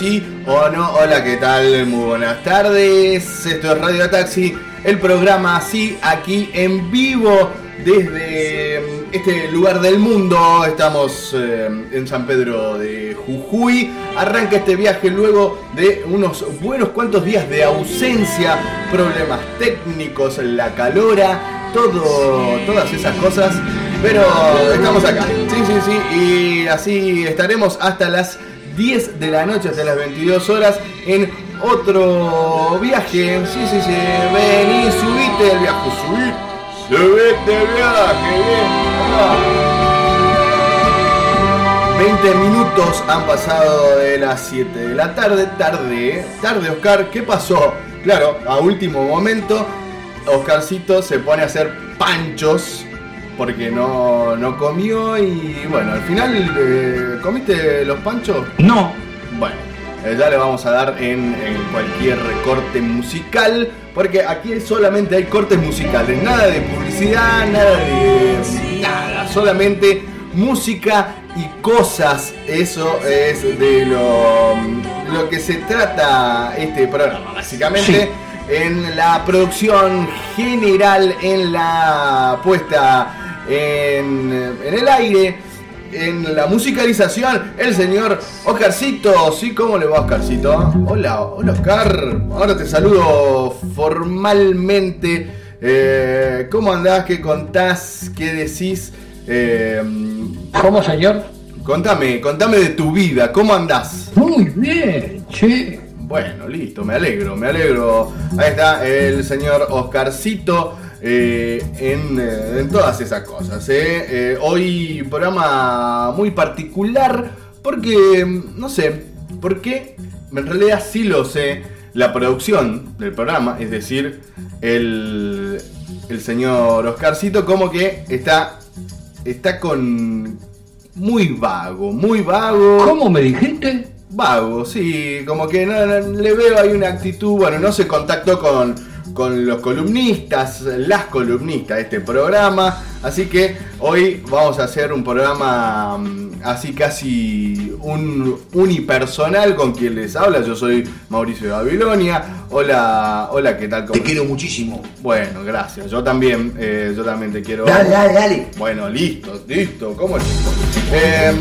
¿sí o no? Hola, ¿qué tal? Muy buenas tardes. Esto es Radio Taxi, el programa así aquí en vivo desde mm, este lugar del mundo. Estamos eh, en San Pedro de Jujuy. Arranca este viaje luego de unos buenos cuantos días de ausencia, problemas técnicos, la calora, todo, todas esas cosas pero estamos acá. Sí, sí, sí. Y así estaremos hasta las 10 de la noche, hasta las 22 horas, en otro viaje. Sí, sí, sí. Vení, subite el viaje. Subite. Subite el viaje. Bien. 20 minutos han pasado de las 7 de la tarde. Tarde, tarde, Oscar. ¿Qué pasó? Claro, a último momento, Oscarcito se pone a hacer panchos porque no, no comió y bueno, al final, eh, ¿comiste los panchos? No. Bueno, eh, ya le vamos a dar en, cualquier corte musical, porque aquí solamente hay cortes musicales, nada de publicidad, nada de nada, solamente música y cosas. Eso es de lo, lo que se trata este programa, básicamente. En la producción general, en la puesta en, el aire, en la musicalización, el señor Oscarcito. ¿Sí? ¿Cómo le va, Oscarcito? Hola, hola, Oscar. Ahora te saludo formalmente. Eh, ¿Cómo andás? ¿Qué contás? ¿Qué decís? Eh, ¿Cómo, señor? Contame, contame de tu vida. ¿Cómo andás? Muy bien, che. Bueno, listo, me alegro, me alegro. Ahí está el señor Oscarcito. Eh, eh, en, todas esas cosas. Eh. hoy programa muy particular porque, no sé, porque en realidad sí lo sé, la producción del programa, es decir, el, el señor Oscarcito como que está, está con muy vago, muy vago. ¿Cómo me dijiste? Vago, sí, como que le veo ahí una actitud, bueno, no se contactó con con los columnistas, las columnistas de este programa. Así que hoy vamos a hacer un programa mm, así casi un unipersonal con quien les habla. Yo soy Mauricio de Babilonia. Hola, hola, ¿qué tal? Te quiero muchísimo. Bueno, gracias. Yo también, eh, yo también te quiero. Dale, dale, dale. Bueno, listo, listo. ¿Cómo es? Em,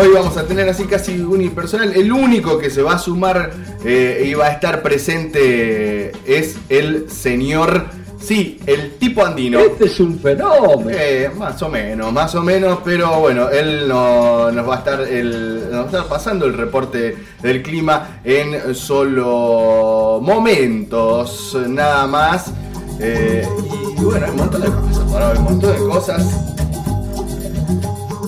hoy vamos a tener así casi unipersonal. El único que se va a sumar eh, y va a estar presente es el señor Sí, el tipo andino. Este es un fenómeno. Eh, más o menos, más o menos, pero bueno, él no, nos, va a estar el, nos va a estar pasando el reporte del clima en solo momentos, nada más. Eh, y bueno, hay un montón de cosas, hay un montón de cosas.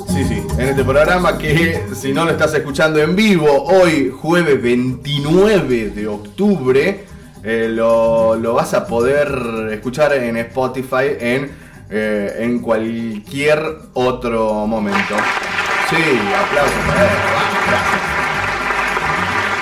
Sí, sí, en este programa que si no lo estás escuchando en vivo, hoy jueves 29 de octubre, eh, lo, vas a poder escuchar en Spotify en, eh, en cualquier otro momento. Sí, aplausos.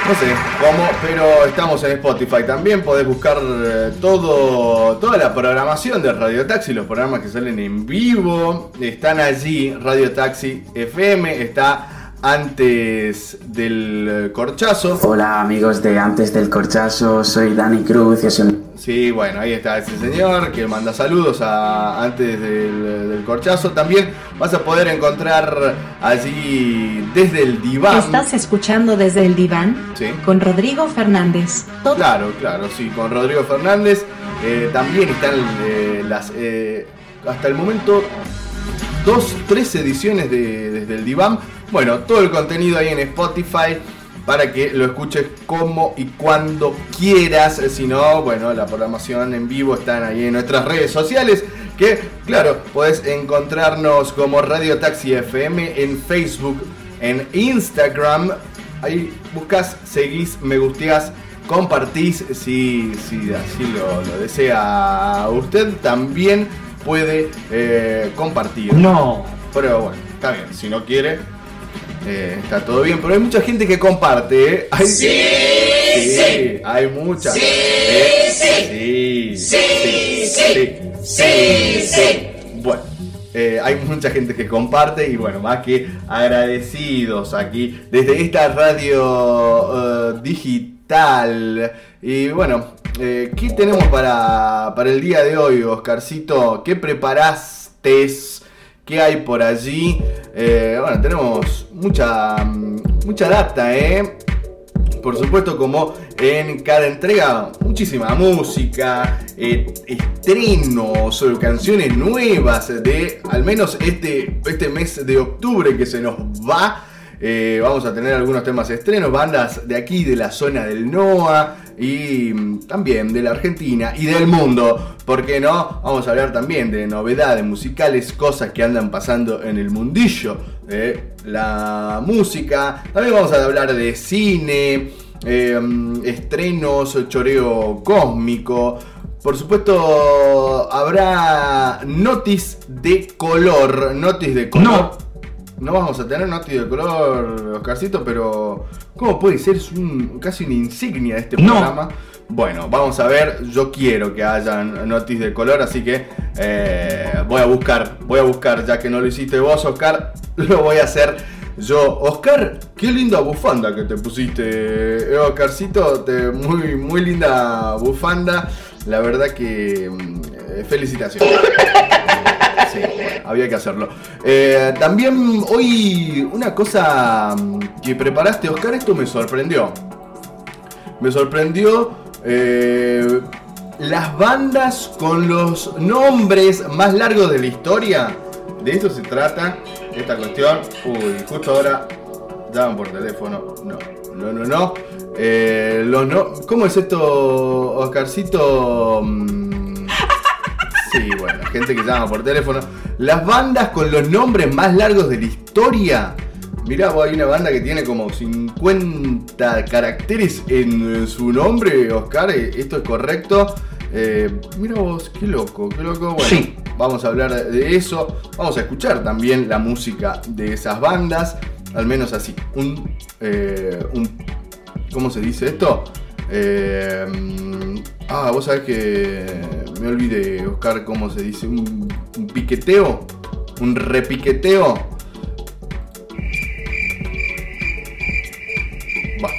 No sé cómo, pero estamos en Spotify. También podés buscar eh, todo, toda la programación de Radio Taxi, los programas que salen en vivo. Están allí, Radio Taxi FM, está antes del corchazo. Hola amigos de Antes del Corchazo, soy Dani Cruz y Sí, bueno, ahí está ese señor que manda saludos a antes del, corchazo. También vas a poder encontrar allí desde el diván. ¿Estás escuchando desde el diván? Sí. Con Rodrigo Fernández. Claro, claro, sí, con Rodrigo Fernández. Eh, también están eh, las... Eh, hasta el momento dos, tres ediciones de Desde el Diván. Bueno, todo el contenido ahí en Spotify para que lo escuches como y cuando quieras. Si no, bueno, la programación en vivo están ahí en nuestras redes sociales. Que, claro, puedes encontrarnos como Radio Taxi FM en Facebook, en Instagram ahí buscas, seguís, me gusteás, compartís si, si así lo, lo desea usted. También puede eh, compartir. No. Pero bueno, está bien, si no quiere, eh, está todo bien. Pero hay mucha gente que comparte, ¿eh? Hay, sí, sí, hay mucha. ¿eh? Sí, sí, sí, sí, sí. Bueno. eh, hay mucha gente que comparte y bueno, más que agradecidos aquí desde esta radio digital. Y bueno, ¿qué tenemos para, para el día de hoy, Oscarcito? ¿Qué preparaste? ¿Qué hay por allí? Bueno, tenemos mucha, mucha data, ¿eh? Por supuesto, como en cada entrega, muchísima música, eh, estrenos, canciones nuevas de al menos este, este mes de octubre que se nos va. Eh, vamos a tener algunos temas estrenos, bandas de aquí, de la zona del NOA y mm, también de la Argentina y del mundo. ¿Por qué no? Vamos a hablar también de novedades musicales, cosas que andan pasando en el mundillo de la música. También vamos a hablar de cine, eh, estrenos, choreo cósmico. Por supuesto, habrá notis de color. Notis de color. No vamos a tener notis de color, Oscarcito, pero ¿cómo puede ser? Es un, casi una insignia de este No. programa. Bueno, vamos a ver. Yo quiero que hayan notis de color, así que eh, voy a buscar, voy a buscar, ya que no lo hiciste vos, Oscar, lo voy a hacer yo. Oscar, qué linda bufanda que te pusiste, eh, Oscarcito, te- muy, muy linda bufanda. La verdad que mm, eh, felicitaciones. Había que hacerlo. Eh, también hoy una cosa mm, que preparaste, Oscar, esto me sorprendió. Me sorprendió eh, las bandas con los nombres más largos de la historia. De esto se trata esta cuestión. Uy, justo ahora llaman por teléfono. No, no, no, no. Eh, los no ¿Cómo es esto, Oscarcito? Sí, bueno, gente que llama por teléfono. Las bandas con los nombres más largos de la historia. Mirá, vos, hay una banda que tiene como 50 caracteres en su nombre, Oscar. eh, ¿Esto es correcto? Eh, mira vos, qué loco, qué loco. Bueno, Sí. vamos a hablar de eso. Vamos a escuchar también la música de esas bandas. Al menos así. Un. eh, un ¿Cómo se dice esto? Eh, ah, vos sabés que me olvidé, Oscar, cómo se dice. Un, piqueteo. Un repiqueteo. Bah,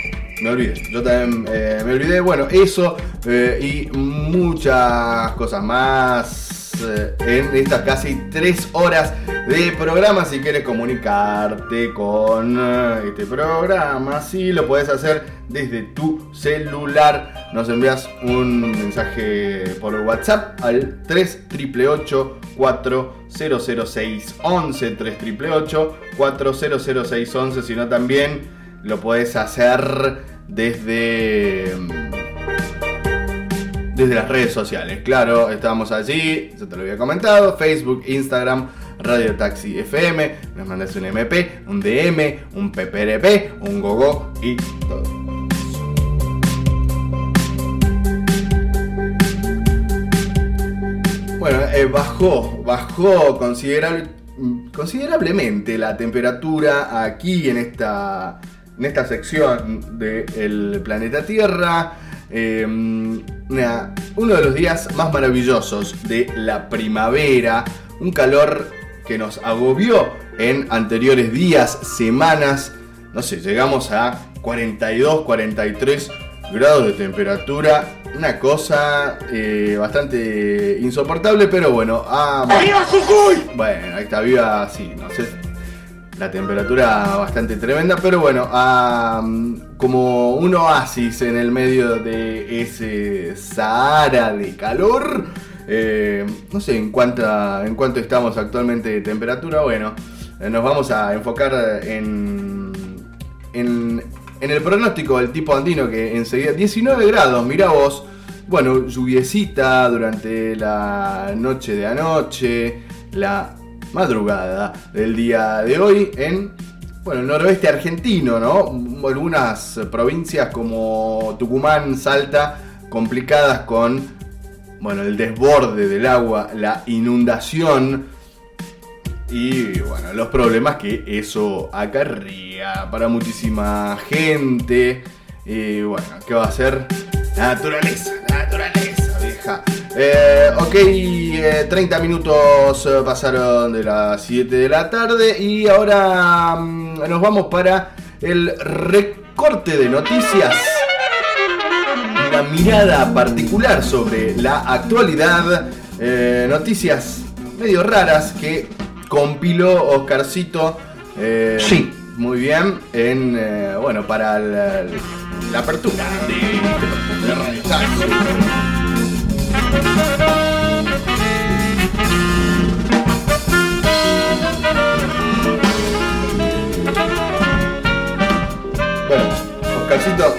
me olvidé. Yo también eh, me olvidé. Bueno, eso eh, y muchas cosas más en estas casi tres horas de programa. Si quieres comunicarte con eh, este programa, sí, lo puedes hacer desde tu celular. Nos envías un mensaje por WhatsApp al 3888 4006 11 3888 4006 11 sino también lo puedes hacer desde desde las redes sociales. Claro, estamos allí, yo te lo había comentado, Facebook, Instagram, Radio Taxi FM, nos mandas un MP, un DM, un PPRP, un gogo y todo. Bueno, eh, bajó, bajó considerable- considerablemente la temperatura aquí en esta, en esta sección del planeta Tierra. Eh, una- uno de los días más maravillosos de la primavera. Un calor que nos agobió en anteriores días, semanas. No sé, llegamos a 42, 43 grados de temperatura. Una cosa eh, bastante insoportable, pero bueno. ah, bueno, ahí está, viva, sí, no sé. La temperatura bastante tremenda, pero bueno, como un oasis en el medio de ese Sahara de calor. eh, no sé en cuánta, en cuánto estamos actualmente de temperatura. Bueno, eh, nos vamos a enfocar en, en, en el pronóstico del tipo andino que enseguida 19 grados, mirá vos. Bueno, lluviecita durante la noche de anoche, la madrugada del día de hoy en bueno, el noroeste argentino, ¿no? Algunas provincias como Tucumán, Salta, complicadas con, bueno, el desborde del agua, la inundación y, bueno, los problemas que eso acarrea para muchísima gente. Y, bueno, ¿qué va a hacer? Naturaleza, naturaleza. Eh, ok, eh, 30 minutos eh, pasaron de las 7 de la tarde y ahora mm, nos vamos para el recorte de noticias. Una mirada particular sobre la actualidad. eh, noticias medio raras que compiló Oscarcito. Sí. Muy bien. En, bueno, para la, la apertura de, este de. Bueno, Oscarcito,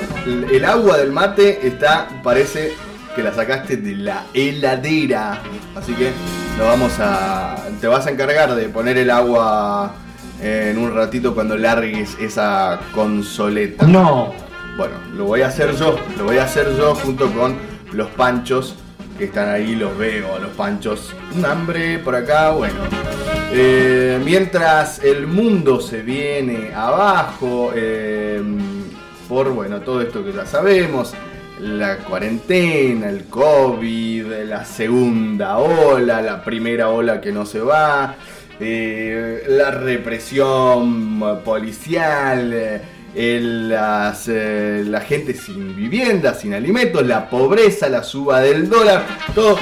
el- agua del mate está, parece que la sacaste de la heladera. Así que lo vamos a. Te vas a encargar de poner el agua en un ratito cuando largues esa consoleta. No. Bueno, lo voy a hacer yo, lo voy a hacer yo junto con los panchos que están ahí, los veo, los panchos. Un hambre por acá, bueno. Eh, mientras el mundo se viene abajo, eh, por bueno, todo esto que ya sabemos, la cuarentena, el COVID, la segunda ola, la primera ola que no se va, eh, la represión policial, el- las, eh, la gente sin vivienda, sin alimentos, la pobreza, la suba del dólar, todo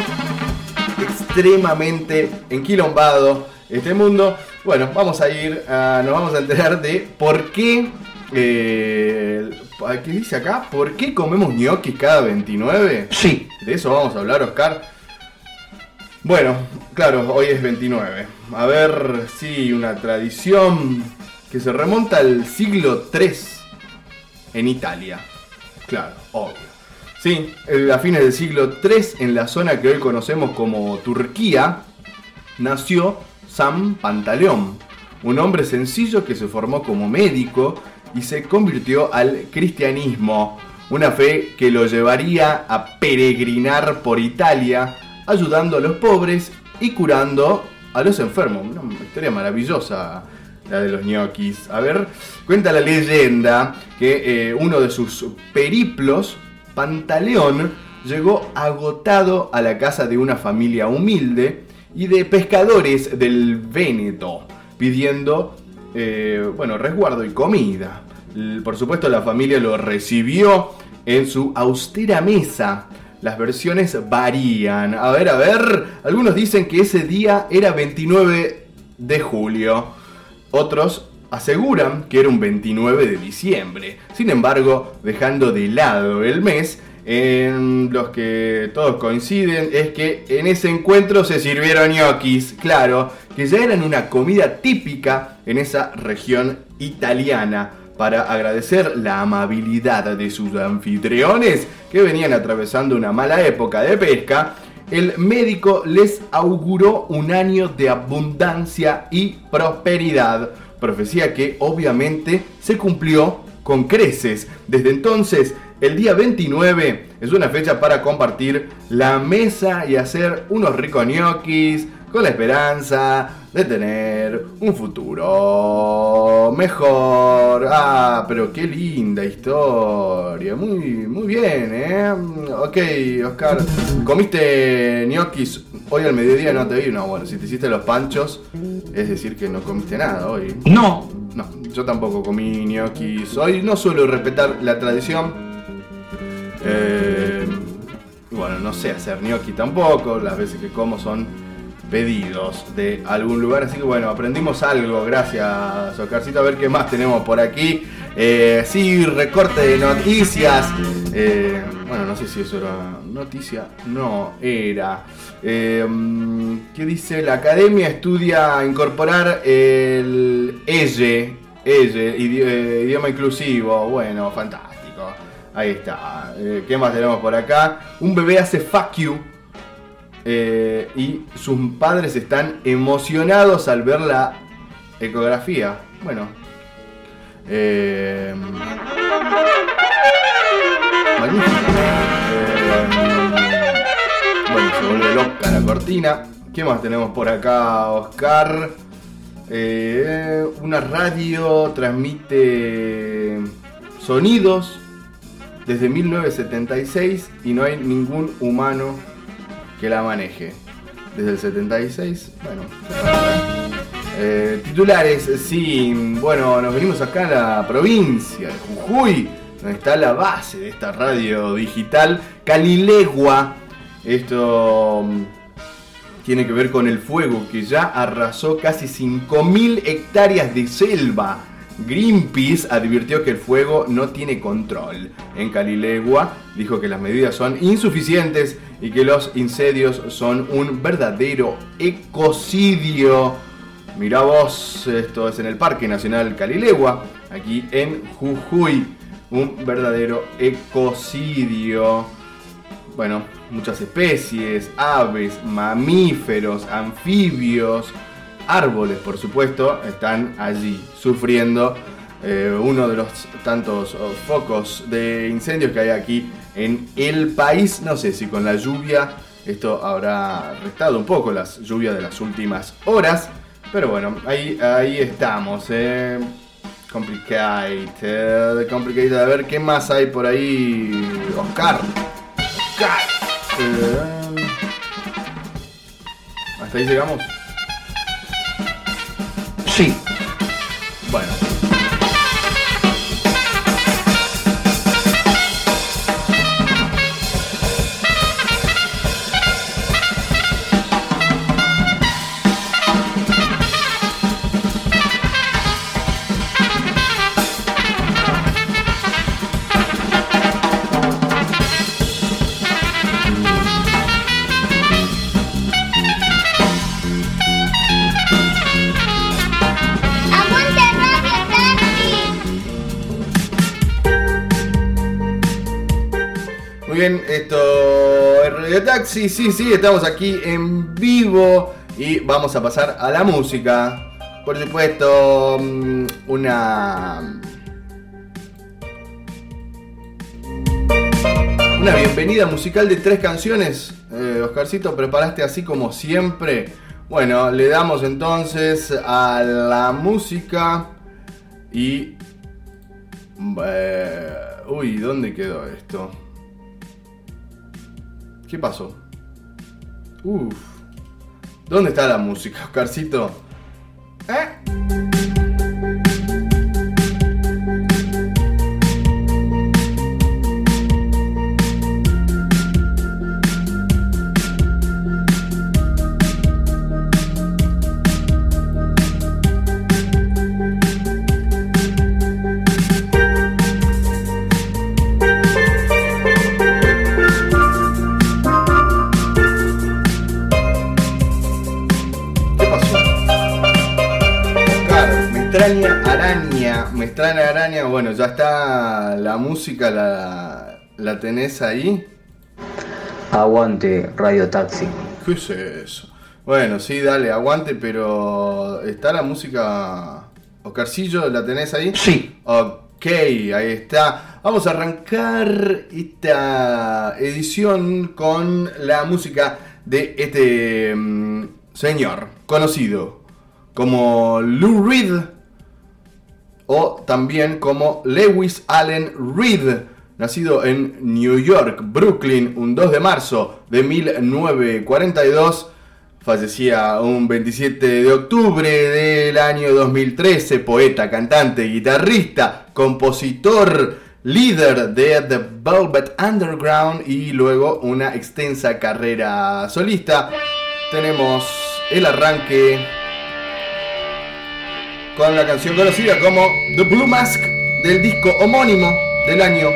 extremadamente enquilombado este mundo. Bueno, vamos a ir, a- nos vamos a enterar de por qué, eh, ¿qué dice acá? ¿Por qué comemos ñoquis cada 29? Sí. De eso vamos a hablar, Oscar. Bueno, claro, hoy es 29. A ver si una tradición que se remonta al siglo III en Italia. Claro, obvio. Sí, a fines del siglo III, en la zona que hoy conocemos como Turquía, nació San Pantaleón, un hombre sencillo que se formó como médico y se convirtió al cristianismo, una fe que lo llevaría a peregrinar por Italia, ayudando a los pobres y curando a los enfermos. Una historia maravillosa de los ñoquis. A ver, cuenta la leyenda que eh, uno de sus periplos, Pantaleón, llegó agotado a la casa de una familia humilde y de pescadores del Véneto, pidiendo eh, bueno, resguardo y comida. Por supuesto, la familia lo recibió en su austera mesa. Las versiones varían. A ver, a ver. Algunos dicen que ese día era 29 de julio. Otros aseguran que era un 29 de diciembre. Sin embargo, dejando de lado el mes, en los que todos coinciden es que en ese encuentro se sirvieron ñoquis, claro, que ya eran una comida típica en esa región italiana para agradecer la amabilidad de sus anfitriones que venían atravesando una mala época de pesca, el médico les auguró un año de abundancia y prosperidad, profecía que obviamente se cumplió con creces. Desde entonces, el día 29 es una fecha para compartir la mesa y hacer unos ricos ñoquis con la esperanza de tener un futuro mejor. Ah, pero qué linda historia. Muy, muy bien, ¿eh? Ok, Oscar. ¿Comiste ñoquis hoy al mediodía? No te vi. No, bueno, si te hiciste los panchos, es decir que no comiste nada hoy. No. No, yo tampoco comí ñoquis. Hoy no suelo respetar la tradición. Eh, bueno, no sé hacer gnocchi tampoco. Las veces que como son pedidos de algún lugar. Así que bueno, aprendimos algo. Gracias, Oscarcito. A ver qué más tenemos por aquí. Eh, sí, recorte de noticias. Eh, bueno, no sé si eso era noticia. No, era. Eh, ¿Qué dice? La academia estudia incorporar el EYE, EYE, idi- idioma inclusivo. Bueno, fantástico. Ahí está. ¿Qué más tenemos por acá? Un bebé hace fuck you. Eh, y sus padres están emocionados al ver la ecografía. Bueno, Eh, magnífico. Eh, bueno, se vuelve loca la cortina. ¿Qué más tenemos por acá, Oscar? Eh, una radio transmite sonidos desde 1976 y no hay ningún humano que la maneje. Desde el 76, bueno. Eh, titulares, sí, bueno, nos venimos acá a la provincia de Jujuy, donde está la base de esta radio digital, Calilegua. Esto mm, tiene que ver con el fuego que ya arrasó casi 5.000 hectáreas de selva. Greenpeace advirtió que el fuego no tiene control. En Calilegua dijo que las medidas son insuficientes y que los incendios son un verdadero ecocidio. Mirá vos, esto es en el Parque Nacional Calilegua, aquí en Jujuy. Un verdadero ecocidio. Bueno, muchas especies, aves, mamíferos, anfibios, árboles, por supuesto, están allí sufriendo eh, uno de los tantos oh, focos de incendios que hay aquí en el país. No sé si con la lluvia esto habrá restado un poco las lluvias de las últimas horas, pero bueno, ahí, ahí estamos. Eh. Complicated, complicated. A ver qué más hay por ahí, Oscar. Oscar. Eh, Hasta ahí llegamos. Sí. Bueno. Taxi, sí, sí, estamos aquí en vivo y vamos a pasar a la música. Por supuesto, mm, una... Una bienvenida musical de tres canciones. Eh, Oscarcito, preparaste así como siempre. Bueno, le damos entonces a la música y... eh, uy, ¿dónde quedó esto? ¿Qué pasó? Uf. ¿Dónde está la música, Oscarcito? ¿Eh? Bueno, ya está la música, la, la tenés ahí. Aguante Radio Taxi. ¿Qué es eso? Bueno, sí, dale, aguante, pero ¿está la música? Oscarcillo, ¿la tenés ahí? Sí. Ok, ahí está. Vamos a arrancar esta edición con la música de este mm, señor conocido como Lou Reed o también como Lewis Allen Reed, nacido en New York, Brooklyn, un 2 de marzo de 1942. Fallecía un 27 de octubre del año 2013, poeta, cantante, guitarrista, compositor, líder de The Velvet Underground y luego una extensa carrera solista. Tenemos el arranque con la canción conocida como The Blue Mask del disco homónimo del año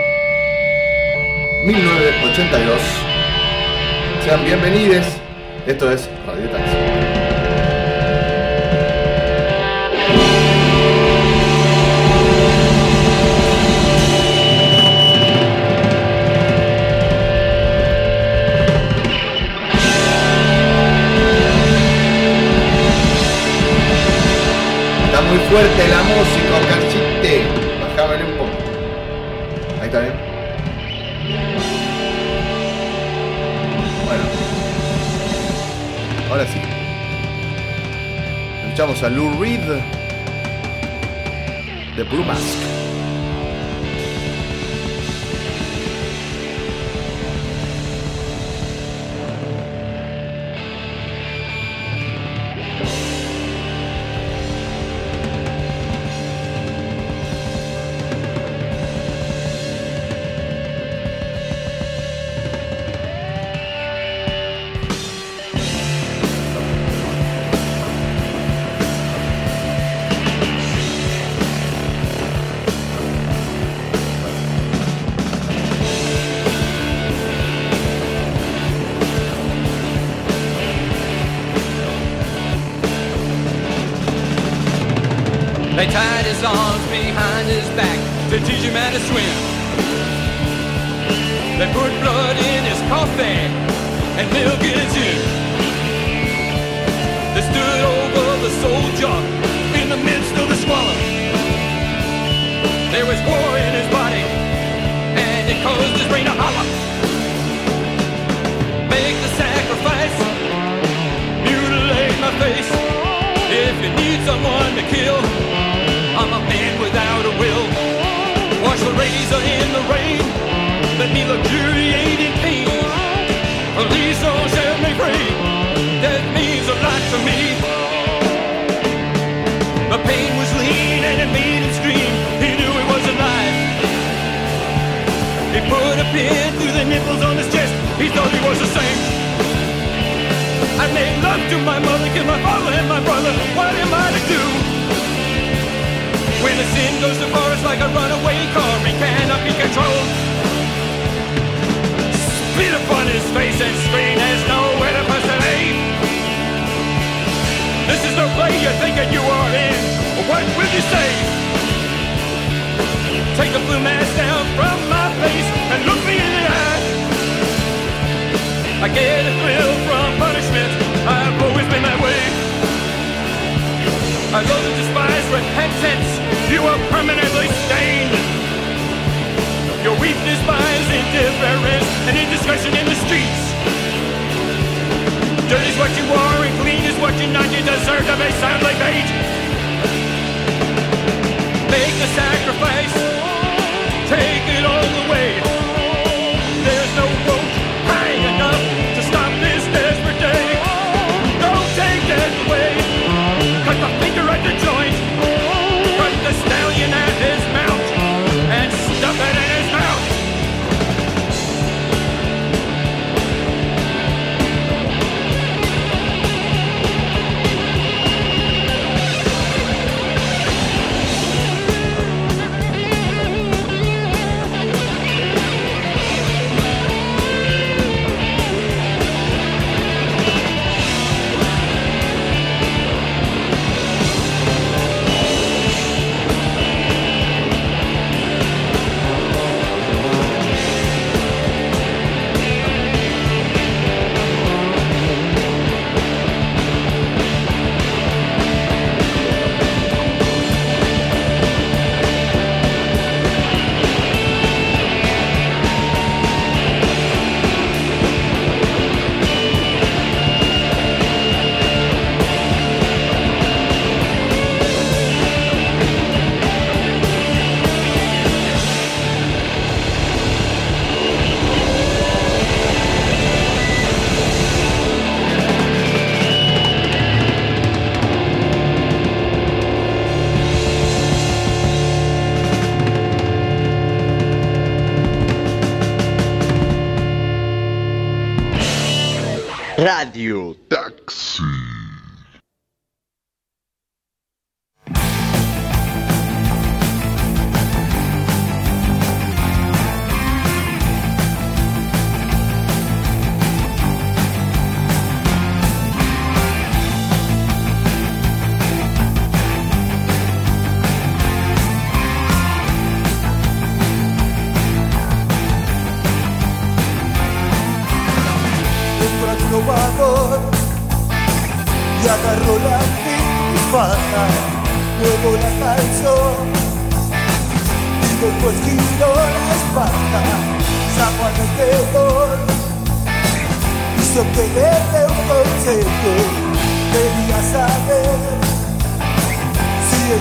1982. Sean bienvenidos. Esto es Radio Taxi. muy fuerte la música, Carchite. Bajábale un poco. Ahí está bien. Bueno. Ahora sí. Escuchamos a Lou Reed de Blue Mask. To kill, I'm a man without a will. Wash the razor in the rain. Let me luxuriate in pain. Please don't set me free. That means a lot to me. The pain was lean and it made him scream. He knew he was alive. He put a pin through the nipples on his chest. He thought he was the same. I made love to my mother, killed my father and my brother. What am I to do? When a sin goes too far, it's like a runaway car. It cannot be controlled. Spit upon his face and scream, there's nowhere to aid. This is the way you're thinking you are in. What will you say? Take the blue mask down from my face and look me in the eye. I get a thrill from punishment. I've always been that way. I love to despise repentance. You are permanently stained. Your weakness buys indifference and indiscretion in the streets. Dirty is what you are and clean is what you're not. You deserve to be soundly bait. Make the sacrifice. Take it all the the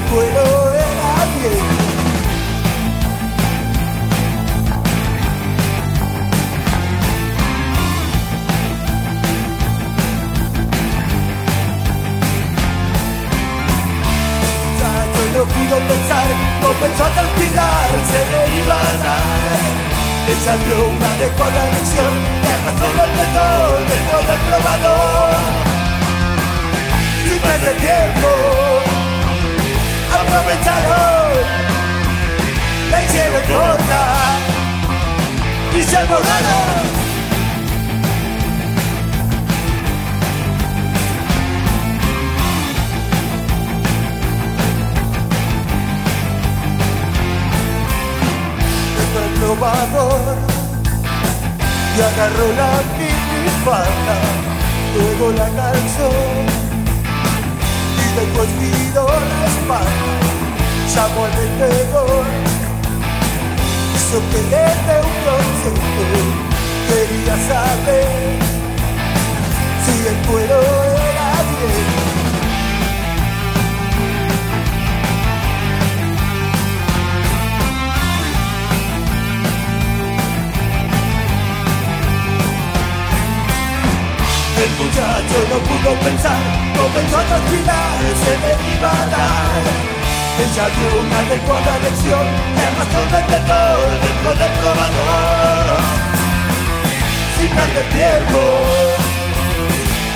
cuero era bien. no pudo pensar, no pensó hasta el final, se le iba a dar. Le salió una le arrastró el del tiempo, aprovecharon, la hicieron corta. Y se borraron. el probador y agarró la minifalda, luego la calzó después tiró la espalda, llamó al vendedor, hizo que le dé un consejo, quería saber si el cuero era bien. El muchacho no pudo pensar, comenzó a transpirar, se le iba a dar. Ella dio una adecuada lección, le arrastró el vendedor dentro del probador. Sin perder tiempo,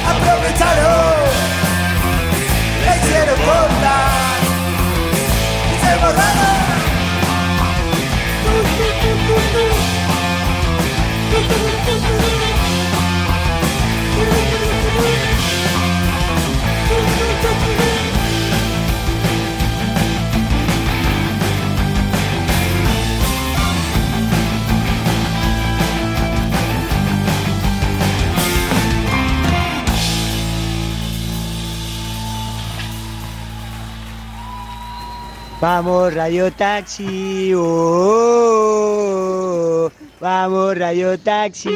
aprovecharon, le hicieron corta y se borraron. Vamos Radio Taxi, oh, oh, oh. vamos Radio Taxi,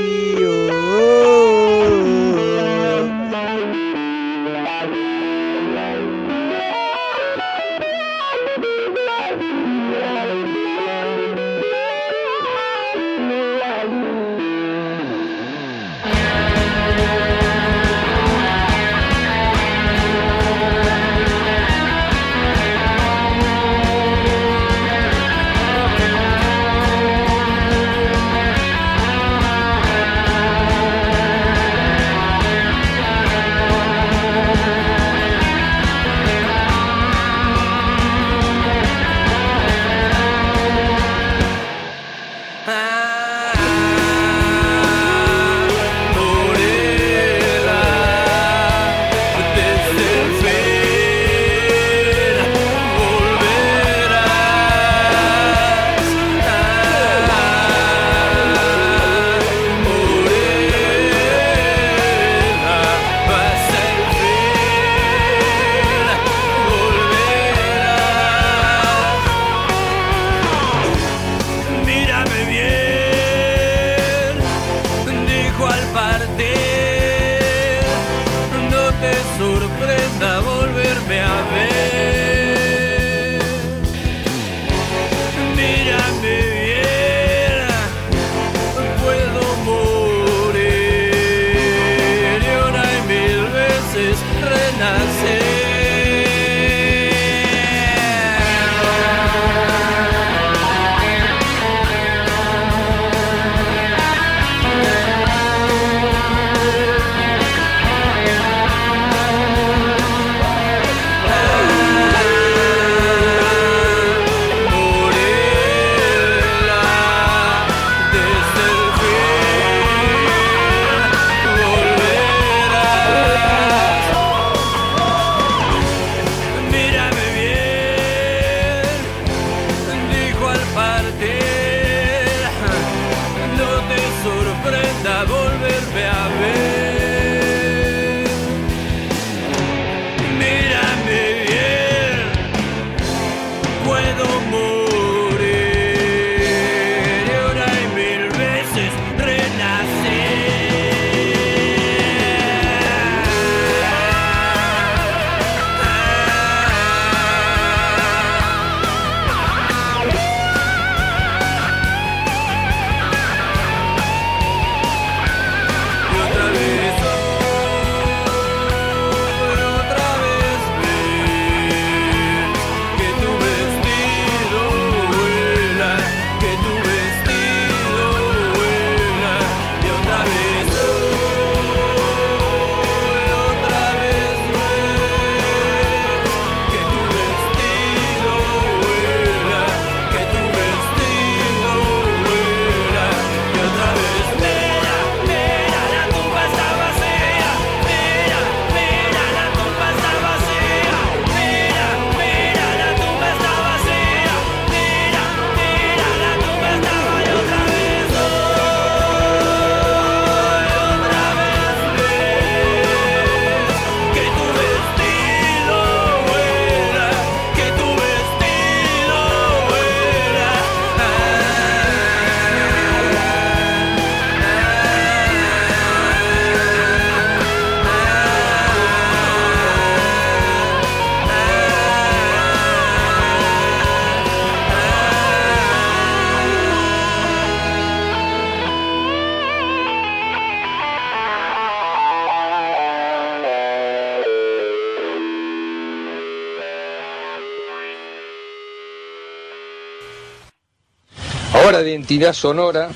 sonora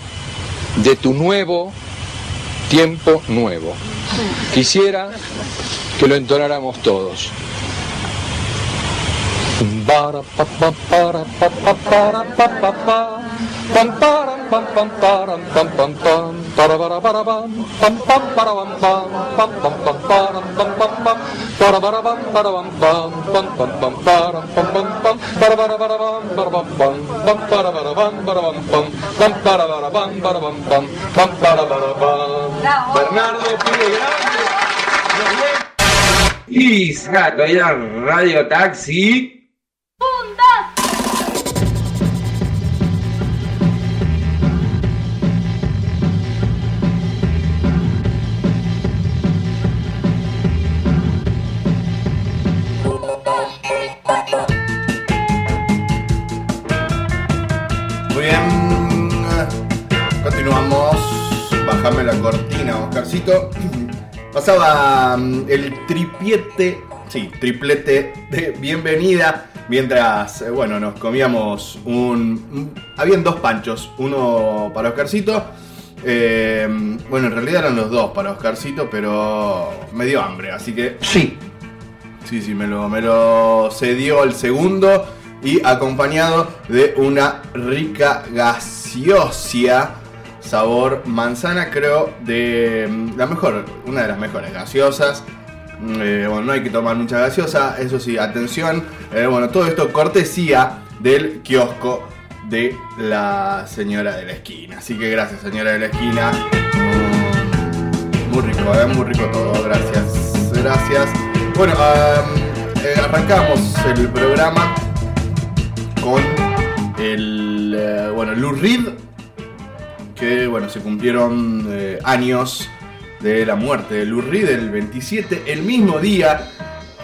de tu nuevo tiempo nuevo. Quisiera que lo entonáramos todos. Bernardo Pide Grande. Y saco ya Radio Taxi. Pasaba mm, el tripiete, sí, triplete de bienvenida. Mientras, eh, bueno, nos comíamos un... un- habían dos panchos, uno para Oscarcito. eh, bueno, en realidad eran los dos para Oscarcito, pero me dio hambre, así que... Sí. Sí, sí, me lo, me lo cedió el segundo y acompañado de una rica gaseosia sabor manzana, creo, de mm, la mejor, una de las mejores gaseosas. Mm, eh, bueno, no hay que tomar mucha gaseosa, eso sí, atención. eh, bueno, todo esto cortesía del kiosco de la señora de la esquina. Así que gracias, señora de la esquina. Mm, muy rico, eh, muy rico todo, gracias. Gracias. Bueno, eh, arrancamos el programa con el bueno Lou Reed que bueno se cumplieron eh, años de la muerte de Lou Reed el 27 el mismo día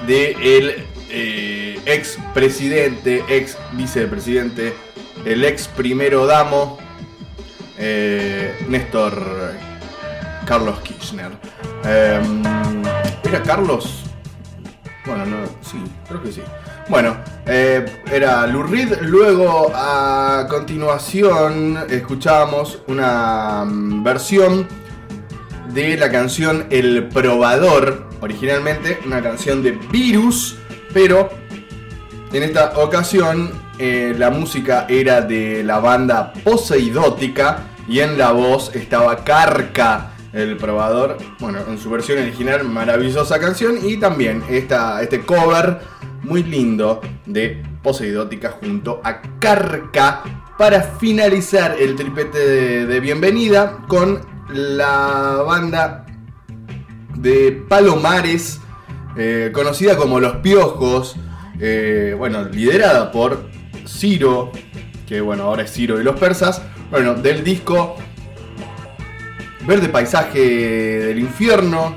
de el eh, ex presidente ex vicepresidente el ex primero damo eh, Néstor Carlos Kirchner Em, era Carlos bueno, no, sí, creo que sí. Bueno, eh, era Lou Reed. Luego, a continuación, escuchábamos una mm, versión de la canción El Probador. Originalmente, una canción de Virus, pero en esta ocasión eh, la música era de la banda Poseidótica y en la voz estaba Carca el probador, bueno, en su versión original, maravillosa canción y también esta, este cover muy lindo de Poseidótica junto a Carca para finalizar el tripete de, bienvenida con la banda de Palomares, eh, conocida como Los Piojos, eh, bueno, liderada por Ciro, que bueno, ahora es Ciro y los persas, bueno, del disco Verde Paisaje del Infierno.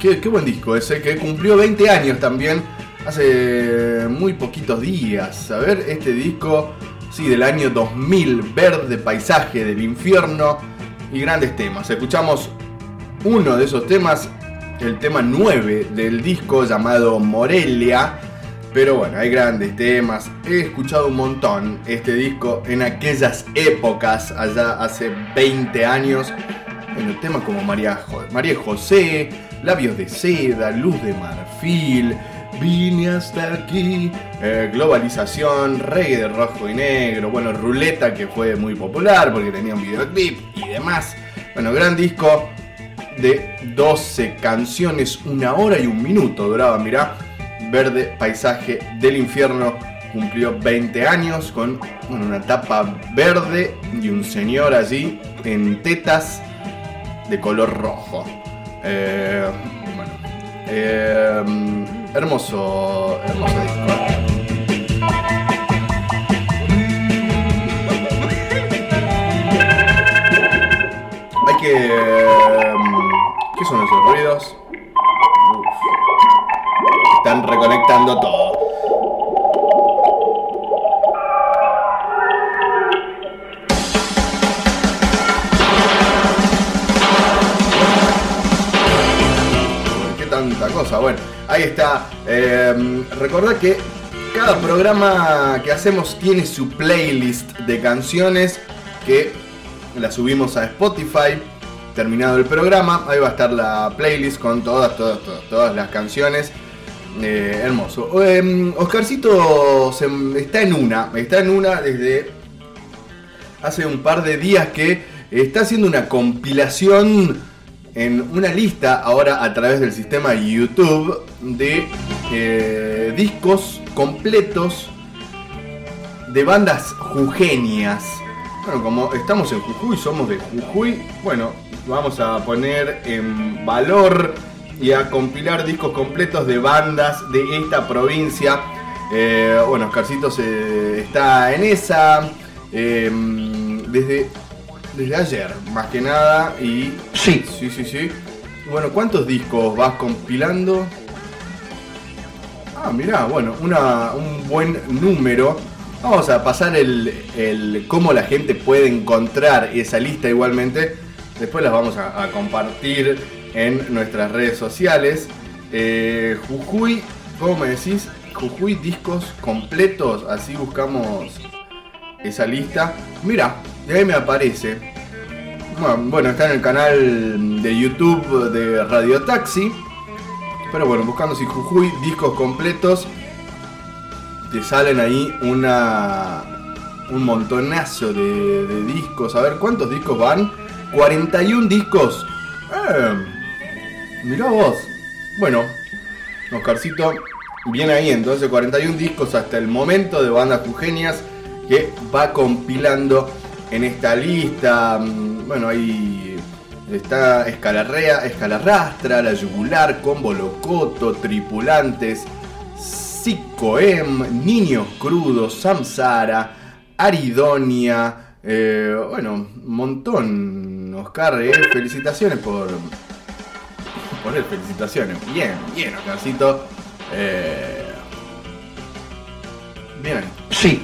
Qué, qué buen disco ese, que cumplió 20 años también, hace muy poquitos días. A ver, este disco, sí, del año 2000, Verde Paisaje del Infierno y grandes temas. Escuchamos uno de esos temas, el tema 9 del disco llamado Morelia. Pero bueno, hay grandes temas. He escuchado un montón este disco en aquellas épocas, allá hace 20 años. Bueno, temas como María, María José, Labios de Seda, Luz de Marfil, Vine hasta aquí, eh, Globalización, Reggae de Rojo y Negro, bueno, Ruleta que fue muy popular porque tenía un videoclip y demás. Bueno, gran disco de 12 canciones, una hora y un minuto duraba, mirá. Verde Paisaje del Infierno cumplió 20 años con una tapa verde y un señor allí en tetas de color rojo. Eh, bueno, eh, hermoso, hermoso disco. Hay que... eh, ¿Qué son esos ruidos? Están reconectando todo. ¿Qué tanta cosa? Bueno, ahí está. Eh, recordá que cada programa que hacemos tiene su playlist de canciones que la subimos a Spotify. Terminado el programa, ahí va a estar la playlist con todas, todas, todas, todas las canciones. Eh, hermoso. Eh, Oscarcito se- está en una, está en una desde hace un par de días que está haciendo una compilación en una lista ahora a través del sistema YouTube de eh, discos completos de bandas jujeñas. Bueno, como estamos en Jujuy, somos de Jujuy, bueno, vamos a poner en valor y a compilar discos completos de bandas de esta provincia. Eh, bueno, Oscarcito se, está en esa eh, desde, desde ayer, más que nada. Y Sí. sí, sí, sí. Bueno, ¿cuántos discos vas compilando? Ah, mirá, bueno, una, un buen número. Vamos a pasar el, el cómo la gente puede encontrar esa lista igualmente. Después las vamos a, a compartir en nuestras redes sociales. Eh, Jujuy, ¿cómo me decís? Jujuy discos completos. Así buscamos esa lista. Mira, de ahí me aparece. Bueno, está en el canal de YouTube de Radio Taxi. Pero bueno, buscando si Jujuy, discos completos, te salen ahí una un montonazo de, discos. A ver, ¿cuántos discos van? 41 discos. Eh, mirá vos. Bueno, Oscarcito, bien ahí. Entonces, 41 discos hasta el momento de bandas jujeñas que va compilando en esta lista. Mm, Bueno, ahí está Escalarrea, Escalarrastra, La Yugular, Combo Locoto, Tripulantes, Psicoem, Niños Crudos, Samsara, Aridonia, eh, bueno, un montón, Oscar, eh, felicitaciones por poner felicitaciones. Bien, bien, Oscarcito. Eh, bien. Sí.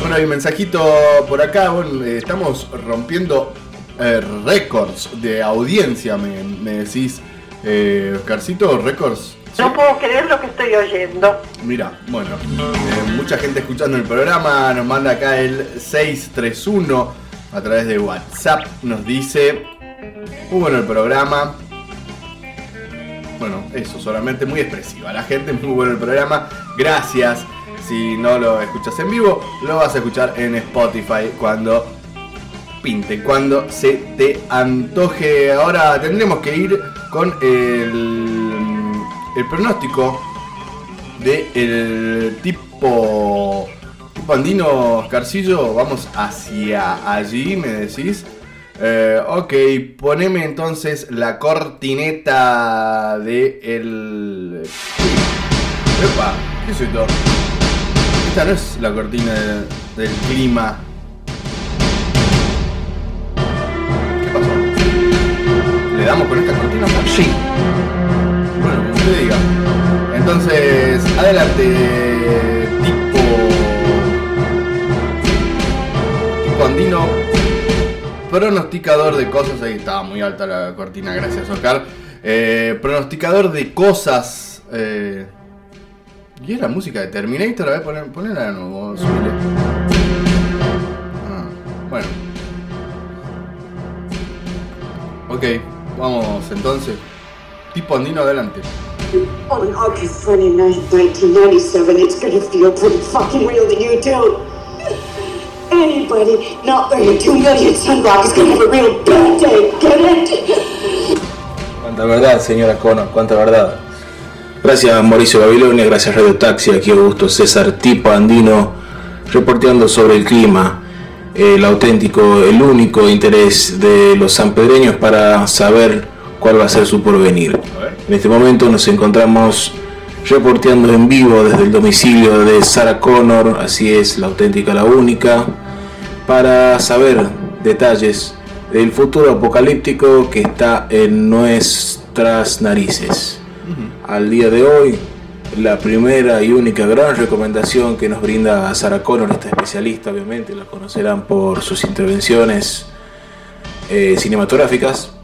Bueno, hay un mensajito por acá. Bueno, eh, estamos rompiendo eh, récords de audiencia, me, me decís. Eh, Oscarcito, récords. No puedo creer lo que estoy oyendo. Mira, bueno, eh, mucha gente escuchando el programa, nos manda acá el 631 a través de WhatsApp, nos dice, muy bueno el programa. Bueno, eso, solamente muy expresiva. La gente, muy bueno el programa. Gracias. Si no lo escuchas en vivo, lo vas a escuchar en Spotify cuando pinte, cuando se te antoje. Ahora tendremos que ir con el, el pronóstico de el tipo, tipo andino Carcillo. Vamos hacia allí, me decís. Eh, ok, poneme entonces la cortineta de el. Epa, ¿qué es esto? Esta no es la cortina de- del clima. ¿Qué pasó? ¿Le damos con esta cortina? Sí. Bueno, como usted diga. Entonces, adelante, tipo. Tipo andino. Pronosticador de cosas. Ahí estaba muy alta la cortina, gracias, Oscar. Eh, pronosticador de cosas. eh, ¿Y es la música de Terminator? A ver, poner, ponela de nuevo. Ah, bueno. Ok, vamos entonces. Tipo andino adelante. On August 29th, 1997, it's gonna feel pretty fucking real to you too. Anybody not wearing two million sunblock is gonna have a real bad day, get it? Cuánta verdad, señora Connor, cuánta verdad. Gracias Mauricio Babilonia, gracias Radio Taxi, aquí Augusto César Tipo Andino, reporteando sobre el clima, el auténtico, el único interés de los sanpedreños para saber cuál va a ser su porvenir. En este momento nos encontramos reporteando en vivo desde el domicilio de Sarah Connor, así es, la auténtica, la única, para saber detalles del futuro apocalíptico que está en nuestras narices. Al día de hoy, la primera y única gran recomendación que nos brinda Sarah Connor, esta especialista, obviamente, la conocerán por sus intervenciones eh, cinematográficas.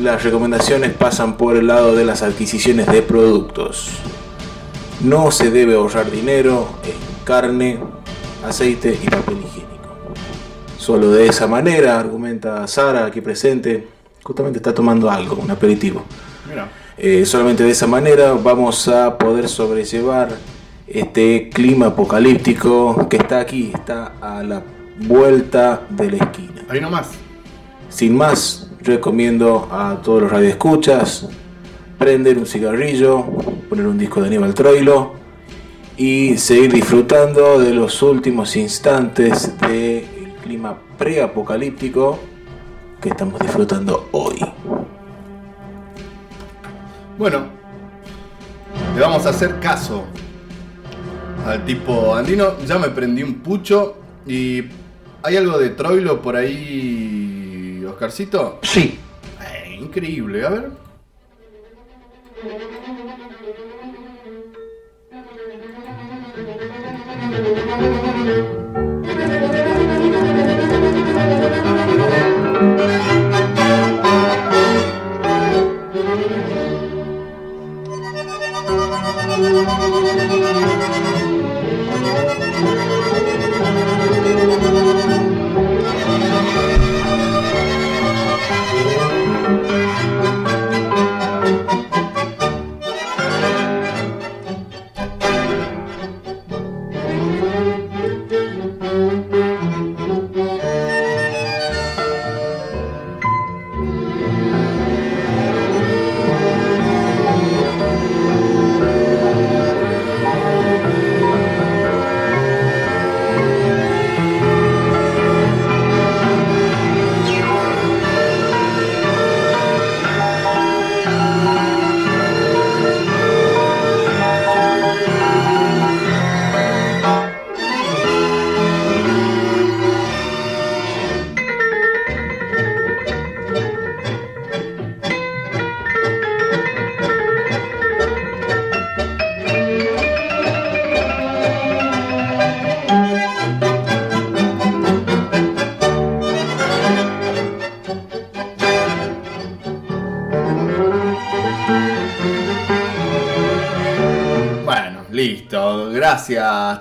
las recomendaciones pasan por el lado de las adquisiciones de productos. No se debe ahorrar dinero en carne, aceite y papel higiénico. Solo de esa manera, argumenta Sara aquí presente, justamente está tomando algo, un aperitivo. Mira. Eh, solamente de esa manera vamos a poder sobrellevar este clima apocalíptico que está aquí, está a la vuelta de la esquina. Ahí nomás. Sin más, recomiendo a todos los radioescuchas prender un cigarrillo, poner un disco de Aníbal Troilo y seguir disfrutando de los últimos instantes del clima preapocalíptico que estamos disfrutando hoy. Bueno, le vamos a hacer caso al tipo andino. Ya me prendí un pucho y ¿hay algo de Troilo por ahí, Oscarcito? Sí. Eh, increíble, a ver.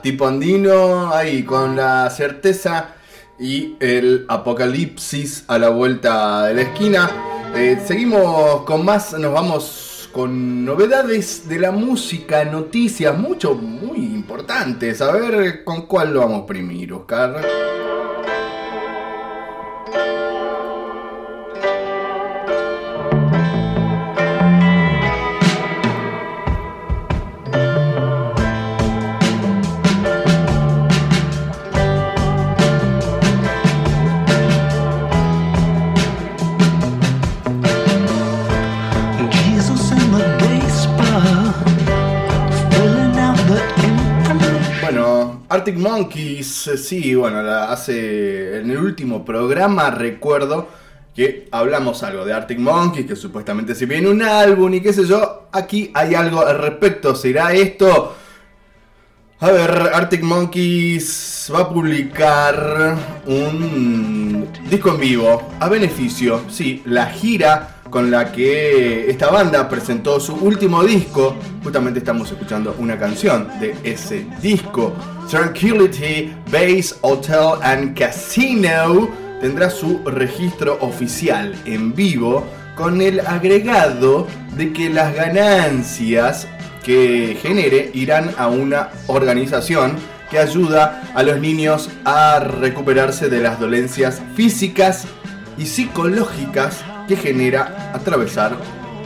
Tipo andino. Ahí con la certeza y el apocalipsis a la vuelta de la esquina. Eh, seguimos con más, nos vamos con novedades de la música, noticias, mucho, muy importantes. A ver con cuál lo vamos primero, Oscar. Monkeys, eh, sí, bueno, la- hace en el último programa recuerdo que hablamos algo de Arctic Monkeys, que supuestamente se viene un álbum y qué sé yo. Aquí hay algo al respecto, ¿será esto? A ver, Arctic Monkeys va a publicar un disco en vivo a beneficio, sí, la gira con la que esta banda presentó su último disco. Justamente estamos escuchando una canción de ese disco. Tranquility Base Hotel and Casino tendrá su registro oficial en vivo con el agregado de que las ganancias que genere irán a una organización que ayuda a los niños a recuperarse de las dolencias físicas psicológicas que genera atravesar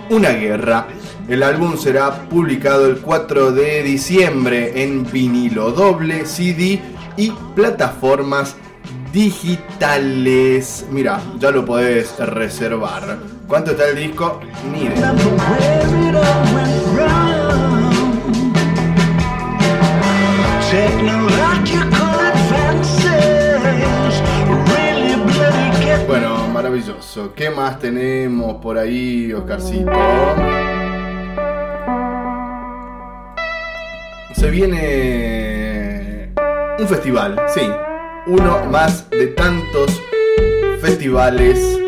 una guerra. El álbum será publicado el 4 de diciembre en vinilo doble, CD y plataformas digitales. Mira, ya lo podés reservar. ¿Cuánto está el disco? Ni. ¿Qué más tenemos por ahí, Oscarcito? Se viene un festival, sí. Uno más de tantos festivales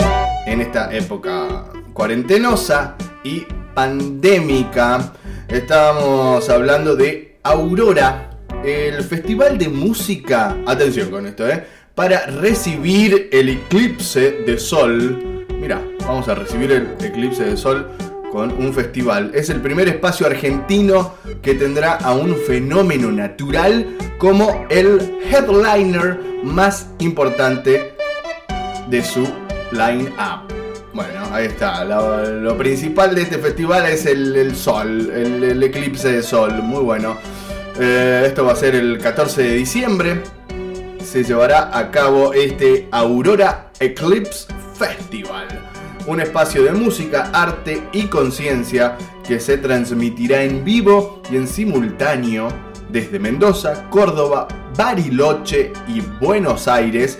en esta época cuarentenosa y pandémica. Estábamos hablando de Aurora, el festival de música, atención con esto, ¿eh? Para recibir el eclipse de sol. Mira, vamos a recibir el eclipse de sol con un festival. Es el primer espacio argentino que tendrá a un fenómeno natural como el headliner más importante de su line-up. Bueno, ahí está. Lo, principal de este festival es el, sol, el, el eclipse de sol. Muy bueno. Eh, esto va a ser el 14 de diciembre. Se llevará a cabo este Aurora Eclipse Festival. Un espacio de música, arte y conciencia que se transmitirá en vivo y en simultáneo desde Mendoza, Córdoba, Bariloche y Buenos Aires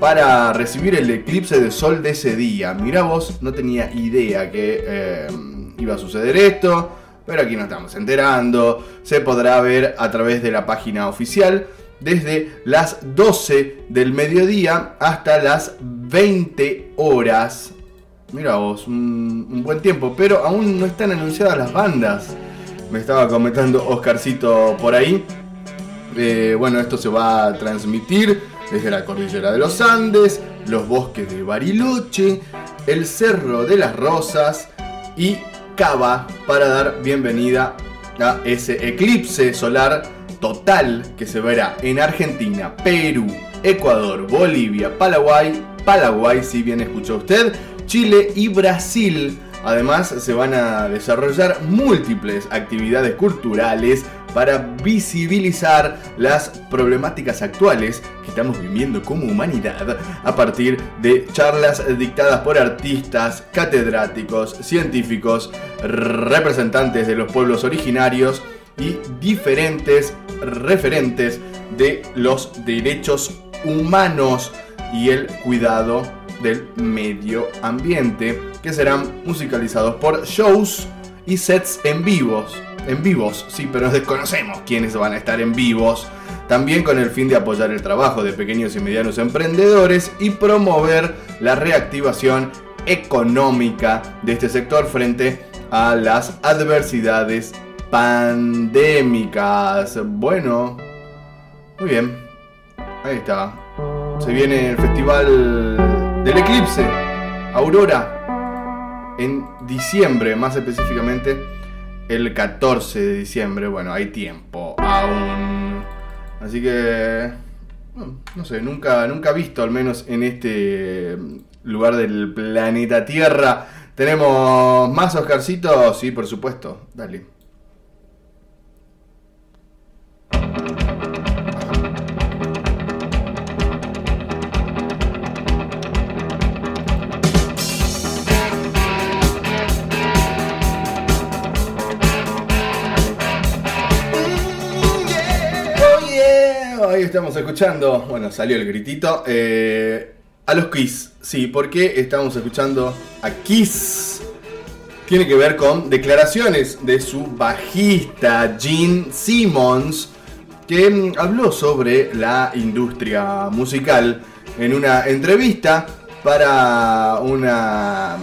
para recibir el eclipse de sol de ese día. Mira vos, no tenía idea que eh, iba a suceder esto, pero aquí nos estamos enterando. Se podrá ver a través de la página oficial desde las 12 del mediodía hasta las 20 horas. Mira vos, un, buen tiempo, pero aún no están anunciadas las bandas. Me estaba comentando Oscarcito por ahí. Eh, bueno, esto se va a transmitir desde la cordillera de los Andes, los bosques de Bariloche, el Cerro de las Rosas y Cava para dar bienvenida a ese eclipse solar total que se verá en Argentina, Perú, Ecuador, Bolivia, Paraguay, Paraguay si bien escuchó usted, Chile y Brasil. Además se van a desarrollar múltiples actividades culturales para visibilizar las problemáticas actuales que estamos viviendo como humanidad a partir de charlas dictadas por artistas, catedráticos, científicos, representantes de los pueblos originarios y diferentes referentes de los derechos humanos y el cuidado del medio ambiente que serán musicalizados por shows y sets en vivos en vivos, sí, pero desconocemos quiénes van a estar en vivos. También con el fin de apoyar el trabajo de pequeños y medianos emprendedores y promover la reactivación económica de este sector frente a las adversidades pandémicas. Bueno, muy bien, ahí está. Se viene el festival del eclipse, Aurora, en diciembre más específicamente el 14 de diciembre. Bueno, hay tiempo aún. Así que. No sé, nunca, nunca visto, al menos en este lugar del planeta Tierra. ¿Tenemos más Oscarcitos? Sí, por supuesto. Dale. Ahí estamos escuchando, bueno, salió el gritito, eh, a los Kiss. Sí, porque estamos escuchando a Kiss. Tiene que ver con declaraciones de su bajista Gene Simmons, que mm, habló sobre la industria musical en una entrevista para una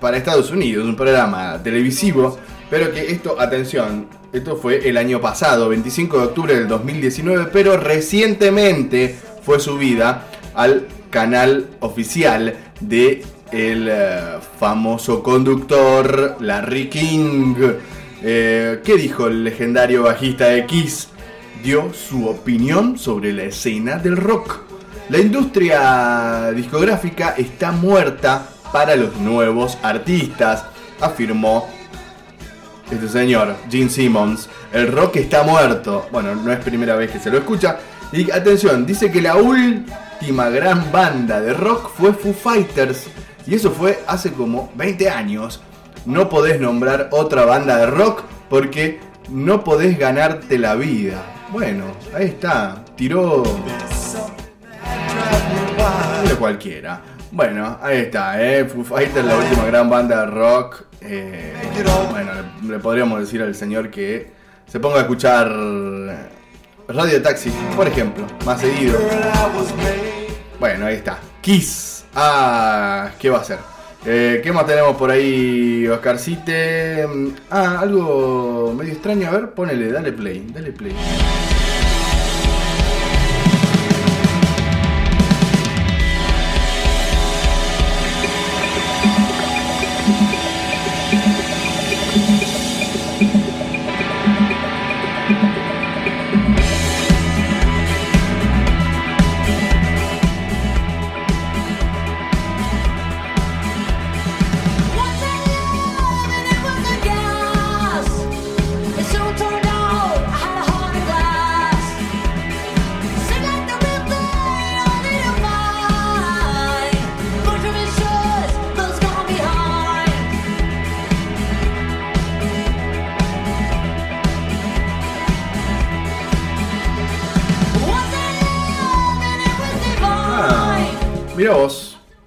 para Estados Unidos, un programa televisivo, pero que esto, atención, esto fue el año pasado, 25 de octubre del 2019, pero recientemente fue subida al canal oficial de el eh, famoso conductor Larry King. Eh, ¿Qué dijo el legendario bajista de Kiss? Dio su opinión sobre la escena del rock. La industria discográfica está muerta para los nuevos artistas, afirmó este señor, Gene Simmons. El rock está muerto. Bueno, no es primera vez que se lo escucha. Y atención, dice que la última gran banda de rock fue Foo Fighters. Y eso fue hace como 20 años. No podés nombrar otra banda de rock porque no podés ganarte la vida. Bueno, ahí está. Tiró... De cualquiera. Bueno, ahí está, ¿eh? Foo Fighters, la última gran banda de rock. Eh, bueno, le, podríamos decir al señor que se ponga a escuchar Radio Taxi, por ejemplo, más seguido. Bueno, ahí está. Kiss. Ah, ¿qué va a ser? Eh, ¿Qué más tenemos por ahí, Oscarcite? Ah, algo medio extraño. A ver, ponele, dale play, dale play.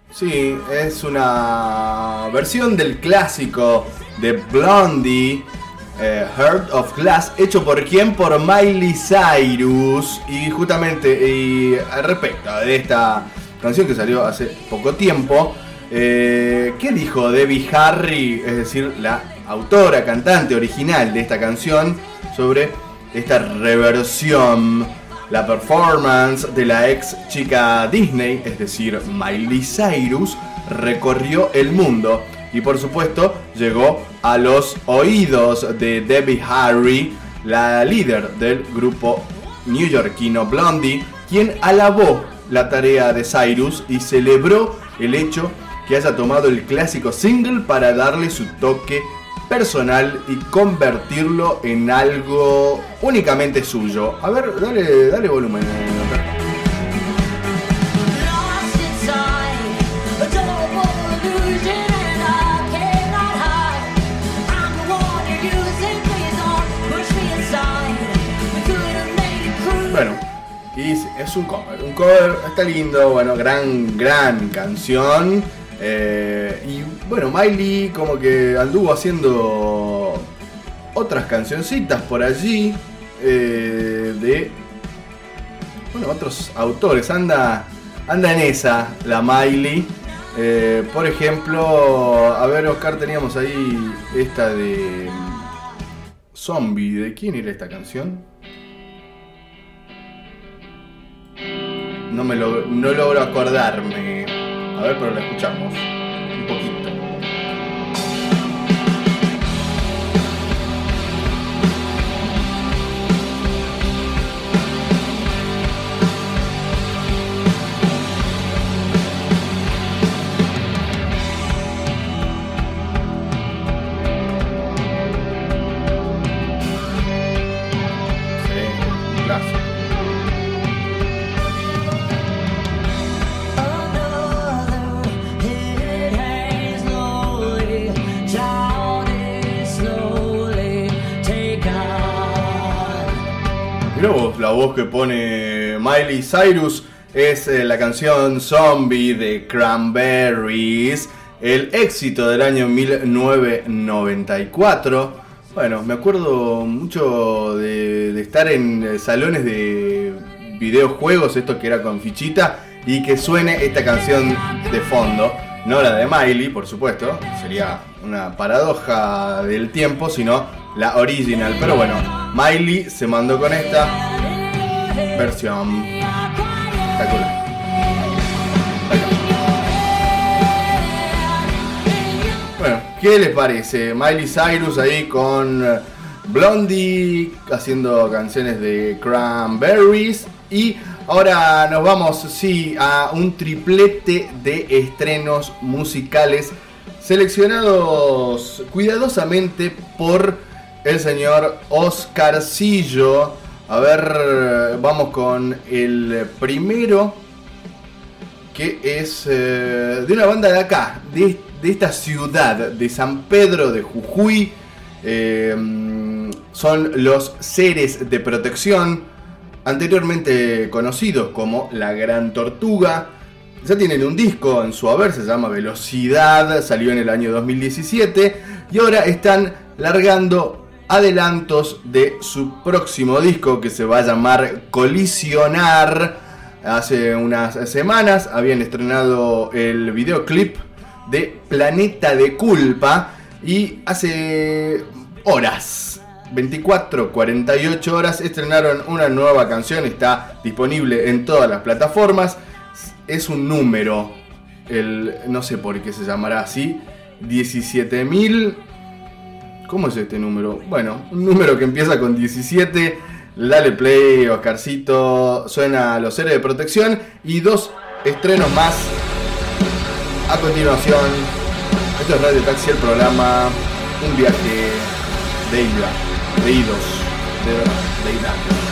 Sí, es una versión del clásico de Blondie, eh, Heart of Glass, hecho por quién? Por Miley Cyrus. Y justamente, y al respecto de esta canción que salió hace poco tiempo, eh, ¿qué dijo Debbie Harry, es decir, la autora, cantante original de esta canción, sobre esta reversión? La performance de la ex chica Disney, es decir, Miley Cyrus, recorrió el mundo y por supuesto llegó a los oídos de Debbie Harry, la líder del grupo neoyorquino Blondie, quien alabó la tarea de Cyrus y celebró el hecho que haya tomado el clásico single para darle su toque personal y convertirlo en algo únicamente suyo. A ver, dale, dale volumen. Bueno, y es un cover, un cover está lindo, bueno, gran, gran canción. Eh, y bueno, Miley como que anduvo haciendo otras cancioncitas por allí eh, de bueno, otros autores. Anda, anda en esa la Miley. Eh, por ejemplo, a ver, Oscar, teníamos ahí esta de Zombie. ¿De quién era esta canción? No me lo, no logro acordarme. A ver, pero la escuchamos. Pone Miley Cyrus es eh, la canción Zombie de Cranberries, el éxito del año 1994. Bueno, me acuerdo mucho de, de estar en eh, salones de videojuegos, esto que era con fichita, y que suene esta canción de fondo. No la de Miley, por supuesto, sería una paradoja del tiempo, sino la original. Pero bueno, Miley se mandó con esta versión. Espectacular. Bueno, ¿qué les parece? Miley Cyrus ahí con eh, Blondie haciendo canciones de Cranberries y ahora nos vamos sí a un triplete de estrenos musicales seleccionados cuidadosamente por el señor Oscarcillo. A ver, vamos con el primero que es eh, de una banda de acá, de, esta ciudad, de San Pedro de Jujuy. Eh, son los seres de protección, anteriormente conocidos como La Gran Tortuga. Ya tienen un disco en su haber, se llama Velocidad, salió en el año 2017 y ahora están largando adelantos de su próximo disco que se va a llamar Colisionar. Hace unas semanas habían estrenado el videoclip de Planeta de Culpa y hace horas, 24, 48 horas, estrenaron una nueva canción, está disponible en todas las plataformas, es un número, el, no sé por qué se llamará así, 17.000... ¿Cómo es este número? Bueno, un número que empieza con 17. Dale play, Oscarcito. Suena Los Héroes de Protección. Y dos estrenos más a continuación. Esto es Radio Taxi, el programa. Un viaje de ida. De idos. De, de.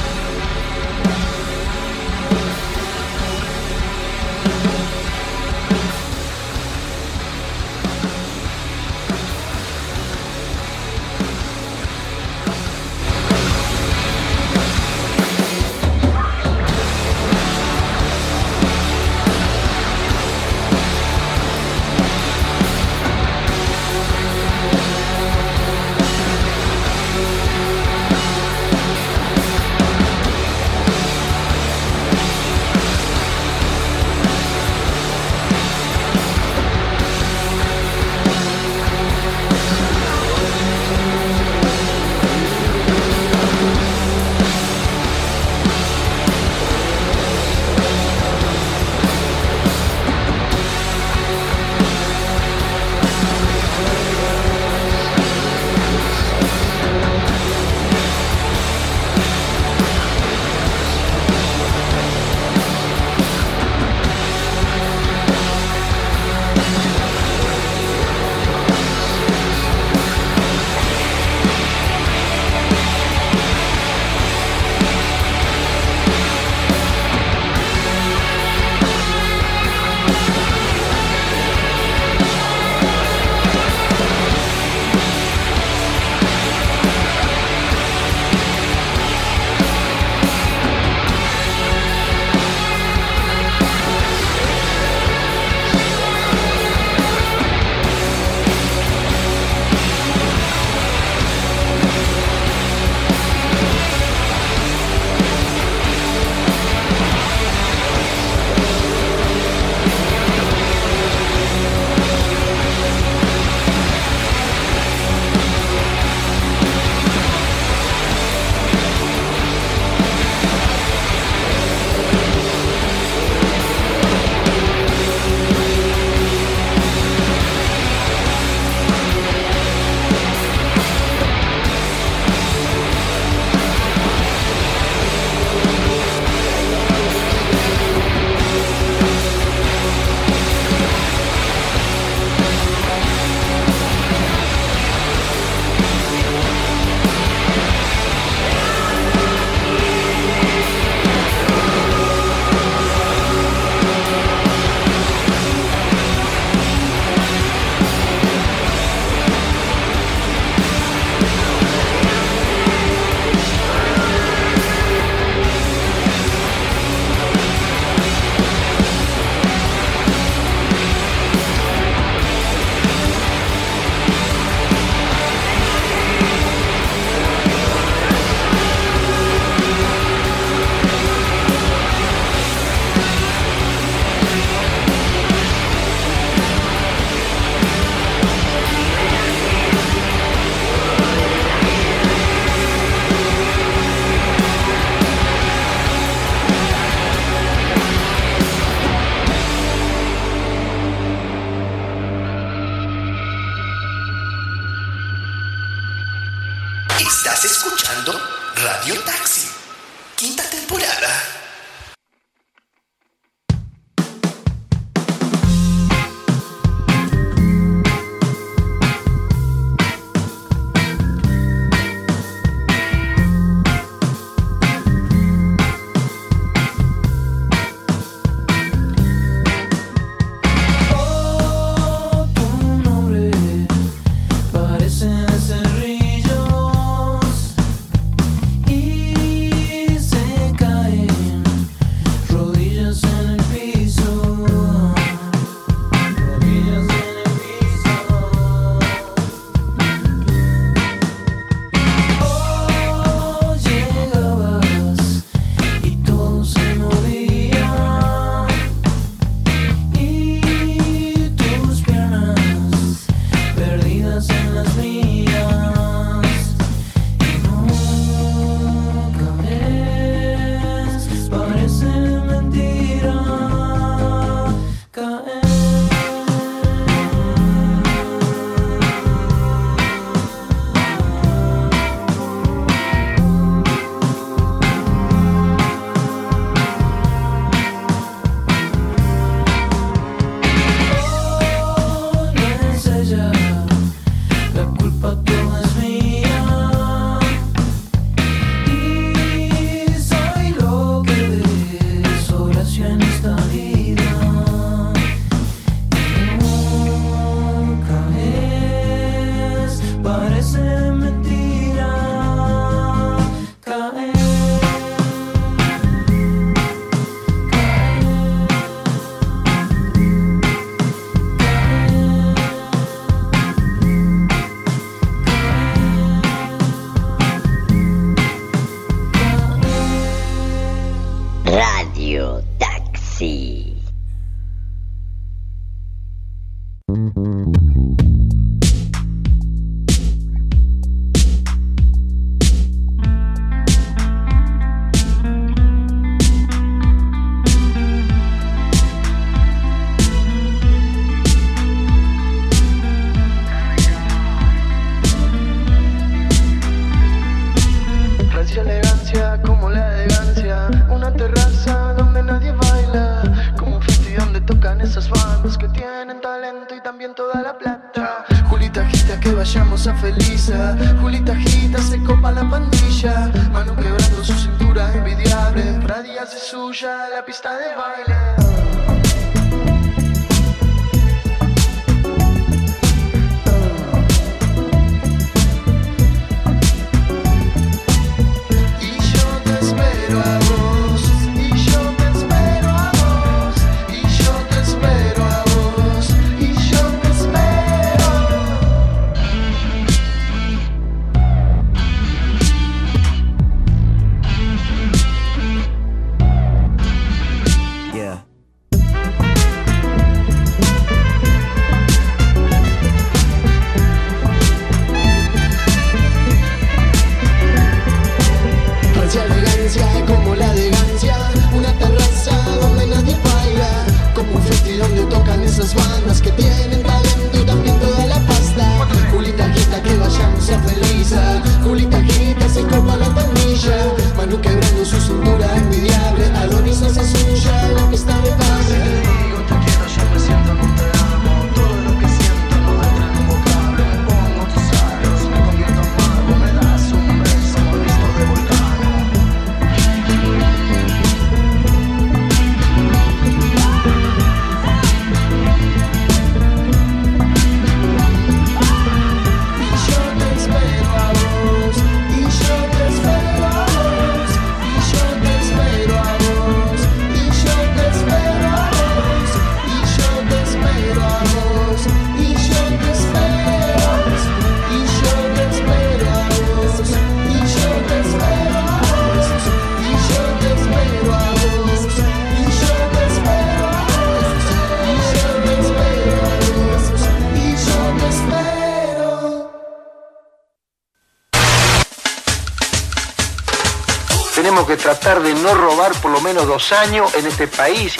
Menos dos años en este país.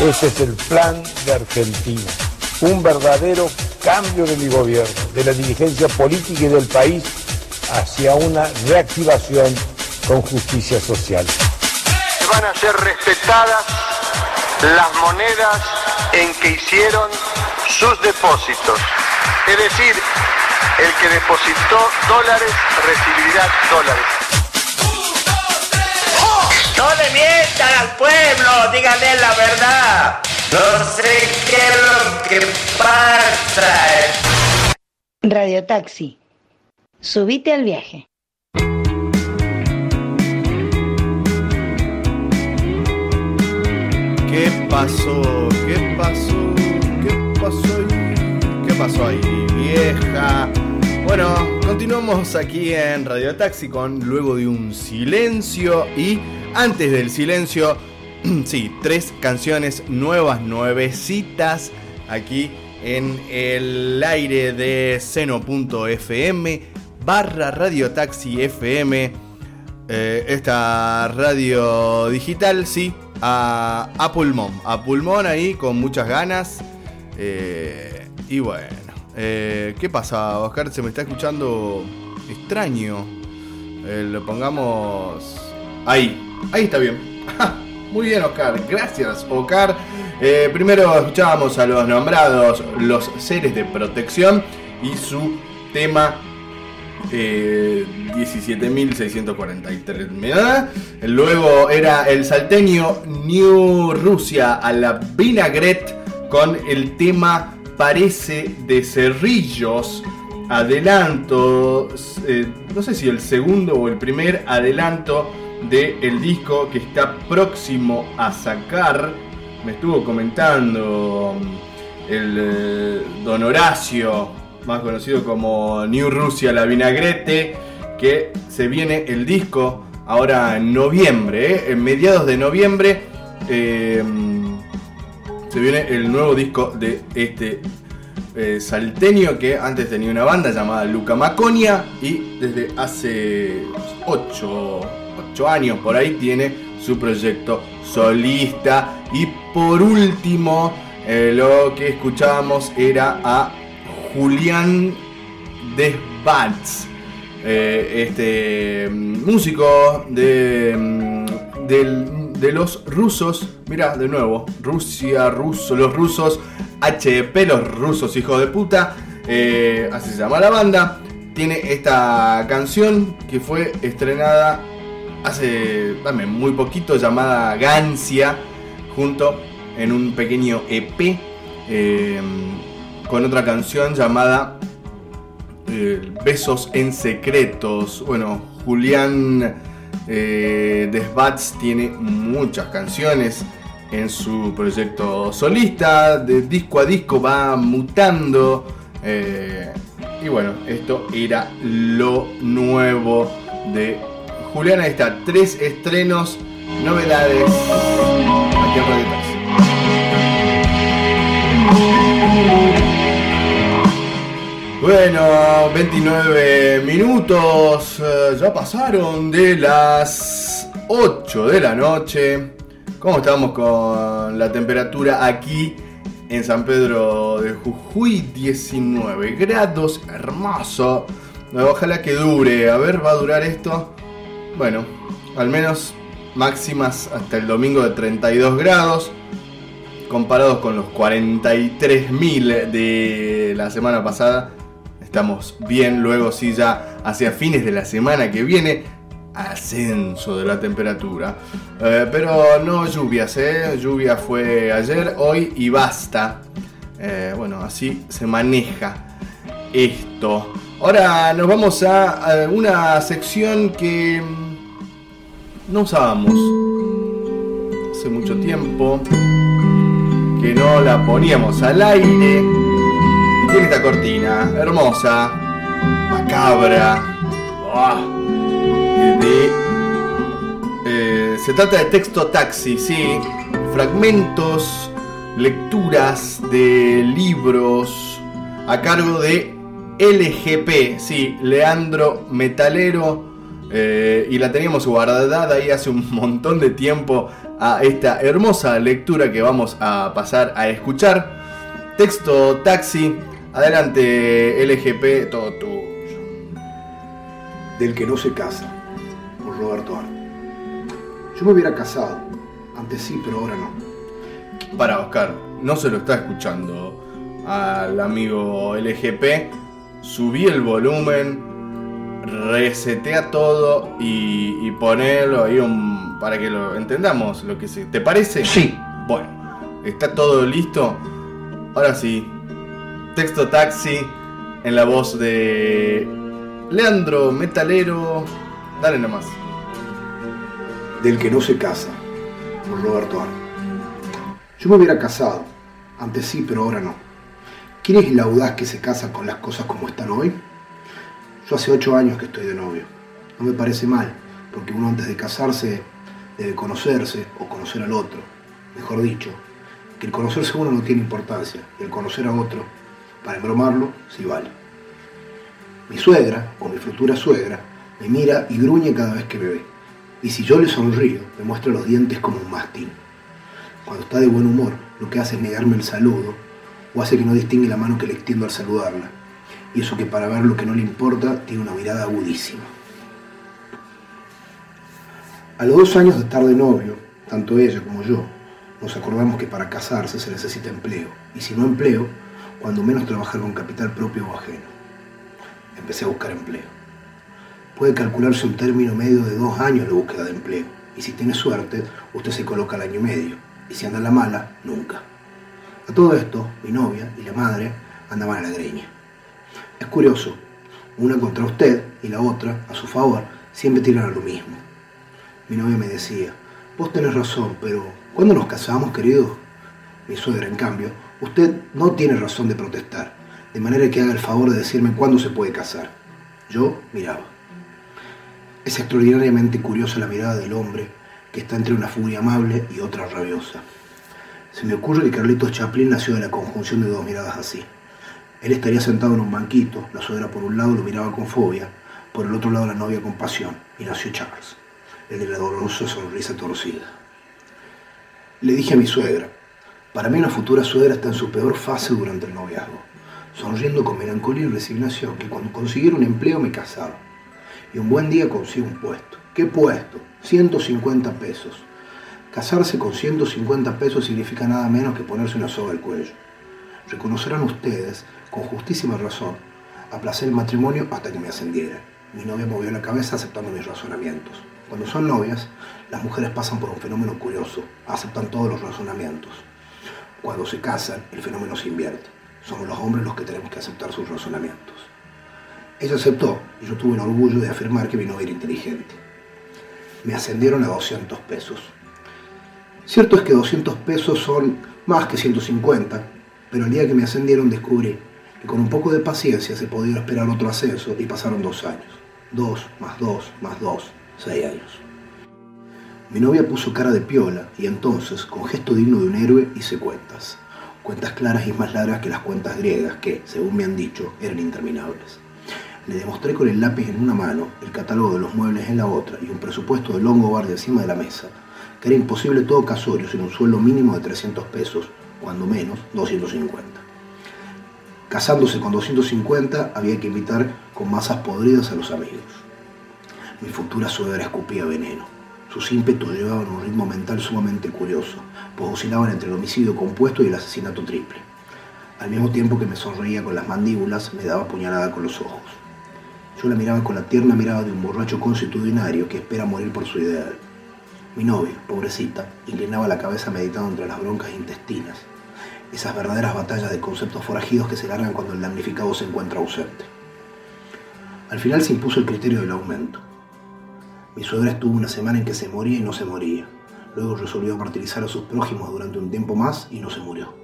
Ese es el plan de Argentina. Un verdadero cambio de mi gobierno, de la dirigencia política y del país hacia una reactivación con justicia social. Van a ser respetadas las monedas en que hicieron sus depósitos. Es decir, el que depositó dólares recibirá dólares. Mientan al pueblo, díganle la verdad. No sé qué es lo que pasa. Radio Taxi. Subite al viaje. ¿Qué pasó? ¿Qué pasó? ¿Qué pasó ahí? ¿Qué pasó ahí, vieja? Bueno, continuamos aquí en Radio Taxi con luego de un silencio y antes del silencio, sí, tres canciones nuevas, nuevecitas aquí en el aire de seno.fm barra Radio Taxi FM. Eh, esta radio digital, sí, a, pulmón. A pulmón ahí con muchas ganas. Eh, y bueno, eh, ¿qué pasa, Oscar? Se me está escuchando extraño. Lo pongamos ahí. Ahí está bien. Muy bien, Oscar. Gracias, Oscar. Eh, primero escuchábamos a los nombrados, los seres de protección y su tema eh, 17.643. ¿verdad? Luego era el salteño New Rusia a la vinaigrette con el tema Parece de Cerrillos. Adelanto, eh, no sé si el segundo o el primer adelanto del disco que está próximo a sacar. Me estuvo comentando el eh, Don Horacio, más conocido como New Rusia la Vinagrete, que se viene el disco ahora en noviembre, ¿eh? en mediados de noviembre. eh, se viene el nuevo disco de este salteño que antes tenía una banda llamada Luca Maconia y desde hace 8, años por ahí tiene su proyecto solista. Y por último, eh, lo que escuchábamos era a Julián Desbats, eh, este mm, músico de, mm, de los rusos. Mira, de nuevo, Rusia, ruso, los rusos, HP, los rusos, hijos de puta. eh, así se llama la banda. Tiene esta canción que fue estrenada hace dame, muy poquito, llamada Gancia, junto en un pequeño EP eh, con otra canción llamada eh, Besos en Secretos. Bueno, Julián eh, Desbats tiene muchas canciones en su proyecto solista. De disco a disco va mutando. eh, y bueno, esto era lo nuevo de Julián. Ahí está, tres estrenos, novedades. Aquí en. Bueno, 29 minutos, eh, ya pasaron de las 8 de la noche. ¿Cómo estamos con la temperatura aquí en San Pedro de Jujuy? 19 grados, hermoso. Ojalá que dure, a ver, ¿va a durar esto? Bueno, al menos máximas hasta el domingo de 32 grados comparados con los 43.000 de la semana pasada, estamos bien. Luego, sí, ya hacia fines de la semana que viene, ascenso de la temperatura. Eh, pero no lluvias, ¿eh? Lluvia fue ayer, hoy y basta. Eh, bueno, así se maneja esto. Ahora nos vamos a, una sección que no usábamos hace mucho tiempo que no la poníamos al aire. Tiene esta cortina hermosa, macabra. eh, se trata de texto taxi, sí. Fragmentos, lecturas de libros a cargo de LGP, sí, Leandro Metalero. Eh, y la teníamos guardada ahí hace un montón de tiempo a esta hermosa lectura que vamos a pasar a escuchar. Texto taxi, adelante LGP, todo tuyo. Del que no se casa, por Roberto Art. Yo me hubiera casado, antes sí, pero ahora no. Para Oscar, no se lo está escuchando al amigo LGP. Subí el volumen, resetea todo y, y ponelo ahí un, para que lo entendamos lo que se. ¿Te parece? Sí. Bueno, está todo listo. Ahora sí, texto taxi en la voz de Leandro Metalero. Dale nomás. Del que no se casa, por Roberto Art. Yo me hubiera casado, antes sí, pero ahora no. ¿Quién es el audaz que se casa con las cosas como están hoy? Yo hace ocho años que estoy de novio. No me parece mal, porque uno antes de casarse debe conocerse o conocer al otro. Mejor dicho, que el conocerse uno no tiene importancia, y el conocer a otro, para embromarlo, sí vale. Mi suegra, o mi futura suegra, me mira y gruñe cada vez que me ve. Y si yo le sonrío, me muestra los dientes como un mastín. Cuando está de buen humor, lo que hace es negarme el saludo, o hace que no distingue la mano que le extiendo al saludarla. Y eso que para ver lo que no le importa, tiene una mirada agudísima. A los dos años de estar de novio, tanto ella como yo, nos acordamos que para casarse se necesita empleo. Y si no empleo, cuando menos trabajar con capital propio o ajeno. Empecé a buscar empleo. Puede calcularse un término medio de dos años la búsqueda de empleo. Y si tiene suerte, usted se coloca al año y medio. Y si anda en la mala, nunca. A todo esto, mi novia y la madre andaban a la greña. Es curioso, una contra usted y la otra, a su favor, siempre tiran a lo mismo. Mi novia me decía, vos tenés razón, pero ¿cuándo nos casamos, querido? Mi suegra, en cambio, usted no tiene razón de protestar, de manera que haga el favor de decirme cuándo se puede casar. Yo miraba. Es extraordinariamente curiosa la mirada del hombre que está entre una furia amable y otra rabiosa. Se me ocurre que Carlitos Chaplin nació de la conjunción de dos miradas así. Él estaría sentado en un banquito, la suegra por un lado lo miraba con fobia, por el otro lado la novia con pasión, y nació Charles, el de la dolorosa sonrisa torcida. Le dije a mi suegra, para mí una futura suegra está en su peor fase durante el noviazgo, sonriendo con melancolía y resignación, que cuando consiguiera un empleo me casaba. Y un buen día consigo un puesto. ¿Qué puesto? 150 pesos. Casarse con 150 pesos significa nada menos que ponerse una soga al cuello. Reconocerán ustedes, con justísima razón, aplacé el matrimonio hasta que me ascendiera. Mi novia movió la cabeza aceptando mis razonamientos. Cuando son novias, las mujeres pasan por un fenómeno curioso, aceptan todos los razonamientos. Cuando se casan, el fenómeno se invierte. Somos los hombres los que tenemos que aceptar sus razonamientos. Ella aceptó y yo tuve el orgullo de afirmar que mi novia era inteligente. Me ascendieron a 200 pesos. Cierto es que 200 pesos son más que 150, pero el día que me ascendieron descubrí que con un poco de paciencia se podía esperar otro ascenso y pasaron dos años. Dos, más dos, más dos, seis años. Mi novia puso cara de piola y entonces, con gesto digno de un héroe, hice cuentas. Cuentas claras y más largas que las cuentas griegas que, según me han dicho, eran interminables. Le demostré con el lápiz en una mano, el catálogo de los muebles en la otra y un presupuesto de Longobardi encima de la mesa, que era imposible todo casorio sin un sueldo mínimo de 300 pesos, cuando menos 250. Casándose con 250 había que invitar con masas podridas a los amigos. Mi futura suegra escupía veneno. Sus ímpetus llevaban un ritmo mental sumamente curioso, pues oscilaban entre el homicidio compuesto y el asesinato triple. Al mismo tiempo que me sonreía con las mandíbulas, me daba puñalada con los ojos. Yo la miraba con la tierna mirada de un borracho constitucionario que espera morir por su ideal. Mi novia, pobrecita, inclinaba la cabeza meditando entre las broncas intestinas, esas verdaderas batallas de conceptos forajidos que se largan cuando el damnificado se encuentra ausente. Al final se impuso el criterio del aumento. Mi suegra estuvo una semana en que se moría y no se moría. Luego resolvió martirizar a sus prójimos durante un tiempo más y no se murió.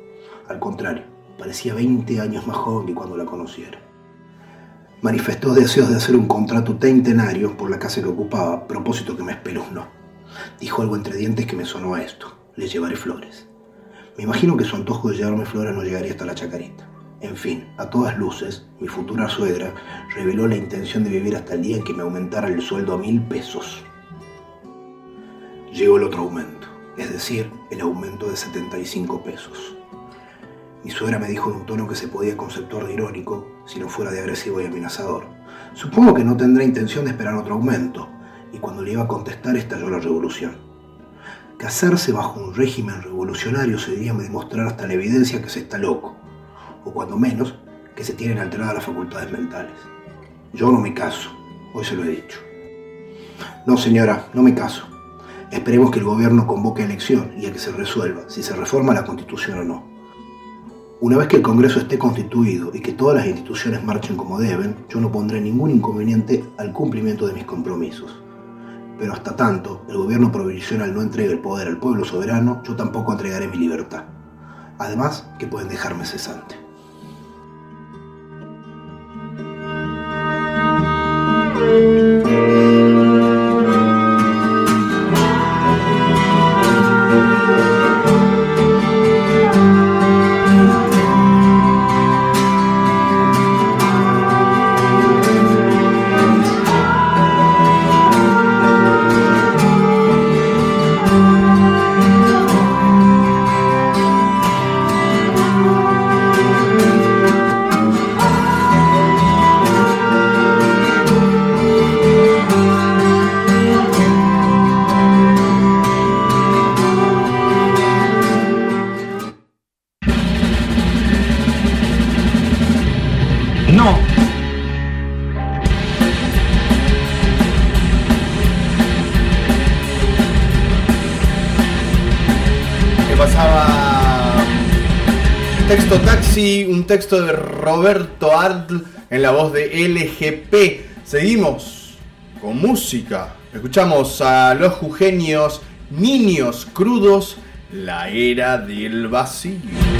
Al contrario, parecía 20 años más joven que cuando la conociera. Manifestó deseos de hacer un contrato treintenario por la casa que ocupaba, propósito que me espeluznó. Dijo algo entre dientes que me sonó a esto. Le llevaré flores. Me imagino que su antojo de llevarme flores no llegaría hasta la chacarita. En fin, a todas luces, mi futura suegra reveló la intención de vivir hasta el día en que me aumentara el sueldo a mil pesos. Llegó el otro aumento, es decir, el aumento de 75 pesos. Mi suegra me dijo en un tono que se podía conceptuar de irónico si no fuera de agresivo y amenazador. Supongo que no tendrá intención de esperar otro aumento, y cuando le iba a contestar estalló la revolución. Casarse bajo un régimen revolucionario sería demostrar hasta la evidencia que se está loco, o cuando menos, que se tienen alteradas las facultades mentales. Yo no me caso, hoy se lo he dicho. No, señora, no me caso. Esperemos que el gobierno convoque elección y a que se resuelva si se reforma la constitución o no. Una vez que el Congreso esté constituido y que todas las instituciones marchen como deben, yo no pondré ningún inconveniente al cumplimiento de mis compromisos. Pero hasta tanto el gobierno provisional no entregue el poder al pueblo soberano, yo tampoco entregaré mi libertad. Además, que pueden dejarme cesante. Texto de Roberto Artl en la voz de LGP. Seguimos con música. Escuchamos a los jujeños Niños Crudos, la era del vacío.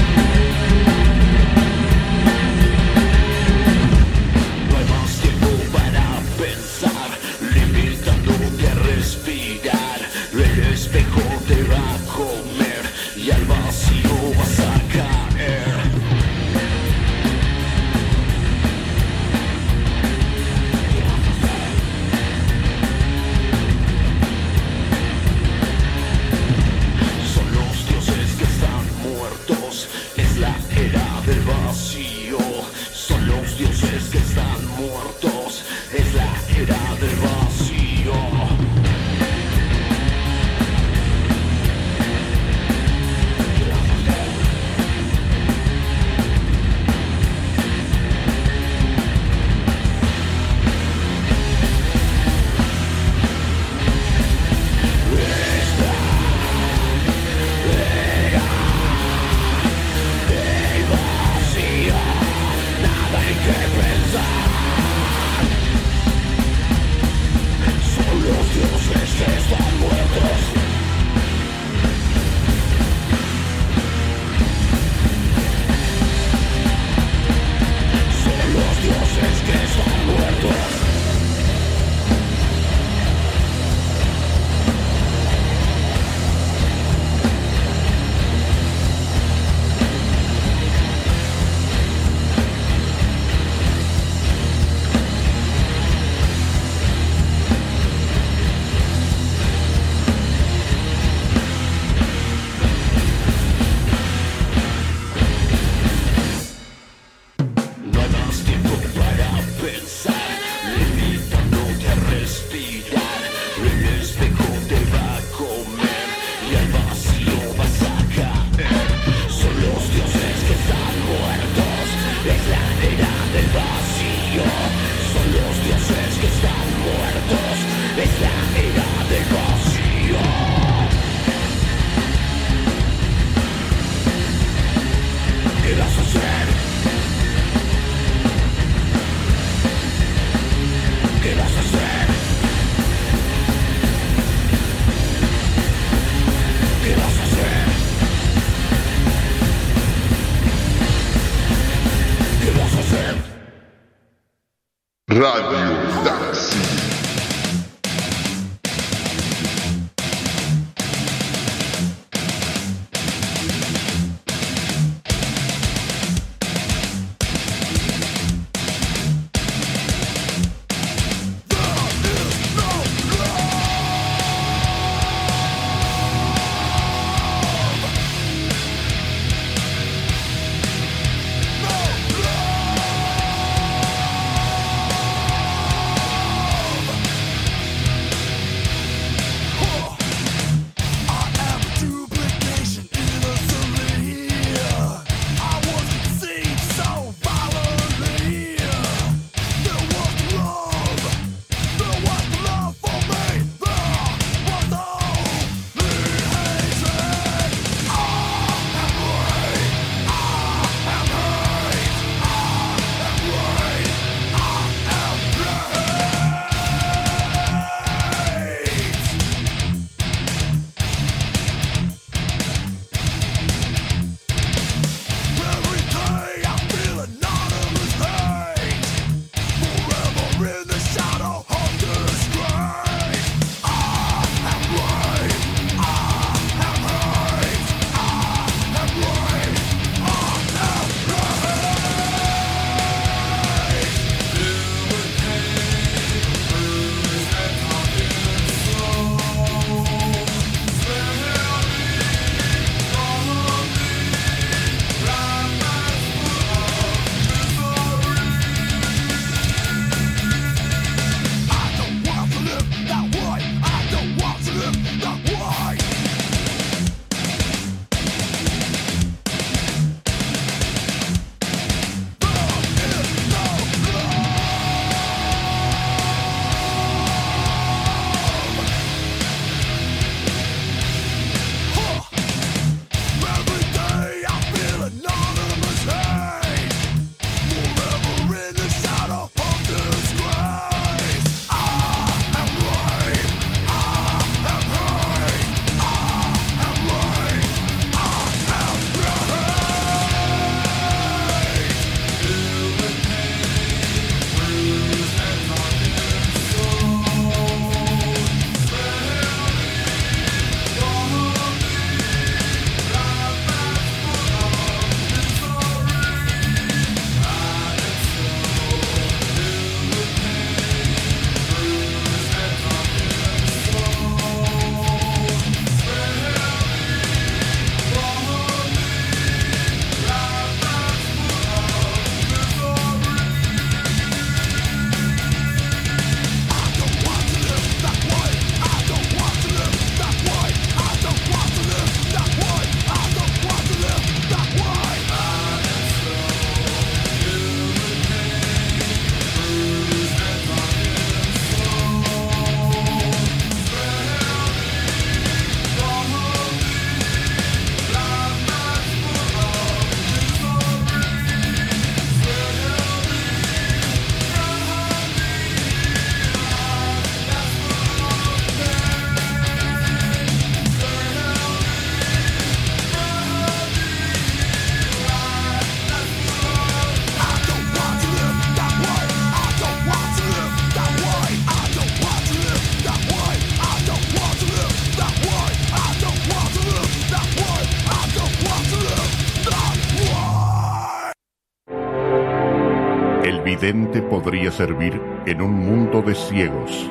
Servir en un mundo de ciegos,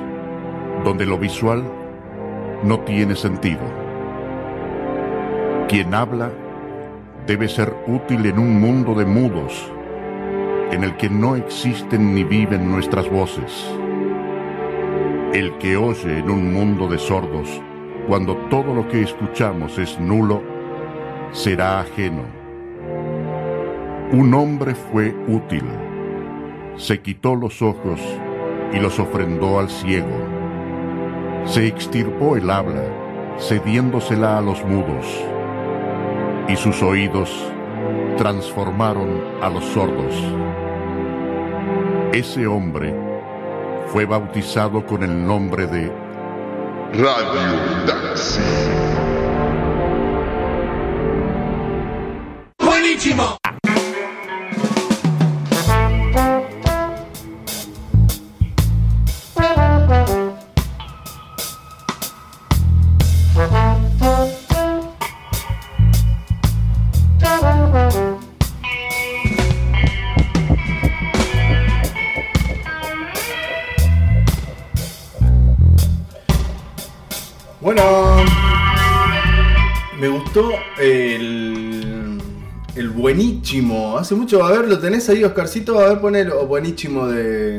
donde lo visual no tiene sentido. Quien habla debe ser útil en un mundo de mudos, en el que no existen ni viven nuestras voces. El que oye en un mundo de sordos, cuando todo lo que escuchamos es nulo, será ajeno. Un hombre fue útil se quitó los ojos y los ofrendó al ciego. Se extirpó el habla, cediéndosela a los mudos, y sus oídos transformaron a los sordos. Ese hombre fue bautizado con el nombre de Radio Taxi. Hace mucho, a ver, lo tenés ahí, Oscarcito. A ver, pon el buenísimo de,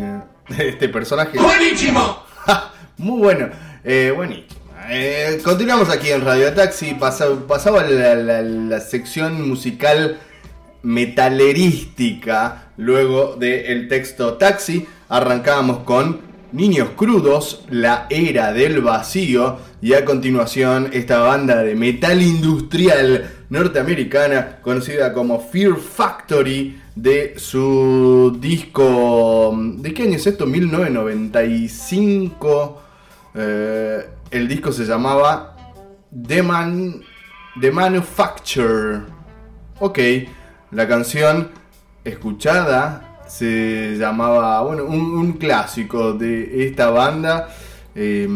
de este personaje. ¡Buenísimo! Muy bueno. Eh, buenísimo. Eh, continuamos aquí en Radio Taxi. Pasa- pasaba la, la- la sección musical metalerística. Luego del texto Taxi, arrancábamos con Niños Crudos, la era del vacío. Y a continuación, esta banda de metal industrial norteamericana conocida como Fear Factory de su disco. ¿De qué año es esto? 1995. Eh, el disco se llamaba The, The Manufacture. Ok, la canción escuchada se llamaba, bueno, un, un clásico de esta banda eh,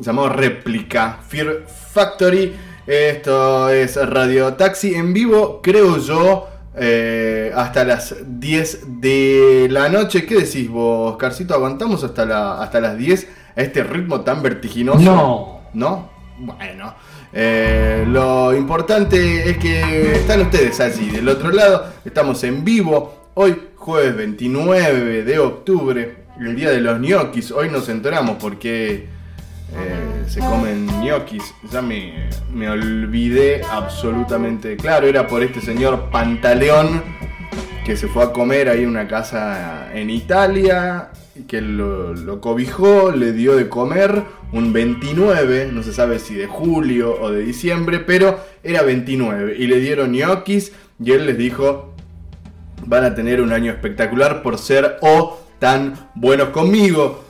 llamado Réplica, Fear Factory. Esto es Radio Taxi en vivo, creo yo, eh, hasta las 10 de la noche. ¿Qué decís vos, Oscarcito? ¿Aguantamos hasta, la, hasta las 10 a este ritmo tan vertiginoso? No. ¿No? Bueno. eh, lo importante es que están ustedes allí del otro lado. Estamos en vivo. Hoy, jueves 29 de octubre, el día de los ñoquis. Hoy nos enteramos porque eh, se comen ñoquis. Ya me, me olvidé absolutamente. Claro, era por este señor Pantaleón que se fue a comer ahí en una casa en Italia, que lo, lo cobijó, le dio de comer un 29, no se sabe si de julio o de diciembre, pero era 29, y le dieron ñoquis, y él les dijo, van a tener un año espectacular por ser o tan buenos conmigo.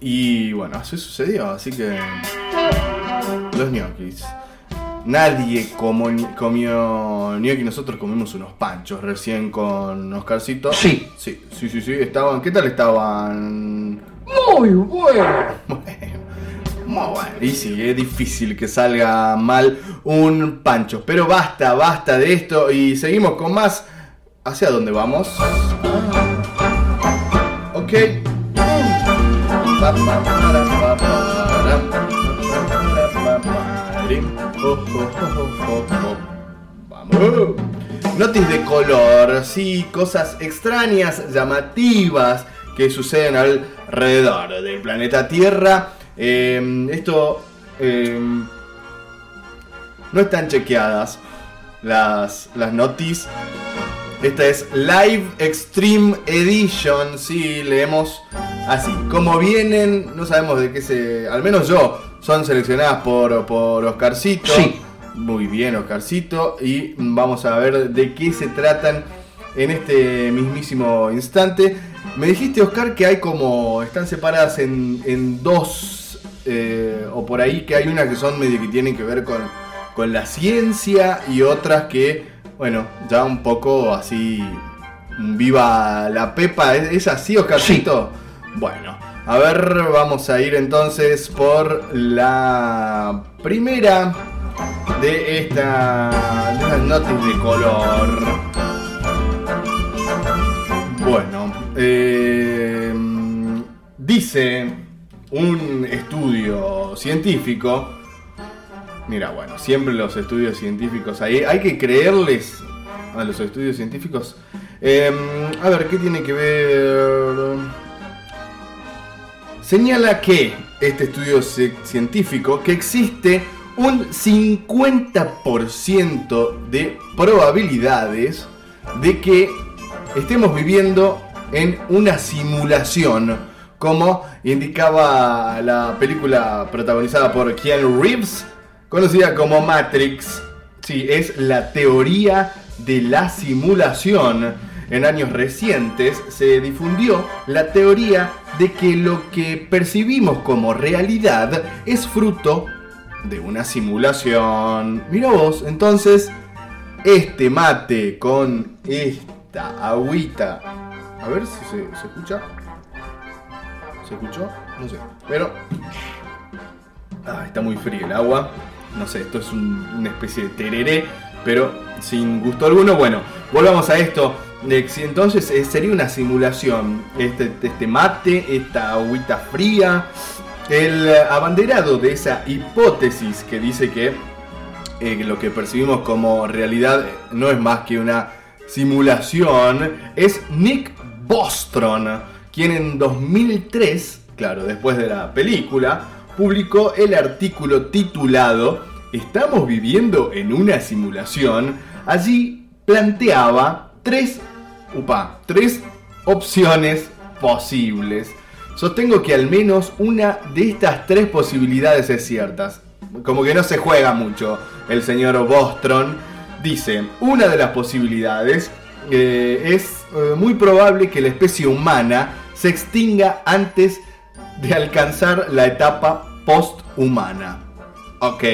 Y bueno, así sucedió, así que... Los ñoquis. Nadie como, comió gnocchi, nosotros comimos unos panchos recién con Oscarcito. Sí. Sí, sí, sí, sí, estaban, ¿qué tal estaban? Muy bueno. Muy bueno. Y sí, es difícil que salga mal un pancho. Pero basta, basta de esto y seguimos con más. ¿Hacia dónde vamos? Ok. Oh. Vamos. Notis de color, sí, cosas extrañas, llamativas que suceden alrededor del planeta Tierra. Eh, esto eh, no están chequeadas las, las notis. Esta es Live Extreme Edition. Sí, leemos así. Como vienen, no sabemos de qué se. Al menos yo, son seleccionadas por, por Oscarcito. Sí. Muy bien, Oscarcito. Y vamos a ver de qué se tratan en este mismísimo instante. Me dijiste, Oscar, que hay como. están separadas en, en dos. eh, o por ahí que hay unas que son medio que tienen que ver con, con la ciencia y otras que, bueno, ya un poco así. Viva la Pepa. ¿Es, es así, Oscarcito? Bueno, a ver, vamos a ir entonces por la primera de esta de notas de color. Bueno, eh, dice un estudio científico. Mira, bueno, siempre los estudios científicos ahí. Hay que creerles a los estudios científicos. Eh, a ver, ¿qué tiene que ver? Señala que este estudio ci- científico que existe un 50% de probabilidades de que estemos viviendo en una simulación, como indicaba la película protagonizada por Keanu Reeves, conocida como Matrix. Sí, es la teoría de la simulación. En años recientes se difundió la teoría de que lo que percibimos como realidad es fruto de una simulación. Mira vos, entonces, este mate con esta agüita. A ver si se, se escucha. ¿Se escuchó? No sé. Pero. Ah, está muy frío el agua. No sé, esto es un- una especie de tereré, pero sin gusto alguno. Bueno, volvamos a esto. Si Entonces eh, sería una simulación. Este, este mate, esta agüita fría. el eh, abanderado de esa hipótesis que dice que eh, lo que percibimos como realidad no es más que una simulación es Nick Bostrom, quien en 2003, claro, después de la película, publicó el artículo titulado ¿Estamos viviendo en una simulación? Allí planteaba tres, upa, tres opciones posibles. Sostengo que al menos una de estas tres posibilidades es cierta. Como que no se juega mucho el señor Bostrom. Dice, una de las posibilidades eh, es eh, muy probable que la especie humana se extinga antes de alcanzar la etapa posthumana. Ok.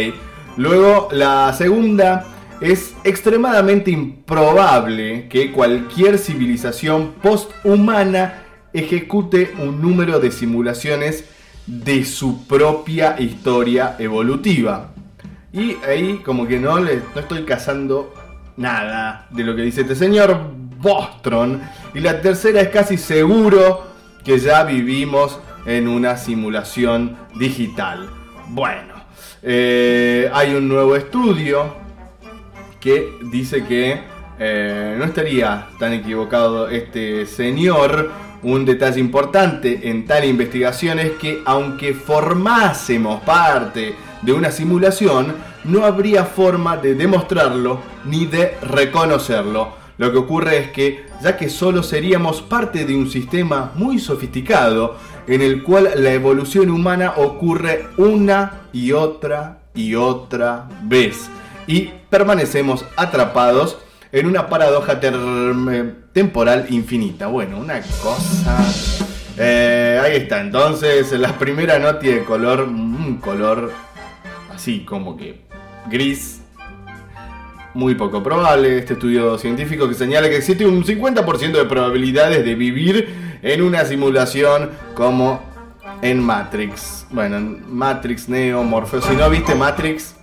Luego, la segunda es extremadamente improbable que cualquier civilización posthumana ejecute un número de simulaciones de su propia historia evolutiva. Y ahí como que no, le, no estoy cazando nada de lo que dice este señor Bostrom. Y la tercera es casi seguro que ya vivimos en una simulación digital. Bueno, eh, hay un nuevo estudio que dice que eh, no estaría tan equivocado este señor. Un detalle importante en tal investigación es que aunque formásemos parte de una simulación, no habría forma de demostrarlo ni de reconocerlo. Lo que ocurre es que, ya que solo seríamos parte de un sistema muy sofisticado, en el cual la evolución humana ocurre una y otra y otra vez, y permanecemos atrapados en una paradoja temporal infinita. Bueno, una cosa... Eh, ahí está, entonces la primera nota de color, un color así como que gris, muy poco probable. Este estudio científico que señala que existe un 50% de probabilidades de vivir en una simulación como en Matrix. Bueno, en Matrix, Neo, Morpheus. Si no viste Matrix,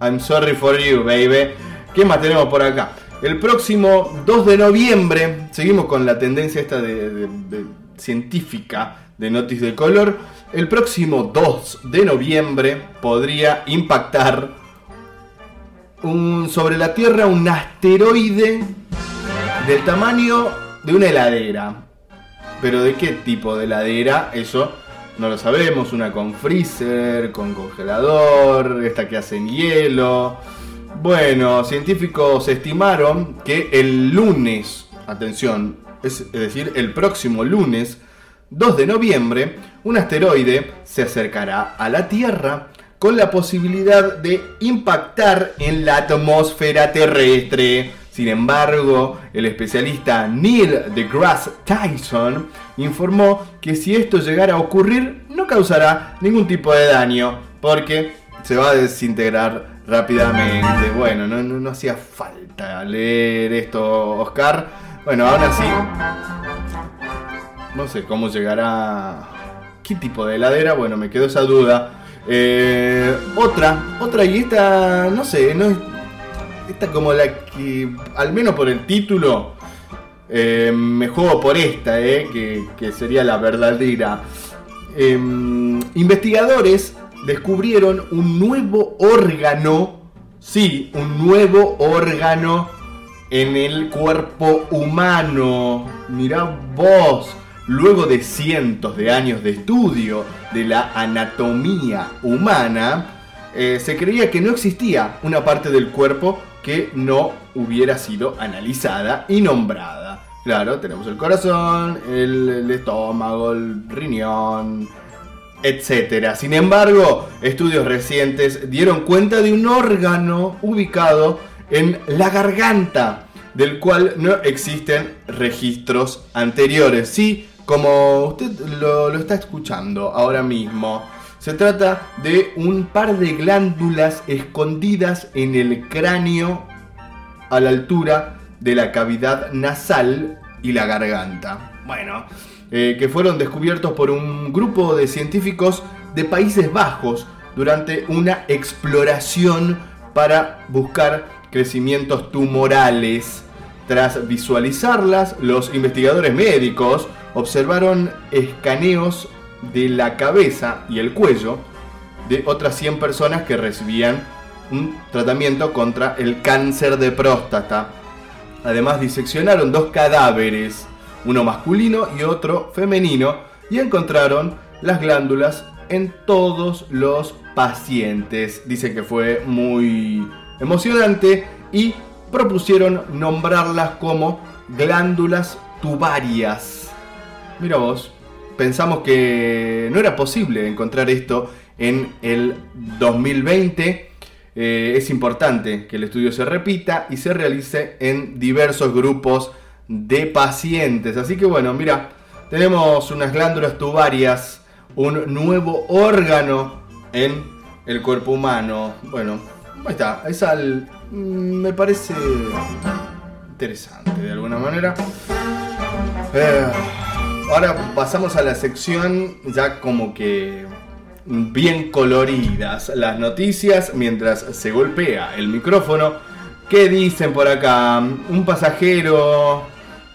I'm sorry for you, baby. ¿Qué más tenemos por acá? El próximo 2 de noviembre, seguimos con la tendencia esta de científica de Notis de color. El próximo 2 de noviembre podría impactar un- sobre la Tierra un asteroide del tamaño de una heladera. Pero de qué tipo de heladera, eso no lo sabemos. Una con freezer, con congelador, esta que hacen hielo. Bueno, científicos estimaron que el lunes, atención, es, decir, el próximo lunes 2 de noviembre, un asteroide se acercará a la Tierra con la posibilidad de impactar en la atmósfera terrestre. Sin embargo, el especialista Neil deGrasse Tyson informó que si esto llegara a ocurrir no causará ningún tipo de daño porque se va a desintegrar rápidamente. Bueno, no, hacía falta leer esto, Oscar. Bueno, aún así, no sé cómo llegará. ¿Qué tipo de heladera? Bueno, me quedó esa duda. Eh, otra, otra, y esta, no sé, no es. Esta como la que, al menos por el título, eh, me juego por esta, eh, que, que sería la verdadera. Em, investigadores descubrieron un nuevo órgano, sí, un nuevo órgano en el cuerpo humano. Mirá vos, luego de cientos de años de estudio de la anatomía humana, eh, se creía que no existía una parte del cuerpo que no hubiera sido analizada y nombrada. Claro, tenemos el corazón, el, estómago, el riñón, etcétera. Sin embargo, estudios recientes dieron cuenta de un órgano ubicado en la garganta, del cual no existen registros anteriores. Sí, como usted lo está escuchando ahora mismo, se trata de un par de glándulas escondidas en el cráneo a la altura de la cavidad nasal y la garganta. Bueno, eh, que fueron descubiertos por un grupo de científicos de Países Bajos durante una exploración para buscar crecimientos tumorales. Tras visualizarlas, los investigadores médicos observaron escaneos de la cabeza y el cuello de otras 100 personas que recibían un tratamiento contra el cáncer de próstata. Además diseccionaron dos cadáveres, uno masculino y otro femenino, y encontraron las glándulas en todos los pacientes. Dice que fue muy emocionante y propusieron nombrarlas como glándulas tubarias. Mira vos, pensamos que no era posible encontrar esto en el 2020. Eh, es importante que el estudio se repita y se realice en diversos grupos de pacientes. Así que bueno, mira, tenemos unas glándulas tubarias, un nuevo órgano en el cuerpo humano. Bueno, ahí está. Es al, mm, me parece interesante de alguna manera. Eh, ahora pasamos a la sección ya como que bien coloridas las noticias mientras se golpea el micrófono. ¿Qué dicen por acá? Un pasajero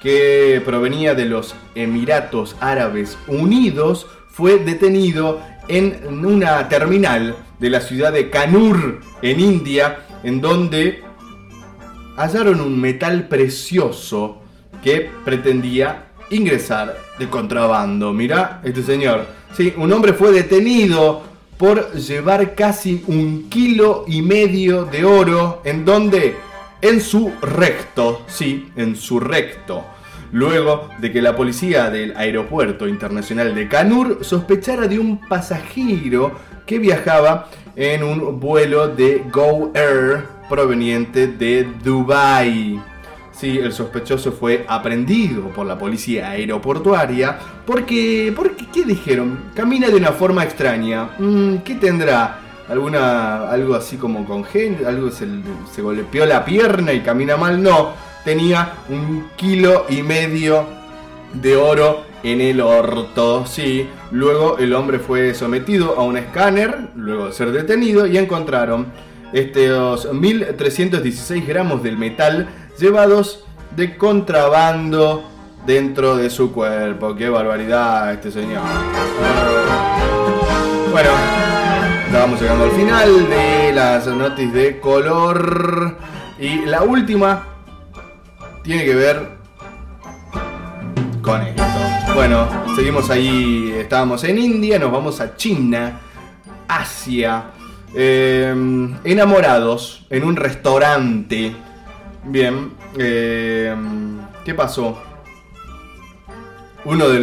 que provenía de los Emiratos Árabes Unidos fue detenido en una terminal de la ciudad de Kanur, en India, en donde hallaron un metal precioso que pretendía ingresar de contrabando. Mirá, este señor. Sí, un hombre fue detenido por llevar casi un kilo y medio de oro. ¿En donde En su recto. Sí, en su recto. Luego de que la policía del aeropuerto internacional de Kanur sospechara de un pasajero que viajaba en un vuelo de Go Air proveniente de Dubai. Sí, el sospechoso fue aprendido por la policía aeroportuaria porque, porque ¿qué dijeron? Camina de una forma extraña. Mm, ¿Qué tendrá? ¿Alguna, algo así como congénito? ¿Algo se, se golpeó la pierna y camina mal? No, tenía un kilo y medio de oro en el orto, sí. Luego el hombre fue sometido a un escáner, luego de ser detenido, y encontraron estos 1316 gramos del metal llevados de contrabando dentro de su cuerpo. Qué barbaridad este señor. Bueno, estábamos llegando al final de las noticias de color. Y la última tiene que ver con esto. Bueno, seguimos ahí, estábamos en India, nos vamos a China, Asia, eh, enamorados en un restaurante. Bien, eh, ¿qué pasó? Uno de,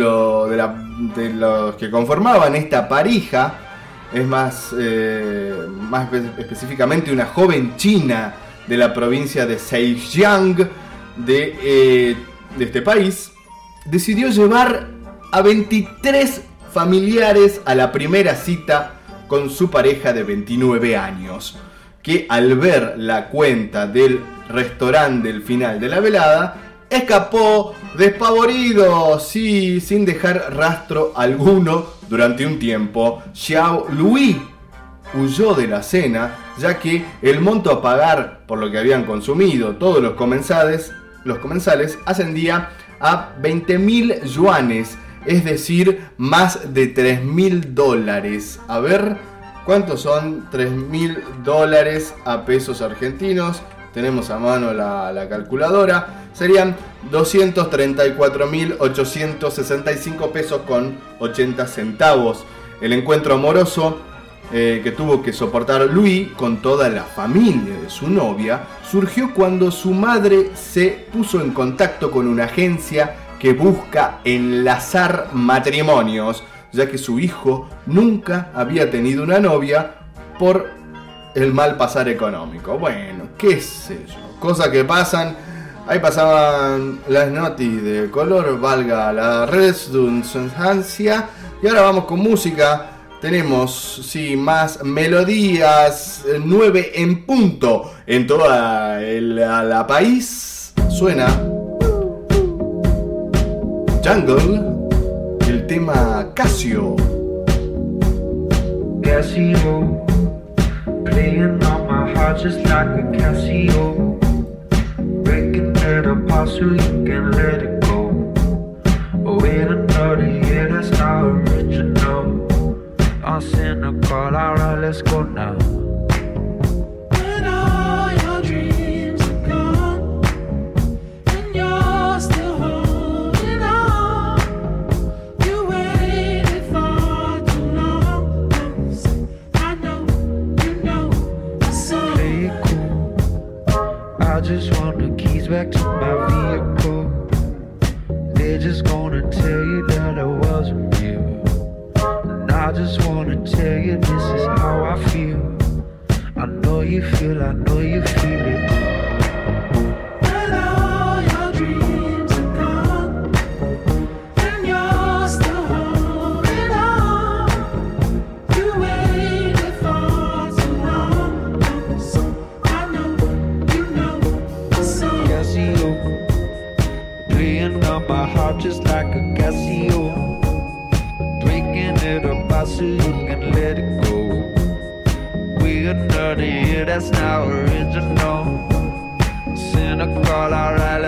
los que conformaban esta pareja es más, eh, más espe- específicamente una joven china de la provincia de Zhejiang de, eh, de este país, decidió llevar a 23 familiares a la primera cita con su pareja de 29 años, que al ver la cuenta del restaurante del final de la velada, escapó despavorido, sí, sin dejar rastro alguno durante un tiempo. Xiao Louis huyó de la cena, ya que el monto a pagar por lo que habían consumido todos los comensales, ascendía a 20.000 yuanes, es decir, más de 3.000 dólares. A ver, ¿cuántos son 3.000 dólares a pesos argentinos? Tenemos a mano la, la calculadora. Serían 234.865 pesos con 80 centavos. El encuentro amoroso eh, que tuvo que soportar Louis con toda la familia de su novia surgió cuando su madre se puso en contacto con una agencia que busca enlazar matrimonios, ya que su hijo nunca había tenido una novia por el mal pasar económico. Bueno, qué sé yo, cosas que pasan. Ahí pasaban las noticias de color, valga la redundancia. Y ahora vamos con música. Tenemos, sí, más melodías. 9 en punto en toda el, país. Suena Jungle, tema Casio. Casio, playing on my heart just like a Casio. Breaking it apart so you can let it go. Oh, Wait another year, that's not original. I'll send a call, alright, let's go now. I just want the keys back to my vehicle. They're just gonna tell you that I wasn't you. And I just wanna tell you this is how I feel. I know you feel, I know you feel. that's now original. Cynical, alright,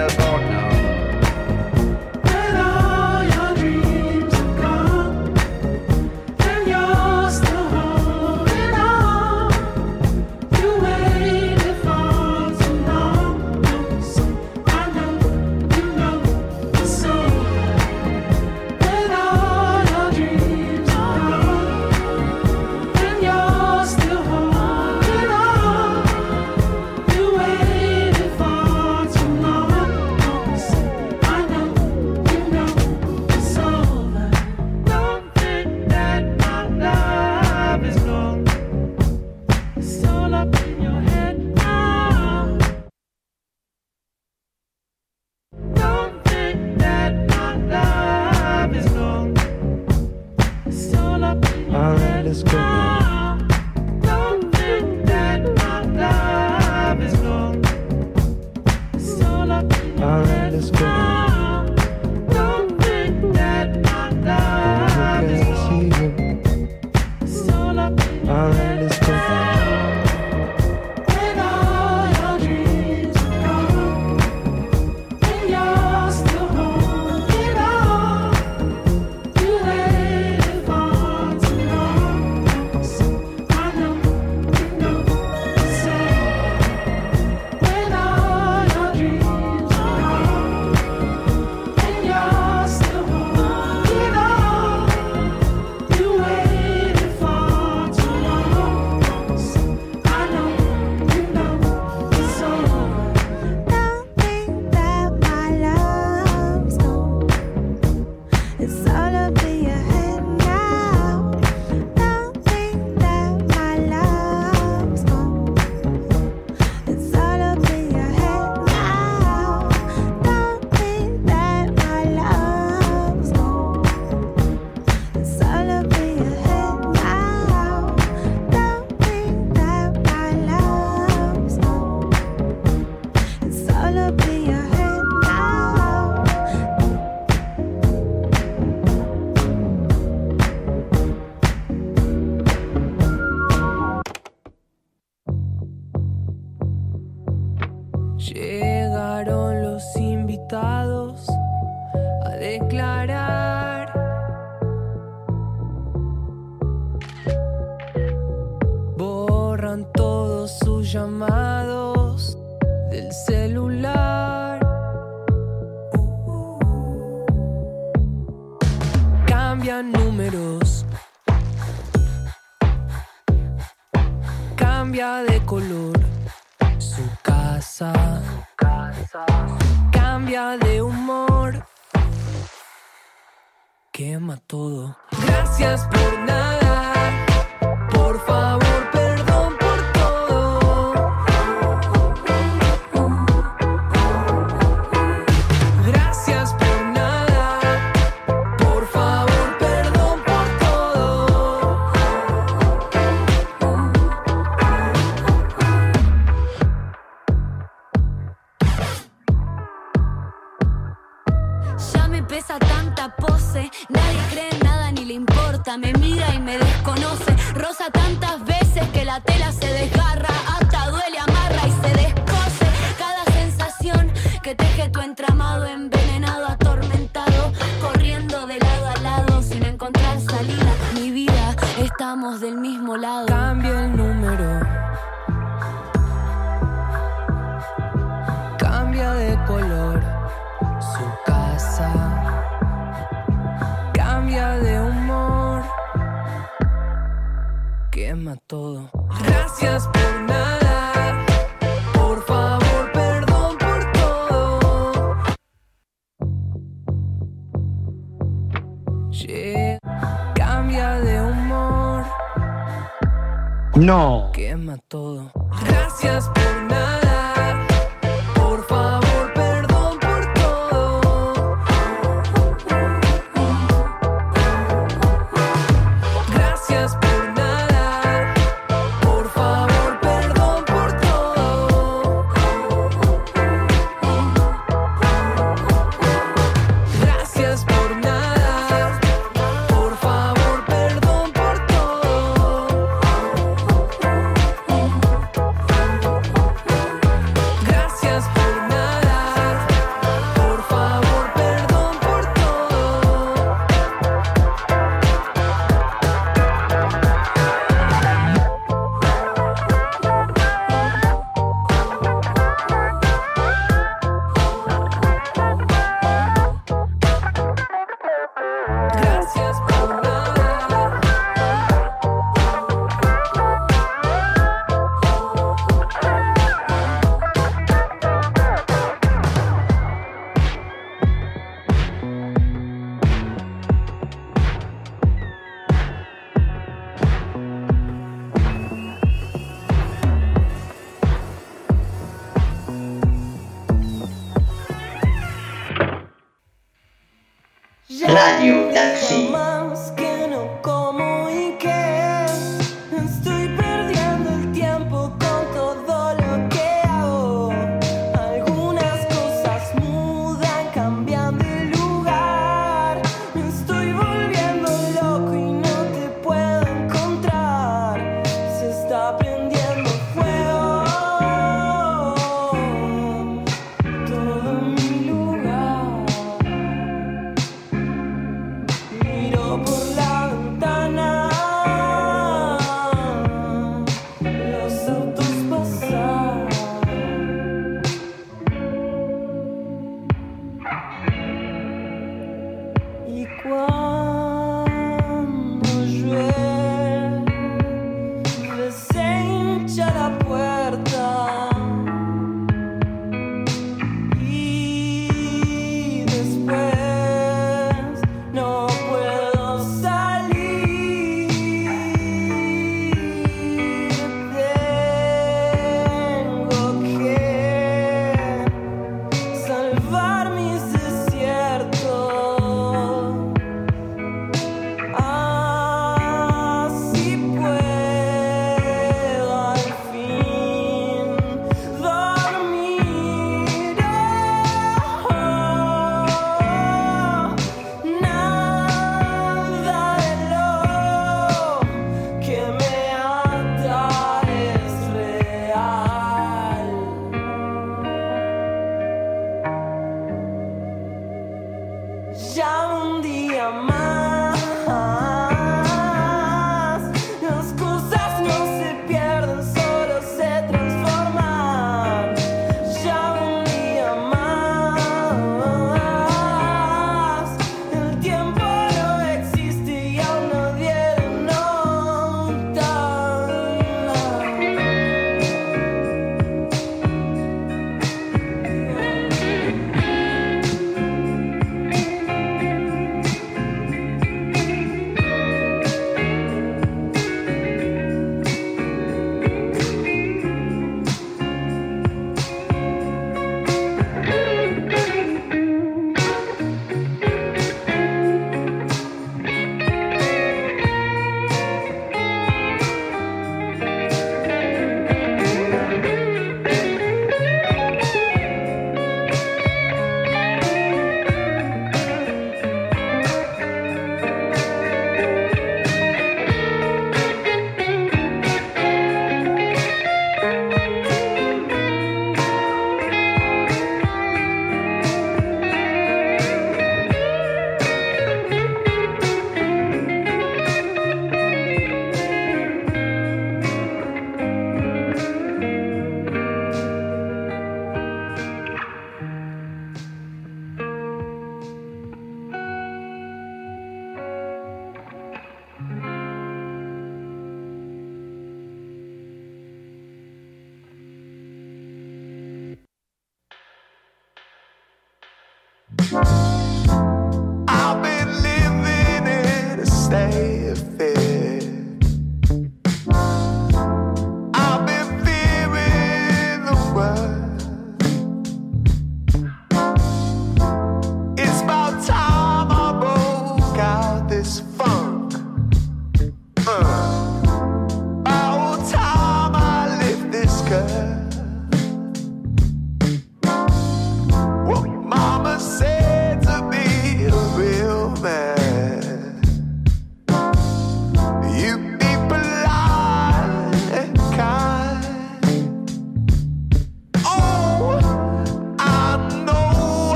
walk.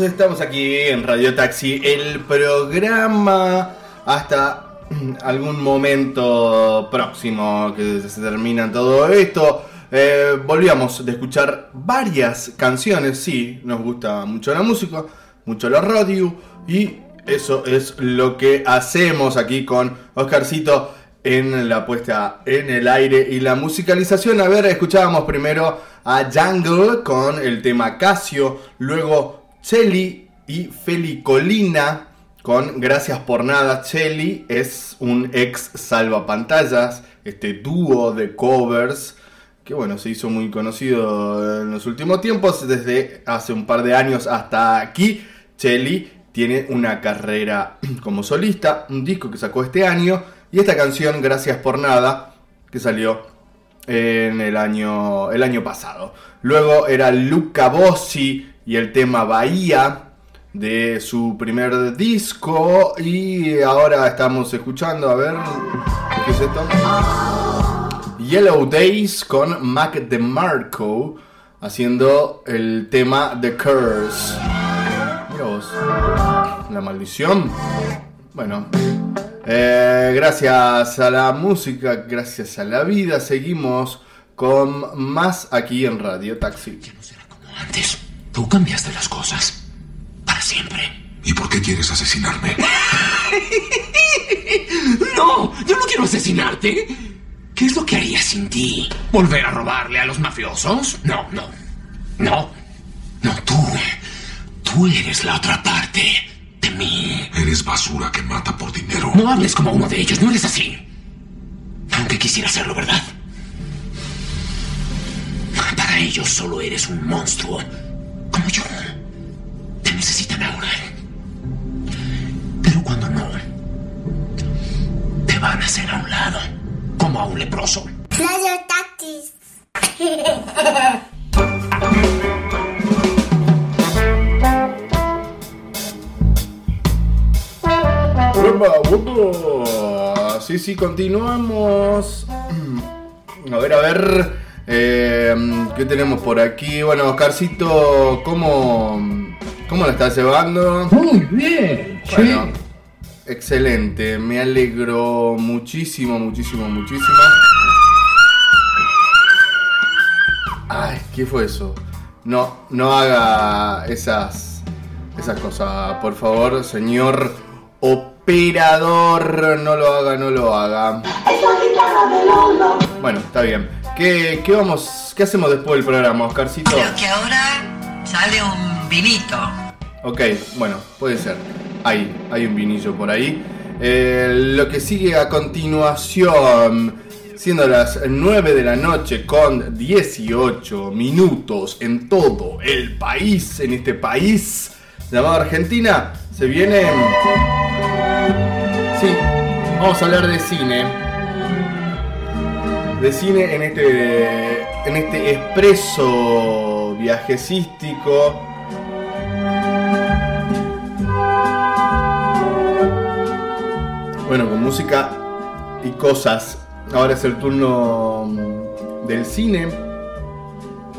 Estamos aquí en Radio Taxi, el programa hasta algún momento próximo que se termina todo esto. Eh, volvíamos de escuchar varias canciones, sí, nos gusta mucho la música, mucho la radio y eso es lo que hacemos aquí con Oscarcito en la puesta en el aire y la musicalización. A ver, escuchábamos primero a Jungle con el tema Casio, luego Chelly y Felicolina con Gracias por nada. Chelly es un ex salvapantallas, este dúo de covers que bueno, se hizo muy conocido en los últimos tiempos, desde hace un par de años hasta aquí. Chelly tiene una carrera como solista, un disco que sacó este año y esta canción Gracias por nada que salió en el año, el año pasado. Luego era Luca Bossi y el tema Bahía de su primer disco y ahora estamos escuchando, a ver, ¿qué es esto? Yellow Days con Mac DeMarco haciendo el tema The Curse. Mira vos, la maldición. Bueno, eh, gracias a la música, gracias a la vida, seguimos con más aquí en Radio Taxi. Antes, tú cambiaste las cosas. Para siempre. ¿Y por qué quieres asesinarme? No, yo no quiero asesinarte. ¿Qué es lo que haría sin ti? ¿Volver a robarle a los mafiosos? No, no. No. No, tú. Tú eres la otra parte de mí. Eres basura que mata por dinero. No hables como uno de ellos, no eres así. Aunque quisiera serlo, ¿verdad? Para ellos solo eres un monstruo. Como yo. Te necesitan ahora. Pero cuando no, te van a hacer a un lado. Como a un leproso. ¡Upa, upa! Sí, sí, continuamos. A ver, a ver. Eh, ¿Qué tenemos por aquí? Bueno, Oscarcito, ¿cómo, cómo la estás llevando? Muy bien. Bueno, excelente. Me alegro muchísimo, muchísimo, muchísimo. Ay, ¿qué fue eso? No, no haga esas, esas cosas, por favor, señor operador. No lo haga, no lo haga. Bueno, está bien. ¿Qué, qué vamos, qué hacemos después del programa, Oscarcito? Creo que ahora sale un vinito. Ok, bueno, puede ser. Hay, hay un vinillo por ahí. Eh, lo que sigue a continuación, siendo las 9 de la noche con 18 minutos en todo el país, en este país llamado Argentina, se viene... Sí, vamos a hablar de cine. De cine en este, en este expreso viajecístico. Bueno, con música y cosas. Ahora es el turno mm, del cine.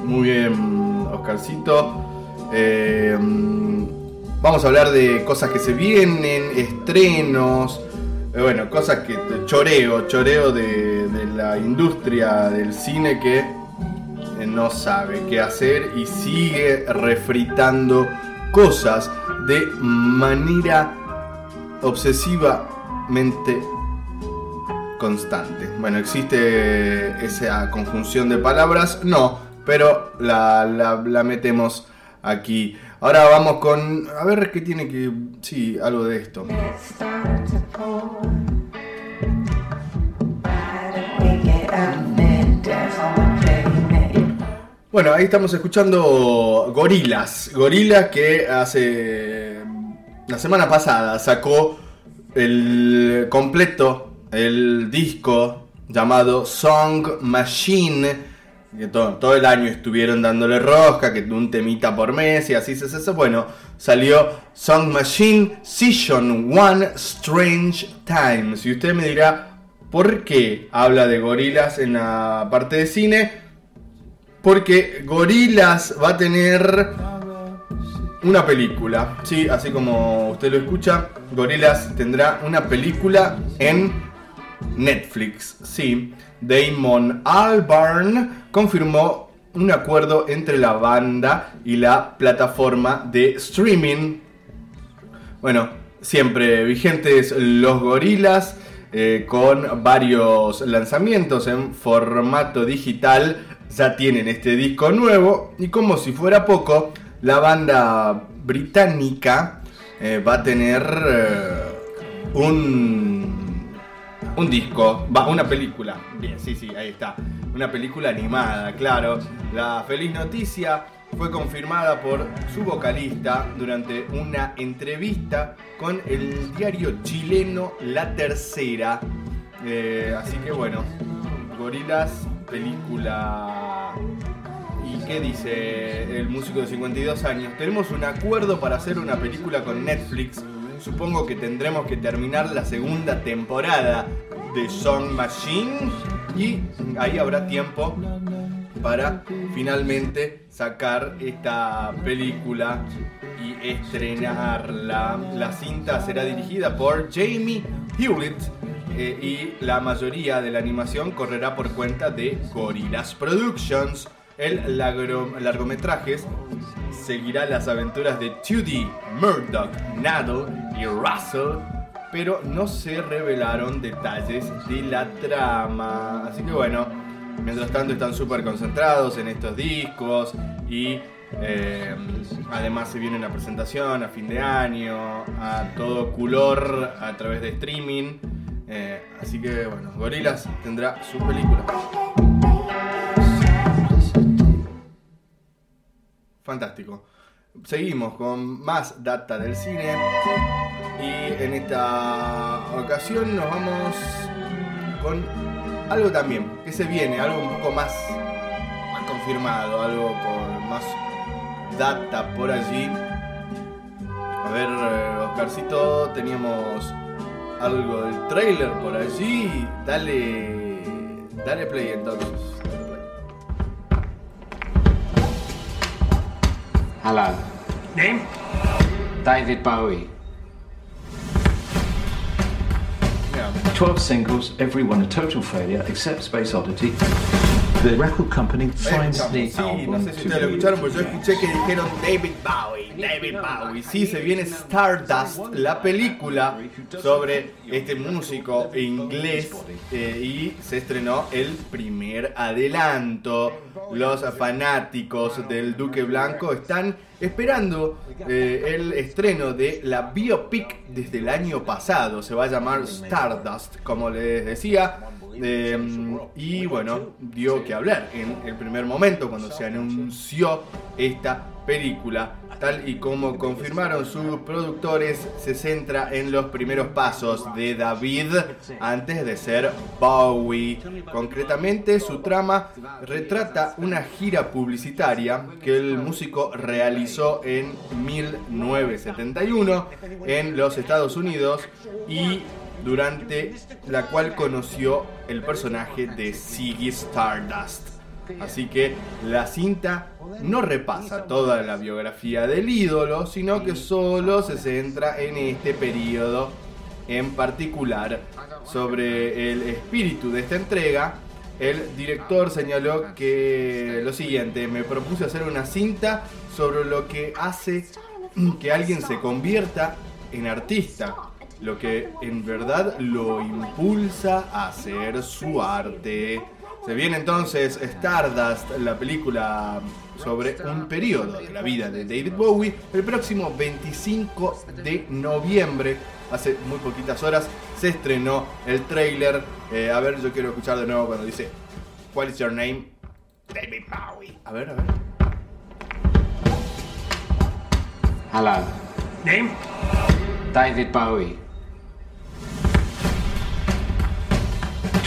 Muy bien, Oscarcito. Eh, mm, vamos a hablar de cosas que se vienen, estrenos. eh, bueno, cosas que. Choreo, choreo de, de industria del cine que eh, no sabe qué hacer y sigue refritando cosas de manera obsesivamente constante. Bueno, ¿existe esa conjunción de palabras? No, pero la, la- la metemos aquí. Ahora vamos con... A ver qué tiene que... Sí, algo de esto. Bueno, ahí estamos escuchando Gorilas. Gorilas que hace... La semana pasada sacó el completo, el disco llamado Song Machine. Que todo, el año estuvieron dándole rosca, que un temita por mes y así se hace. Bueno, salió Song Machine Season 1 Strange Times. Y usted me dirá, ¿por qué habla de gorilas en la parte de cine? Porque Gorilas va a tener una película. Sí, así como usted lo escucha, Gorillaz tendrá una película en Netflix. Sí, Damon Albarn confirmó un acuerdo entre la banda y la plataforma de streaming. Bueno, siempre vigentes los gorilas. eh, con varios lanzamientos en formato digital. Ya tienen este disco nuevo. Y como si fuera poco, la banda británica eh, va a tener eh, un, un disco, va, una película. Bien, sí, sí, ahí está. Una película animada, claro. La feliz noticia fue confirmada por su vocalista durante una entrevista con el diario chileno La Tercera. Eh, así que bueno, Gorilas, película. ¿Y qué dice el músico de 52 años? Tenemos un acuerdo para hacer una película con Netflix. Supongo que tendremos que terminar la segunda temporada de Song Machine y ahí habrá tiempo para finalmente sacar esta película y estrenarla. La cinta será dirigida por Jamie Hewitt eh, y la mayoría de la animación correrá por cuenta de Gorillaz Productions. El lagro- largometraje seguirá las aventuras de Tudy, Murdoch, Naddle y Russell, pero no se revelaron detalles de la trama. Así que bueno, mientras tanto están súper concentrados en estos discos y eh, además se viene una presentación a fin de año, a todo color a través de streaming. Eh, así que bueno, Gorillaz tendrá su película. Fantástico. Seguimos con más data del cine y en esta ocasión nos vamos con algo también que se viene, algo un poco más, más confirmado, algo con más data por allí. A ver, eh, Oscarcito, teníamos algo del trailer por allí. Dale, dale play entonces. Hello. Name? David Bowie. 12 singles, every one a total failure, except Space Oddity. The record company finds the Sí, album no sé si to ustedes lo escucharon, pero yo escuché que dijeron David Bowie, David Bowie. Sí, se viene Stardust, la película sobre este músico inglés eh, y se estrenó el primer adelanto. Los fanáticos del Duque Blanco están esperando eh, el estreno de la biopic desde el año pasado. Se va a llamar Stardust, como les decía. Eh, y bueno, dio que hablar en el primer momento cuando se anunció esta película. Tal y como confirmaron sus productores, se centra en los primeros pasos de David antes de ser Bowie. Concretamente, su trama retrata una gira publicitaria que el músico realizó en 1971 en los Estados Unidos y durante la cual conoció el personaje de Ziggy Stardust. Así que la cinta no repasa toda la biografía del ídolo, sino que solo se centra en este periodo en particular. Sobre el espíritu de esta entrega, el director señaló que lo siguiente, me propuse hacer una cinta sobre lo que hace que alguien se convierta en artista, lo que en verdad lo impulsa a hacer su arte. Se viene entonces Stardust, la película sobre un periodo de la vida de David Bowie, el próximo 25 de noviembre. Hace muy poquitas horas se estrenó el trailer. Eh, a ver, yo quiero escuchar de nuevo cuando dice ¿What is your name? David Bowie. A ver, a ver. Hello. Name? David Bowie.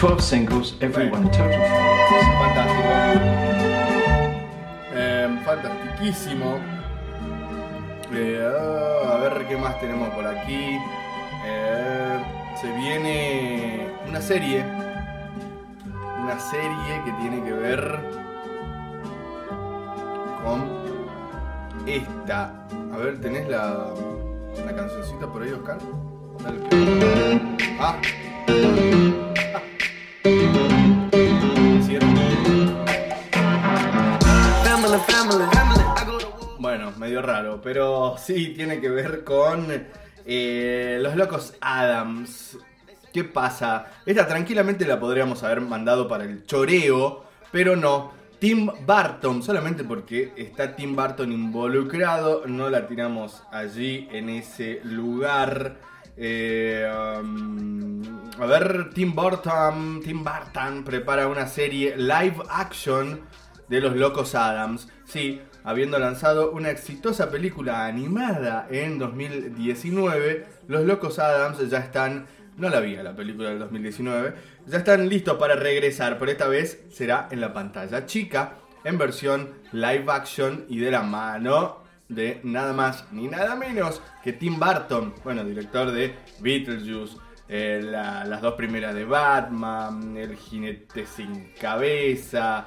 12 singles, every one a total. Fantástico. Eh, fantastiquísimo. Eh, a ver qué más tenemos por aquí. Eh, se viene una serie. Una serie que tiene que ver con esta. A ver, ¿tenés la, la cancioncita por ahí, Oscar? Ah. Medio raro, pero sí tiene que ver con eh, los locos Adams. ¿Qué pasa? Esta tranquilamente la podríamos haber mandado para el choreo, pero no. Tim Burton, solamente porque está Tim Burton involucrado, no la tiramos allí en ese lugar. Eh, um, a ver, Tim Burton, Tim Burton prepara una serie live action de los locos Adams. Sí, habiendo lanzado una exitosa película animada en 2019, los locos Adams ya están, no la vi la película del 2019, ya están listos para regresar, pero esta vez será en la pantalla chica, en versión live action y de la mano de nada más ni nada menos que Tim Burton, bueno, director de Beetlejuice, eh, la- las dos primeras de Batman, El jinete sin cabeza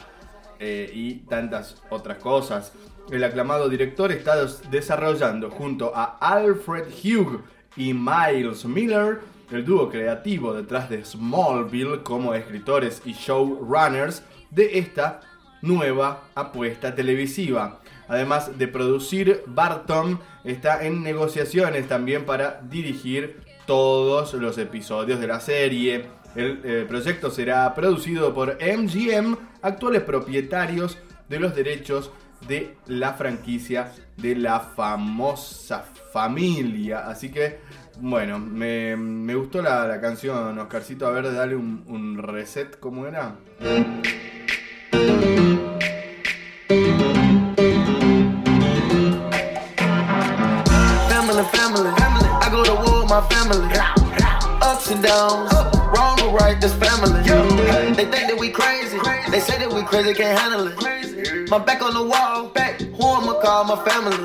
eh, y tantas otras cosas. El aclamado director está des- desarrollando junto a Alfred Hugh y Miles Miller, el dúo creativo detrás de Smallville como escritores y showrunners de esta nueva apuesta televisiva. Además de producir, Barton está en negociaciones también para dirigir todos los episodios de la serie. El eh, proyecto será producido por MGM, actuales propietarios de los derechos de la franquicia de la famosa familia. Así que, bueno, me, gustó la, la canción, Oscarcito. A ver, dale un, un reset, ¿cómo era? Family, family. I go to war with my family. Ups and downs, right, this family. They think that we crazy. They say that we crazy, can't handle it. My back on the wall, back. Who I'ma call my family?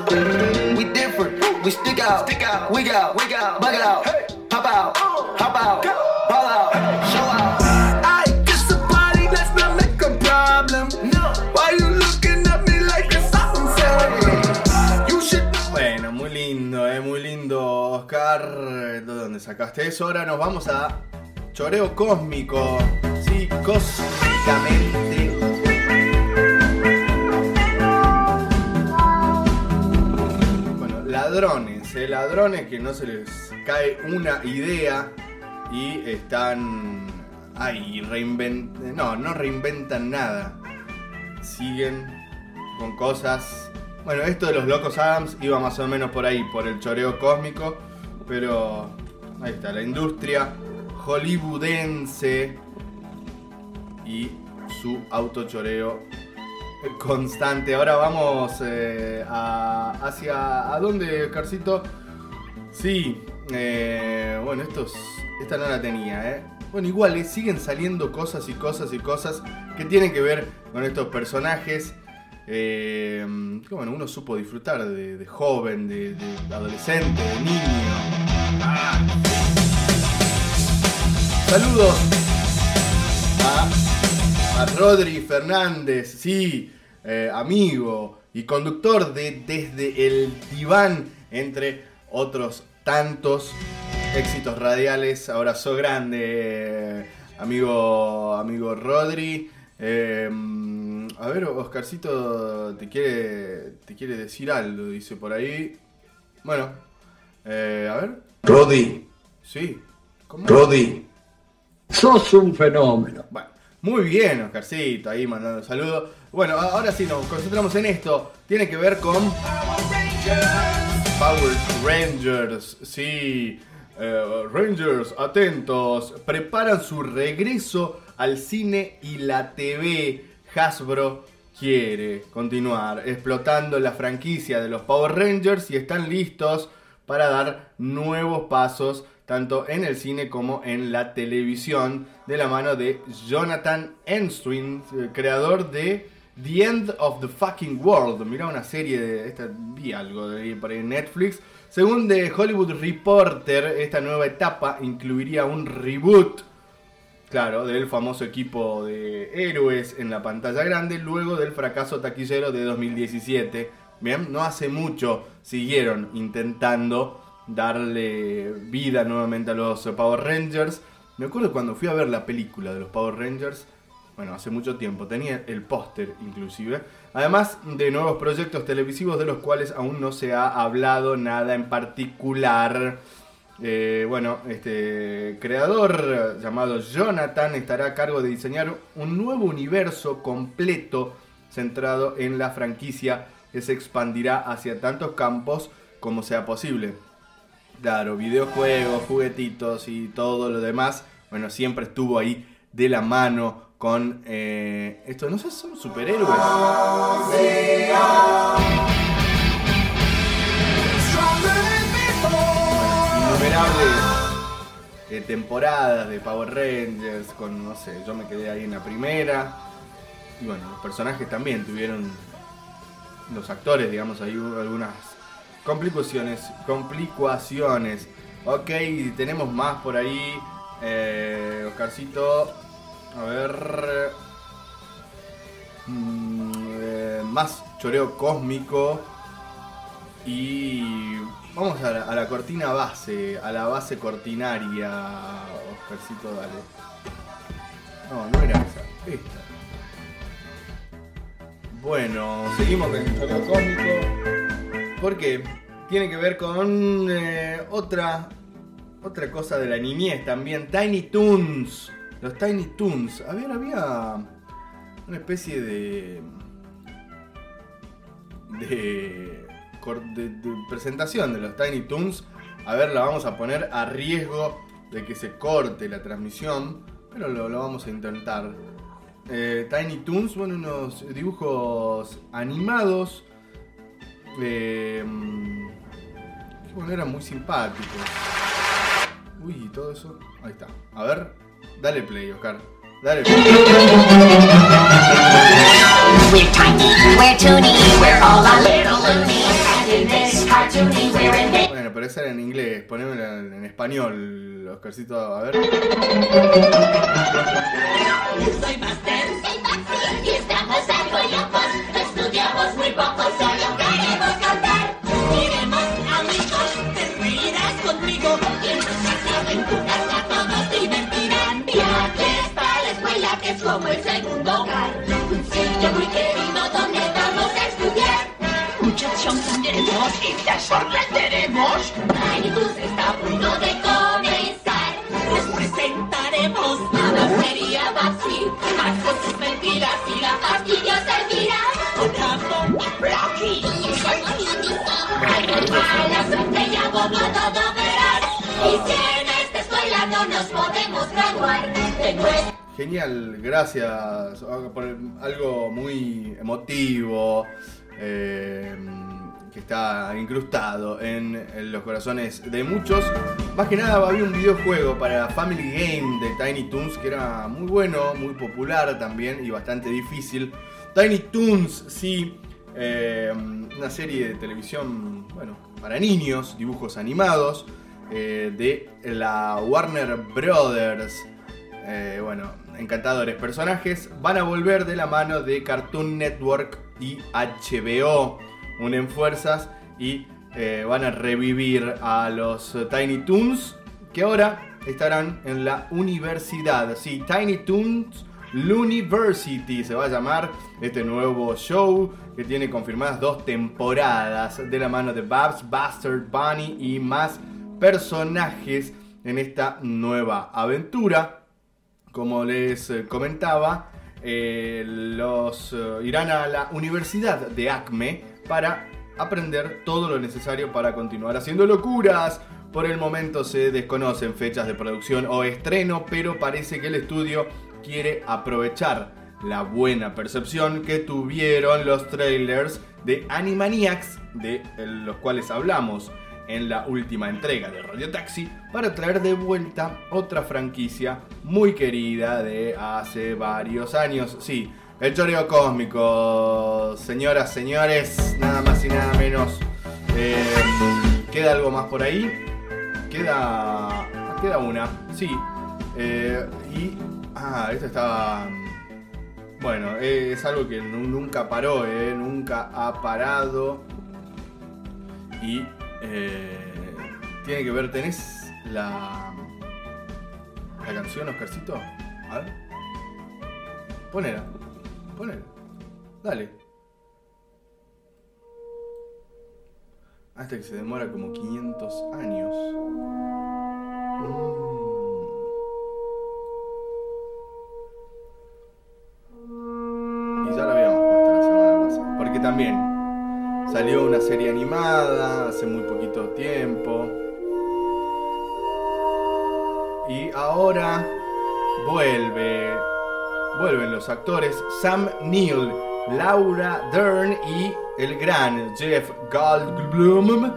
We different, we stick out, stick out, we out, we out, bug out, hop out, hop out, ball out, show out. I it's a party, let's not make a problem. No, why you looking at me like should Bueno, muy lindo, eh, muy lindo, Oscar. ¿De dónde sacaste eso? Ahora nos vamos a Choreo Cósmico. Sí, cósmicamente. Bueno, ladrones, eh, ladrones que no se les cae una idea y están ahí, reinventan. No, no reinventan nada. Siguen con cosas. Bueno, esto de los locos Adams iba más o menos por ahí, por el choreo cósmico, pero ahí está, la industria hollywoodense y su autochoreo constante. Ahora vamos eh, hacia... ¿A dónde, Carcito? Sí, eh, bueno, estos, esta no la tenía, ¿eh? Bueno, igual siguen saliendo cosas y cosas y cosas que tienen que ver con estos personajes. eh, bueno, uno supo disfrutar de, joven, de, de adolescente, de niño. Ah. Saludos a, a Rodri Fernández, sí, eh, amigo y conductor de Desde el Diván, entre otros tantos éxitos radiales. Abrazo grande, amigo, amigo Rodri. Eh, a ver, Oscarcito te quiere, te quiere decir algo, dice por ahí. Bueno, eh, a ver. Rodi, Sí. ¿Cómo? Rodi, sos un fenómeno. Bueno, muy bien, Oscarcito, ahí mandando saludos. Bueno, a- ahora sí nos concentramos en esto. Tiene que ver con Power Rangers. Sí, eh, Rangers, atentos. Preparan su regreso al cine y la TV. Hasbro quiere continuar explotando la franquicia de los Power Rangers y están listos para dar nuevos pasos tanto en el cine como en la televisión de la mano de Jonathan Enstwin, eh, creador de The End of the Fucking World. Mira una serie de esta vi algo de por ahí en Netflix. Según The Hollywood Reporter, esta nueva etapa incluiría un reboot Claro, del famoso equipo de héroes en la pantalla grande luego del fracaso taquillero de 2017 Bien, no hace mucho siguieron intentando darle vida nuevamente a los Power Rangers. Me acuerdo cuando fui a ver la película de los Power Rangers, bueno, hace mucho tiempo, tenía el póster inclusive. Además de nuevos proyectos televisivos de los cuales aún no se ha hablado nada en particular. Eh, bueno, este creador llamado Jonathan estará a cargo de diseñar un nuevo universo completo centrado en la franquicia que se expandirá hacia tantos campos como sea posible. Claro, videojuegos, juguetitos y todo lo demás, bueno, siempre estuvo ahí de la mano con eh, esto, no sé, son superhéroes. innumerables eh, temporadas de Power Rangers, con, no sé, yo me quedé ahí en la primera. Y bueno, los personajes también tuvieron, los actores, digamos, ahí hubo algunas complicaciones, complicaciones. Ok, tenemos más por ahí. Eh, Oscarcito, a ver... mm, eh, más choreo cósmico. Y vamos a la, a la cortina base, a la base cortinaria. Oscarcito, dale. No, no era esa, esta. Bueno, seguimos con el choreo cósmico. Porque tiene que ver con eh, otra, otra cosa de la niñez también. Tiny Toons. Los Tiny Toons. A ver, había una especie de. de. presentación de los Tiny Toons. A ver, la vamos a poner a riesgo de que se corte la transmisión. Pero lo, lo vamos a intentar. Eh, Tiny Toons, bueno, unos dibujos animados. Eh, bueno, eran muy simpáticos. Uy, todo eso. Ahí está. A ver, dale play, Oscar. Dale play. We're tiny, we're toony, we're all a little loony. And in this cartoony, we're in it. Bueno, pero esa era en inglés. Ponémela en, español, Oscarcito. A ver. Soy y es como el segundo hogar. Un sitio muy querido donde vamos a estudiar. Mucha acción tendremos y te sorprenderemos. Toons está a punto de comenzar. Les presentaremos nada sería Babsy. Más con sus mentiras y la fastidiosa Elvira. Otro Rocky. A la suerte y a Bobo todo verás. Y si en esta escuela no nos podemos graduar de nuestra Genial, gracias. Ah, Por algo muy emotivo. eh, que está incrustado en, los corazones de muchos. Más que nada había un videojuego para Family Game de Tiny Toons que era muy bueno, muy popular también y bastante difícil. Tiny Toons, sí, eh, una serie de televisión, bueno, para niños, dibujos animados eh, de la Warner Brothers. Bueno, encantadores personajes. Van a volver de la mano de Cartoon Network y HBO. Unen fuerzas y eh, van a revivir a los Tiny Toons que ahora estarán en la universidad. Sí, Tiny Toons University se va a llamar este nuevo show que tiene confirmadas dos temporadas de la mano de Babs, Bastard Bunny y más personajes en esta nueva aventura. Como les eh, comentaba, eh, los eh, irán a la Universidad de Acme para aprender todo lo necesario para continuar haciendo locuras. Por el momento se desconocen fechas de producción o estreno, pero parece que el estudio quiere aprovechar la buena percepción que tuvieron los trailers de Animaniacs, de los cuales hablamos en la última entrega de Radio Taxi, para traer de vuelta otra franquicia muy querida de hace varios años. Sí, el choreo cósmico, señoras, señores, nada más y nada menos. Eh, ¿Queda algo más por ahí? Queda. Queda una, sí. Eh, y. Ah, esto estaba. Bueno, es algo que nu- nunca paró, eh, nunca ha parado. Y eh, tiene que ver, ¿tenés la, la canción, Oscarcito? A ver. Ponela. Ponela. Dale. Hasta que se demora como 500 años. Mm. Y ya la habíamos puesto la semana pasada. Porque también salió una serie animada hace muy poquito tiempo. Y ahora vuelve. Vuelven los actores Sam Neill, Laura Dern y el gran Jeff Goldblum.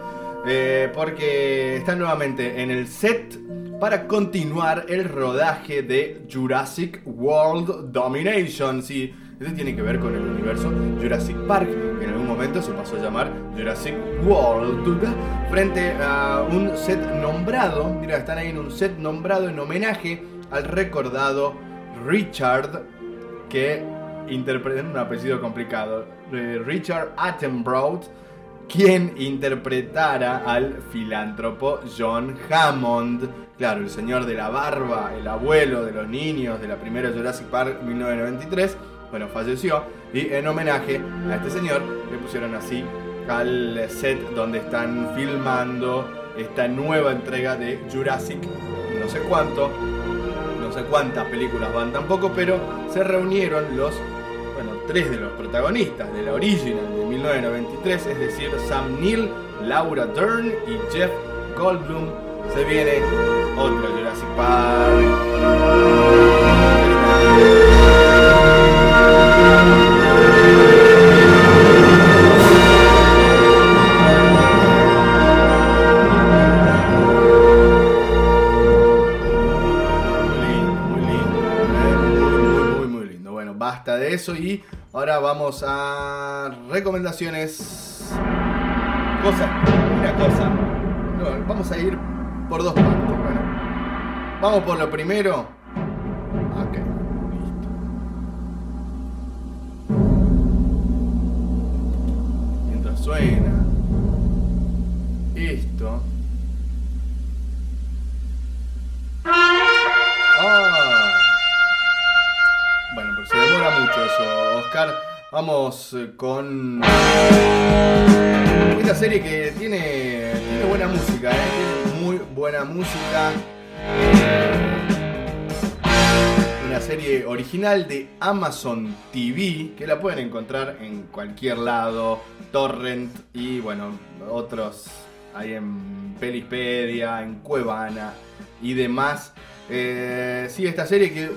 eh, porque están nuevamente en el set para continuar el rodaje de Jurassic World Domination. Sí, esto tiene que ver con el universo Jurassic Park, que en algún momento se pasó a llamar Jurassic World, frente a un set nombrado, mira, están ahí en un set nombrado en homenaje al recordado Richard, que interpreta un apellido complicado, eh, Richard Attenborough, quien interpretara al filántropo John Hammond. Claro, el señor de la barba, el abuelo de los niños de la primera Jurassic Park 1993. Bueno, falleció y en homenaje a este señor le pusieron así al set donde están filmando esta nueva entrega de Jurassic, no sé cuánto, no sé cuántas películas van tampoco, pero se reunieron los bueno, tres de los protagonistas de la original de 1993, es decir, Sam Neill, Laura Dern y Jeff Goldblum. Se viene otra Jurassic Muy, basta de eso y ahora vamos a recomendaciones. Cosas, una cosa. Vamos a ir por dos partes. Bueno, vamos por lo primero. Ok, listo. Mientras suena esto. Ah. Se demora mucho eso, Oscar. Vamos eh, con esta serie que tiene, tiene buena música, ¿eh? tiene muy buena música. Una serie original de Amazon TV que la pueden encontrar en cualquier lado, Torrent y bueno, otros ahí en Pelispedia, en Cuevana y demás. Eh, sí, esta serie que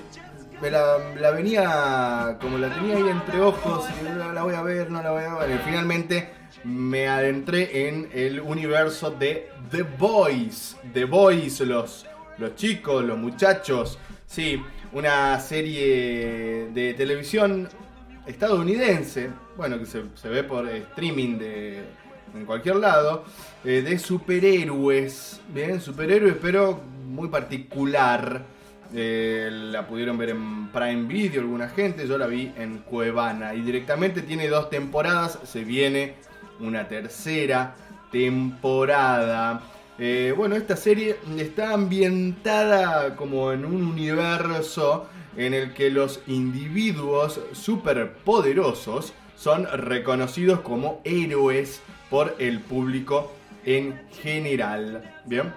me la, venía, como la tenía ahí entre ojos, y la, voy a ver, no la voy a ver. finalmente me adentré en el universo de The Boys. The Boys, los, los chicos, los muchachos. Sí, una serie de televisión estadounidense, bueno, que se, se ve por streaming de, en cualquier lado, eh, de superhéroes, bien, superhéroes, pero muy particular. Eh, la pudieron ver en Prime Video alguna gente, yo la vi en Cuevana y directamente tiene dos temporadas, se viene una tercera temporada. Eh, bueno, esta serie está ambientada como en un universo en el que los individuos superpoderosos son reconocidos como héroes por el público en general. Bien,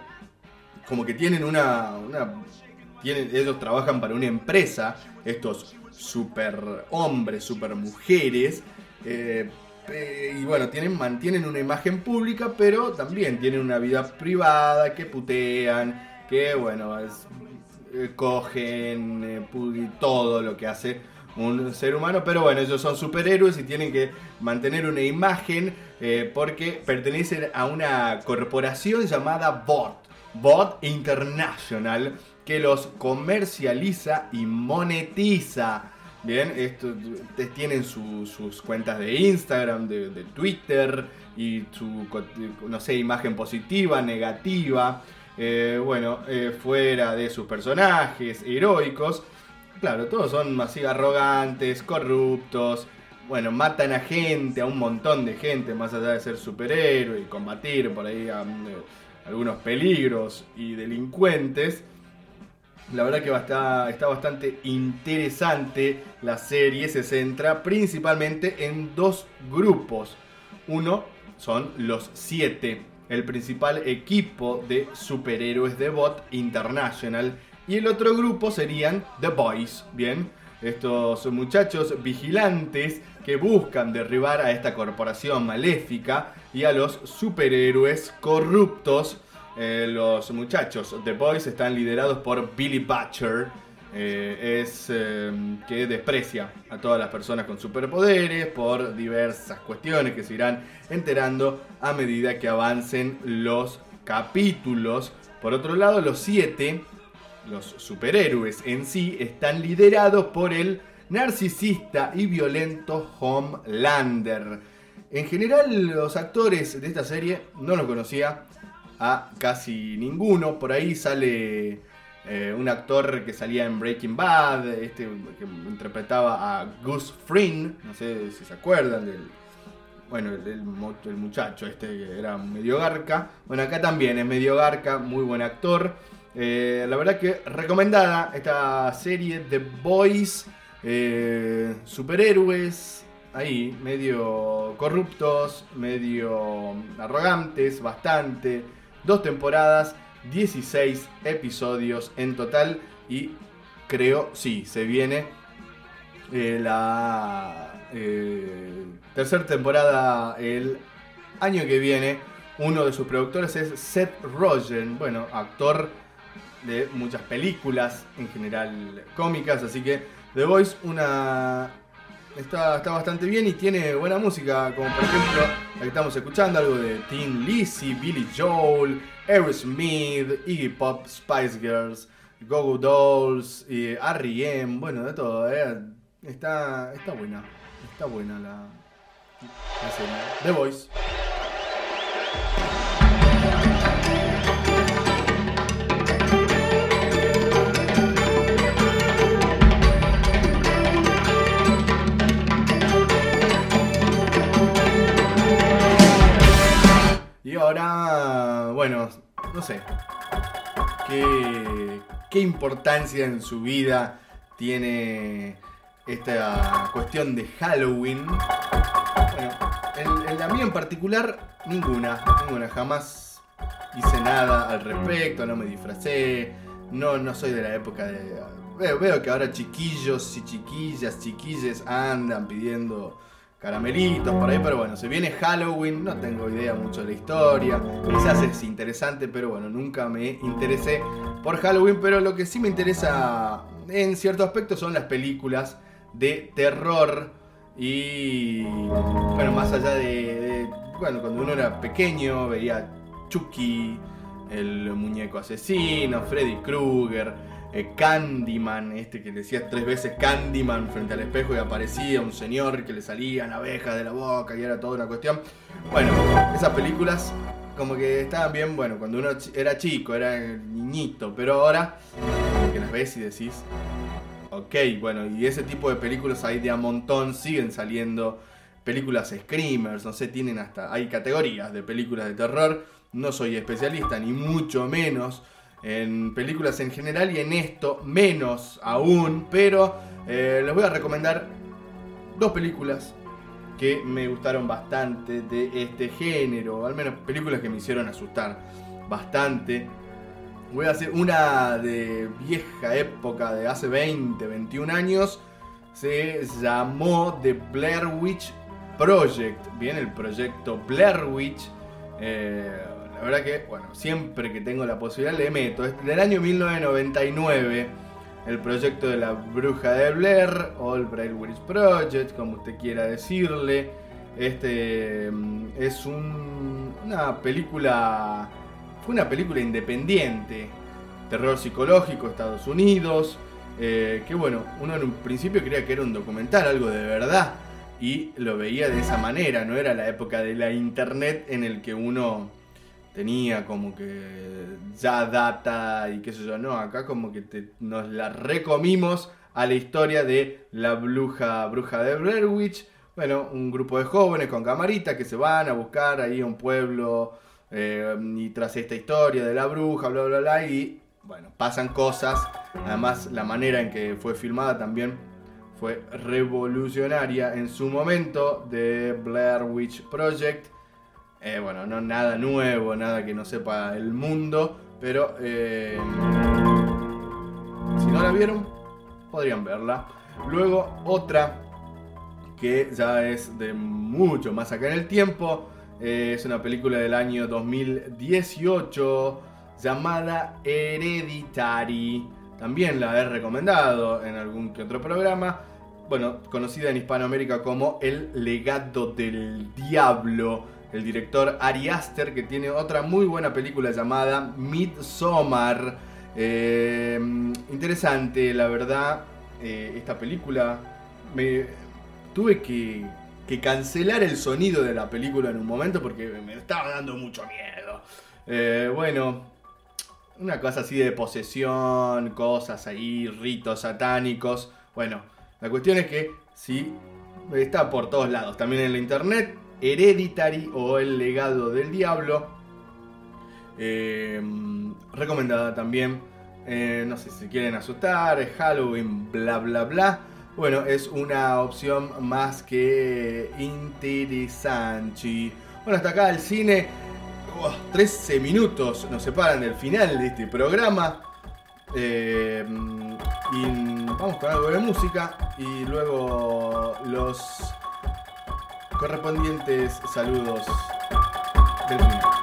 como que tienen una, una ellos trabajan para una empresa, estos super hombres, super mujeres, eh, y bueno, tienen, mantienen una imagen pública, pero también tienen una vida privada, que putean, que bueno, es- eh, cogen, eh, pu- todo lo que hace un ser humano, pero bueno, ellos son superhéroes y tienen que mantener una imagen porque pertenecen a una corporación llamada BOT, BOT International, que los comercializa y monetiza. Bien, esto, tienen su- sus cuentas de Instagram, de, Twitter y su, no sé, imagen positiva, negativa. Eh, bueno, eh, fuera de sus personajes heroicos. Claro, todos son así arrogantes, corruptos, bueno, matan a gente, a un montón de gente, más allá de ser superhéroe y combatir por ahí eh, algunos peligros y delincuentes. La verdad que estar- está bastante interesante la serie, se centra principalmente en dos grupos. Uno son los siete, el principal equipo de superhéroes de Bot International. Y el otro grupo serían The Boys, ¿bien? Estos muchachos vigilantes que buscan derribar a esta corporación maléfica y a los superhéroes corruptos. Eh, los muchachos The Boys están liderados por Billy Butcher, eh, es eh, que desprecia a todas las personas con superpoderes por diversas cuestiones que se irán enterando a medida que avancen los capítulos. Por otro lado, los siete, los superhéroes en sí, están liderados por el narcisista y violento Homelander. En general, los actores de esta serie no los conocía a casi ninguno. Por ahí sale eh, un actor que salía en Breaking Bad, este que interpretaba a Gus Fring, no sé si se acuerdan del. Bueno, el, muchacho este que era medio garca. Bueno, acá también es medio garca, muy buen actor. Eh, la verdad que recomendada esta serie The Boys, eh, superhéroes, ahí, medio corruptos, medio arrogantes, bastante. Dos temporadas, 16 episodios en total y creo, sí, se viene eh, la eh, tercera temporada el año que viene. Uno de sus productores es Seth Rogen, bueno, actor de muchas películas, en general cómicas, así que The Voice una está, está bastante bien y tiene buena música, como por ejemplo la que estamos escuchando, algo de Teen Lizzy, Billy Joel, Aerosmith, Iggy Pop, Spice Girls, Go Dolls, y R.E.M., bueno, de todo, eh. está, está buena, está buena la, la. The Voice. Y ahora, bueno, no sé. ¿Qué, qué importancia en su vida tiene esta cuestión de Halloween? Bueno, en, en la en particular, ninguna. Ninguna. Jamás hice nada al respecto, no me disfracé. No, no soy de la época de. Veo, veo que ahora chiquillos y chiquillas, chiquilles andan pidiendo caramelitos por ahí, pero bueno, se viene Halloween, no tengo idea mucho de la historia, quizás es interesante, pero bueno, nunca me interesé por Halloween, pero lo que sí me interesa en cierto aspecto son las películas de terror y bueno, más allá de, de- bueno, cuando uno era pequeño veía Chucky, el muñeco asesino, Freddy Krueger, eh, Candyman, este que decía tres veces Candyman frente al espejo y aparecía un señor que le salían abejas de la boca y era toda una cuestión. Bueno, esas películas como que estaban bien, bueno, cuando uno era chico, era niñito, pero ahora que las ves y decís, ok, bueno, y ese tipo de películas hay de a montón, siguen saliendo películas screamers, no sé, tienen hasta, hay categorías de películas de terror, no soy especialista ni mucho menos en películas en general y en esto menos aún, pero eh, les voy a recomendar dos películas que me gustaron bastante de este género, al menos películas que me hicieron asustar bastante. Voy a hacer una de vieja época, de hace 20, 21 años. Se llamó The Blair Witch Project. Bien, el proyecto Blair Witch. Eh, la verdad que, bueno, siempre que tengo la posibilidad le meto. Es del año 1999. El proyecto de la bruja de Blair. O el Project, como usted quiera decirle. Este mm, es un- una película. Fue una película independiente. Terror psicológico, Estados Unidos. eh, que bueno, uno en un principio creía que era un documental, algo de verdad. Y lo veía de esa manera, no era la época de la internet en el que uno tenía como que ya data y qué sé yo, no, acá como que nos la recomimos a la historia de la bruja, bruja de Blair Witch. bueno, un grupo de jóvenes con camarita que se van a buscar ahí a un pueblo eh, y tras esta historia de la bruja, bla, bla, bla, y bueno, pasan cosas. Además, la manera en que fue filmada también fue revolucionaria en su momento de Blair Witch Project. Eh, bueno, no nada nuevo, nada que no sepa el mundo, pero eh, si no la vieron, podrían verla. Luego otra que ya es de mucho más acá en el tiempo, eh, es una película del año 2018 llamada Hereditary. También la he recomendado en algún que otro programa. Bueno, conocida en Hispanoamérica como El legado del diablo. El director Ari Aster, que tiene otra muy buena película llamada Midsommar. Eh, interesante, la verdad, eh, esta película. Me, tuve que, cancelar el sonido de la película en un momento porque me estaba dando mucho miedo. Eh, bueno, una cosa así de posesión, cosas ahí, ritos satánicos. Bueno, la cuestión es que sí, está por todos lados. También en la internet, Hereditary o El legado del diablo. Eh, recomendada también. Eh, no sé si quieren asustar, Halloween, bla bla bla. Bueno, es una opción más que interesante. Bueno, hasta acá el cine. Uah, 13 minutos nos separan del final de este programa. Eh, y vamos con algo de música y luego los correspondientes saludos del final.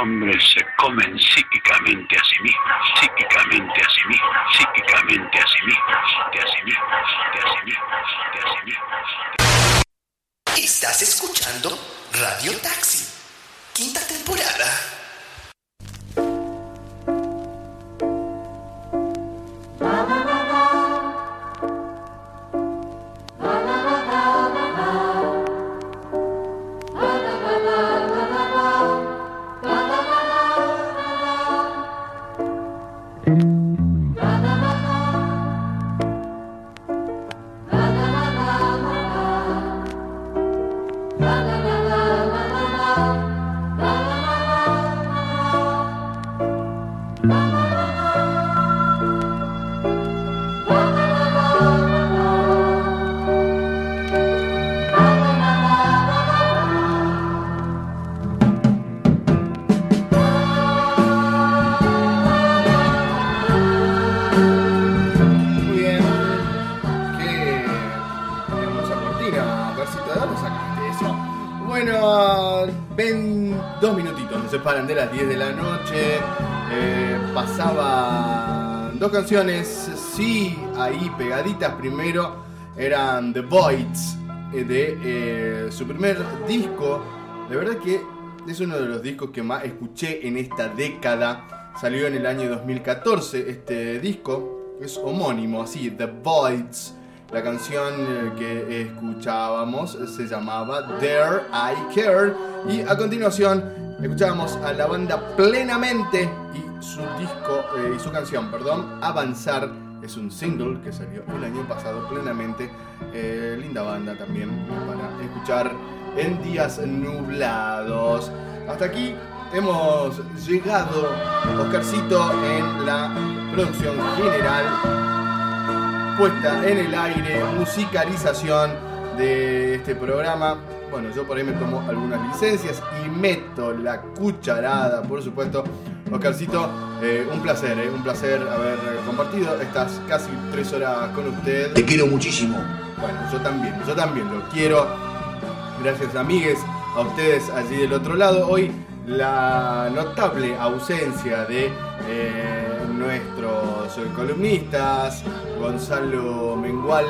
Hombres se comen psíquicamente a sí mismos, psíquicamente a sí mismos, psíquicamente a sí mismos, de a sí mismos, de a sí de a sí mismos. Estás escuchando Radio Taxi, quinta temporada. Dos minutitos, nos separan de las 10 de la noche. Eh, pasaban dos canciones, sí, ahí pegaditas. Primero eran The Voids eh, de eh, su primer disco. De verdad que es uno de los discos que más escuché en esta década. Salió en el año 2014 este disco. Es homónimo, así, The Voids. La canción eh, que escuchábamos se llamaba There I Care. Y a continuación escuchábamos a la banda Plenamente y su disco, eh, y su canción, perdón, Avanzar. Es un single que salió el año pasado plenamente. Eh, linda banda también para escuchar en días nublados. Hasta aquí hemos llegado, Oscarcito, en la producción general puesta en el aire, musicalización de este programa. Bueno, yo por ahí me tomo algunas licencias y meto la cucharada, por supuesto. Oscarcito, eh, un placer, eh, un placer haber compartido estas casi tres horas con usted. Te quiero muchísimo. Bueno, yo también, yo también lo quiero. Gracias amigues, a ustedes allí del otro lado. Hoy la notable ausencia de eh, nuestros columnistas, Gonzalo Mengual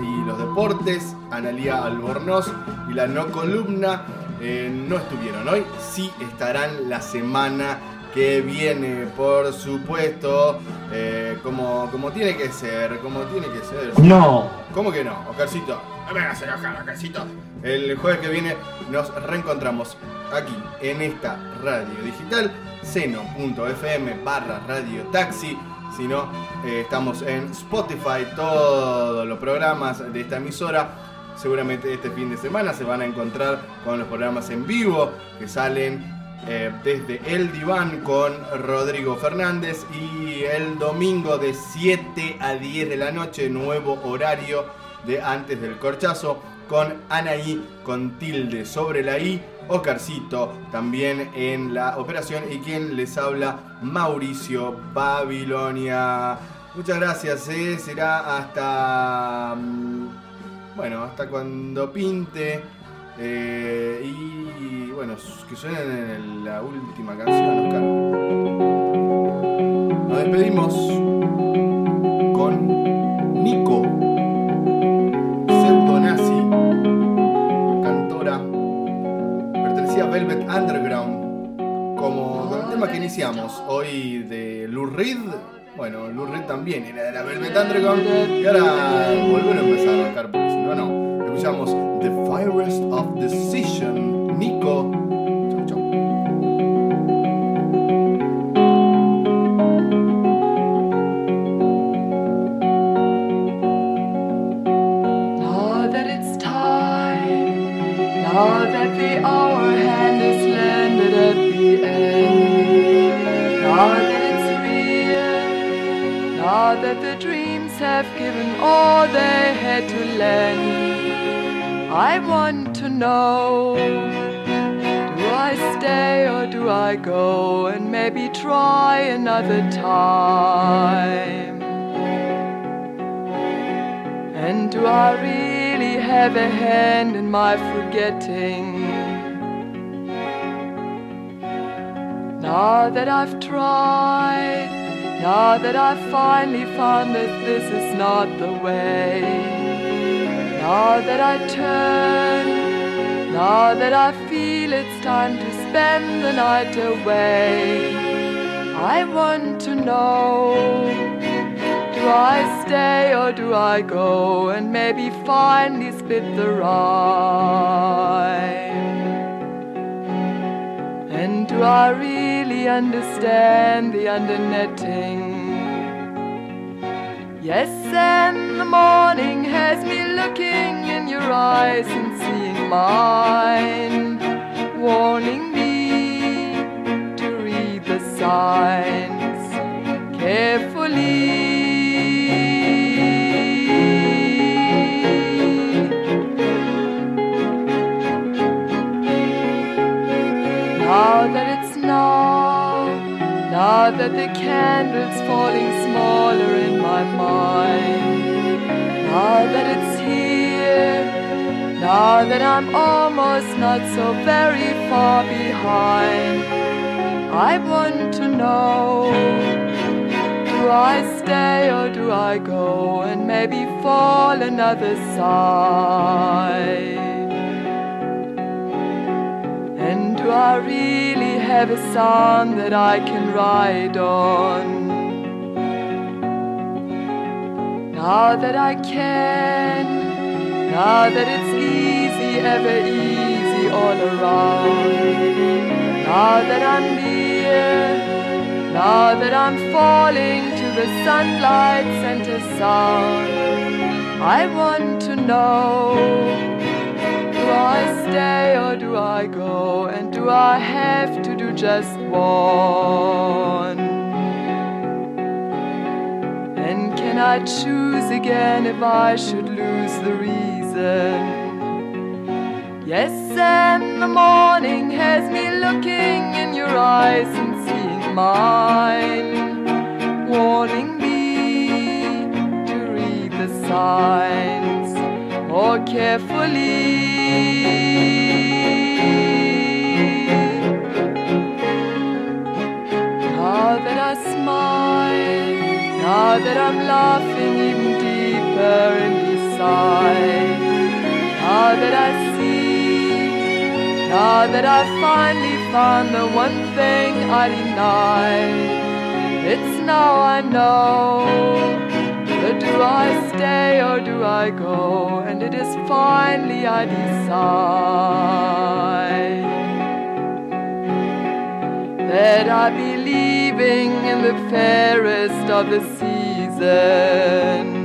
y los deportes, Analía Albornoz y la no columna eh, no estuvieron hoy, sí estarán la semana que viene, por supuesto, eh, como, como tiene que ser, como tiene que ser. No. ¿Cómo que no, Oscarcito? El jueves que viene nos reencontramos aquí en esta radio digital, seno.fm barra radio taxi. Si no, eh, estamos en Spotify, todos los programas de esta emisora. Seguramente este fin de semana se van a encontrar con los programas en vivo que salen eh, desde El Diván con Rodrigo Fernández y el domingo de 7 a 10 de la noche, nuevo horario de antes del corchazo con Anaí con tilde sobre la I, Oscarcito también en la operación y quien les habla Mauricio Babilonia. Muchas gracias, eh, será hasta mm, bueno, hasta cuando pinte eh, y bueno, que suenen en la última canción, Oscar. Nos despedimos Underground, como con el tema que iniciamos hoy de Lou Reed. Bueno, Lou Reed también era de la Velvet Underground y ahora volver a empezar a Oscar, porque si no, no. Escuchamos The Firest of Decision, Nico. Have given all they had to lend. I want to know do I stay or do I go and maybe try another time? And do I really have a hand in my forgetting? Now that I've tried, now that I've finally found that this is not the way, now that I turn, now that I feel it's time to spend the night away, I want to know do I stay or do I go and maybe finally split the rhyme? And do I understand the undernetting? Yes, and the morning has me looking in your eyes and seeing mine, warning me to read the signs carefully. Now that it's now, now that the candle's falling smaller in my mind, now that it's here, now that I'm almost not so very far behind, I want to know do I stay or do I go and maybe fall another side? And do I really have a sound that I can ride on? Now that I can, now that it's easy, ever easy all around, now that I'm near, now that I'm falling to the sunlight center sound, I want to know I stay or do I go? And do I have to do just one? And can I choose again if I should lose the reason? Yes, and the morning has me looking in your eyes and seeing mine, warning me to read the signs more carefully. Now that I smile, now that I'm laughing even deeper and beside, now that I see, now that I finally found the one thing I denied, it's now I know. Do I stay or do I go? And it is finally I decide that I be leaving in the fairest of the seasons.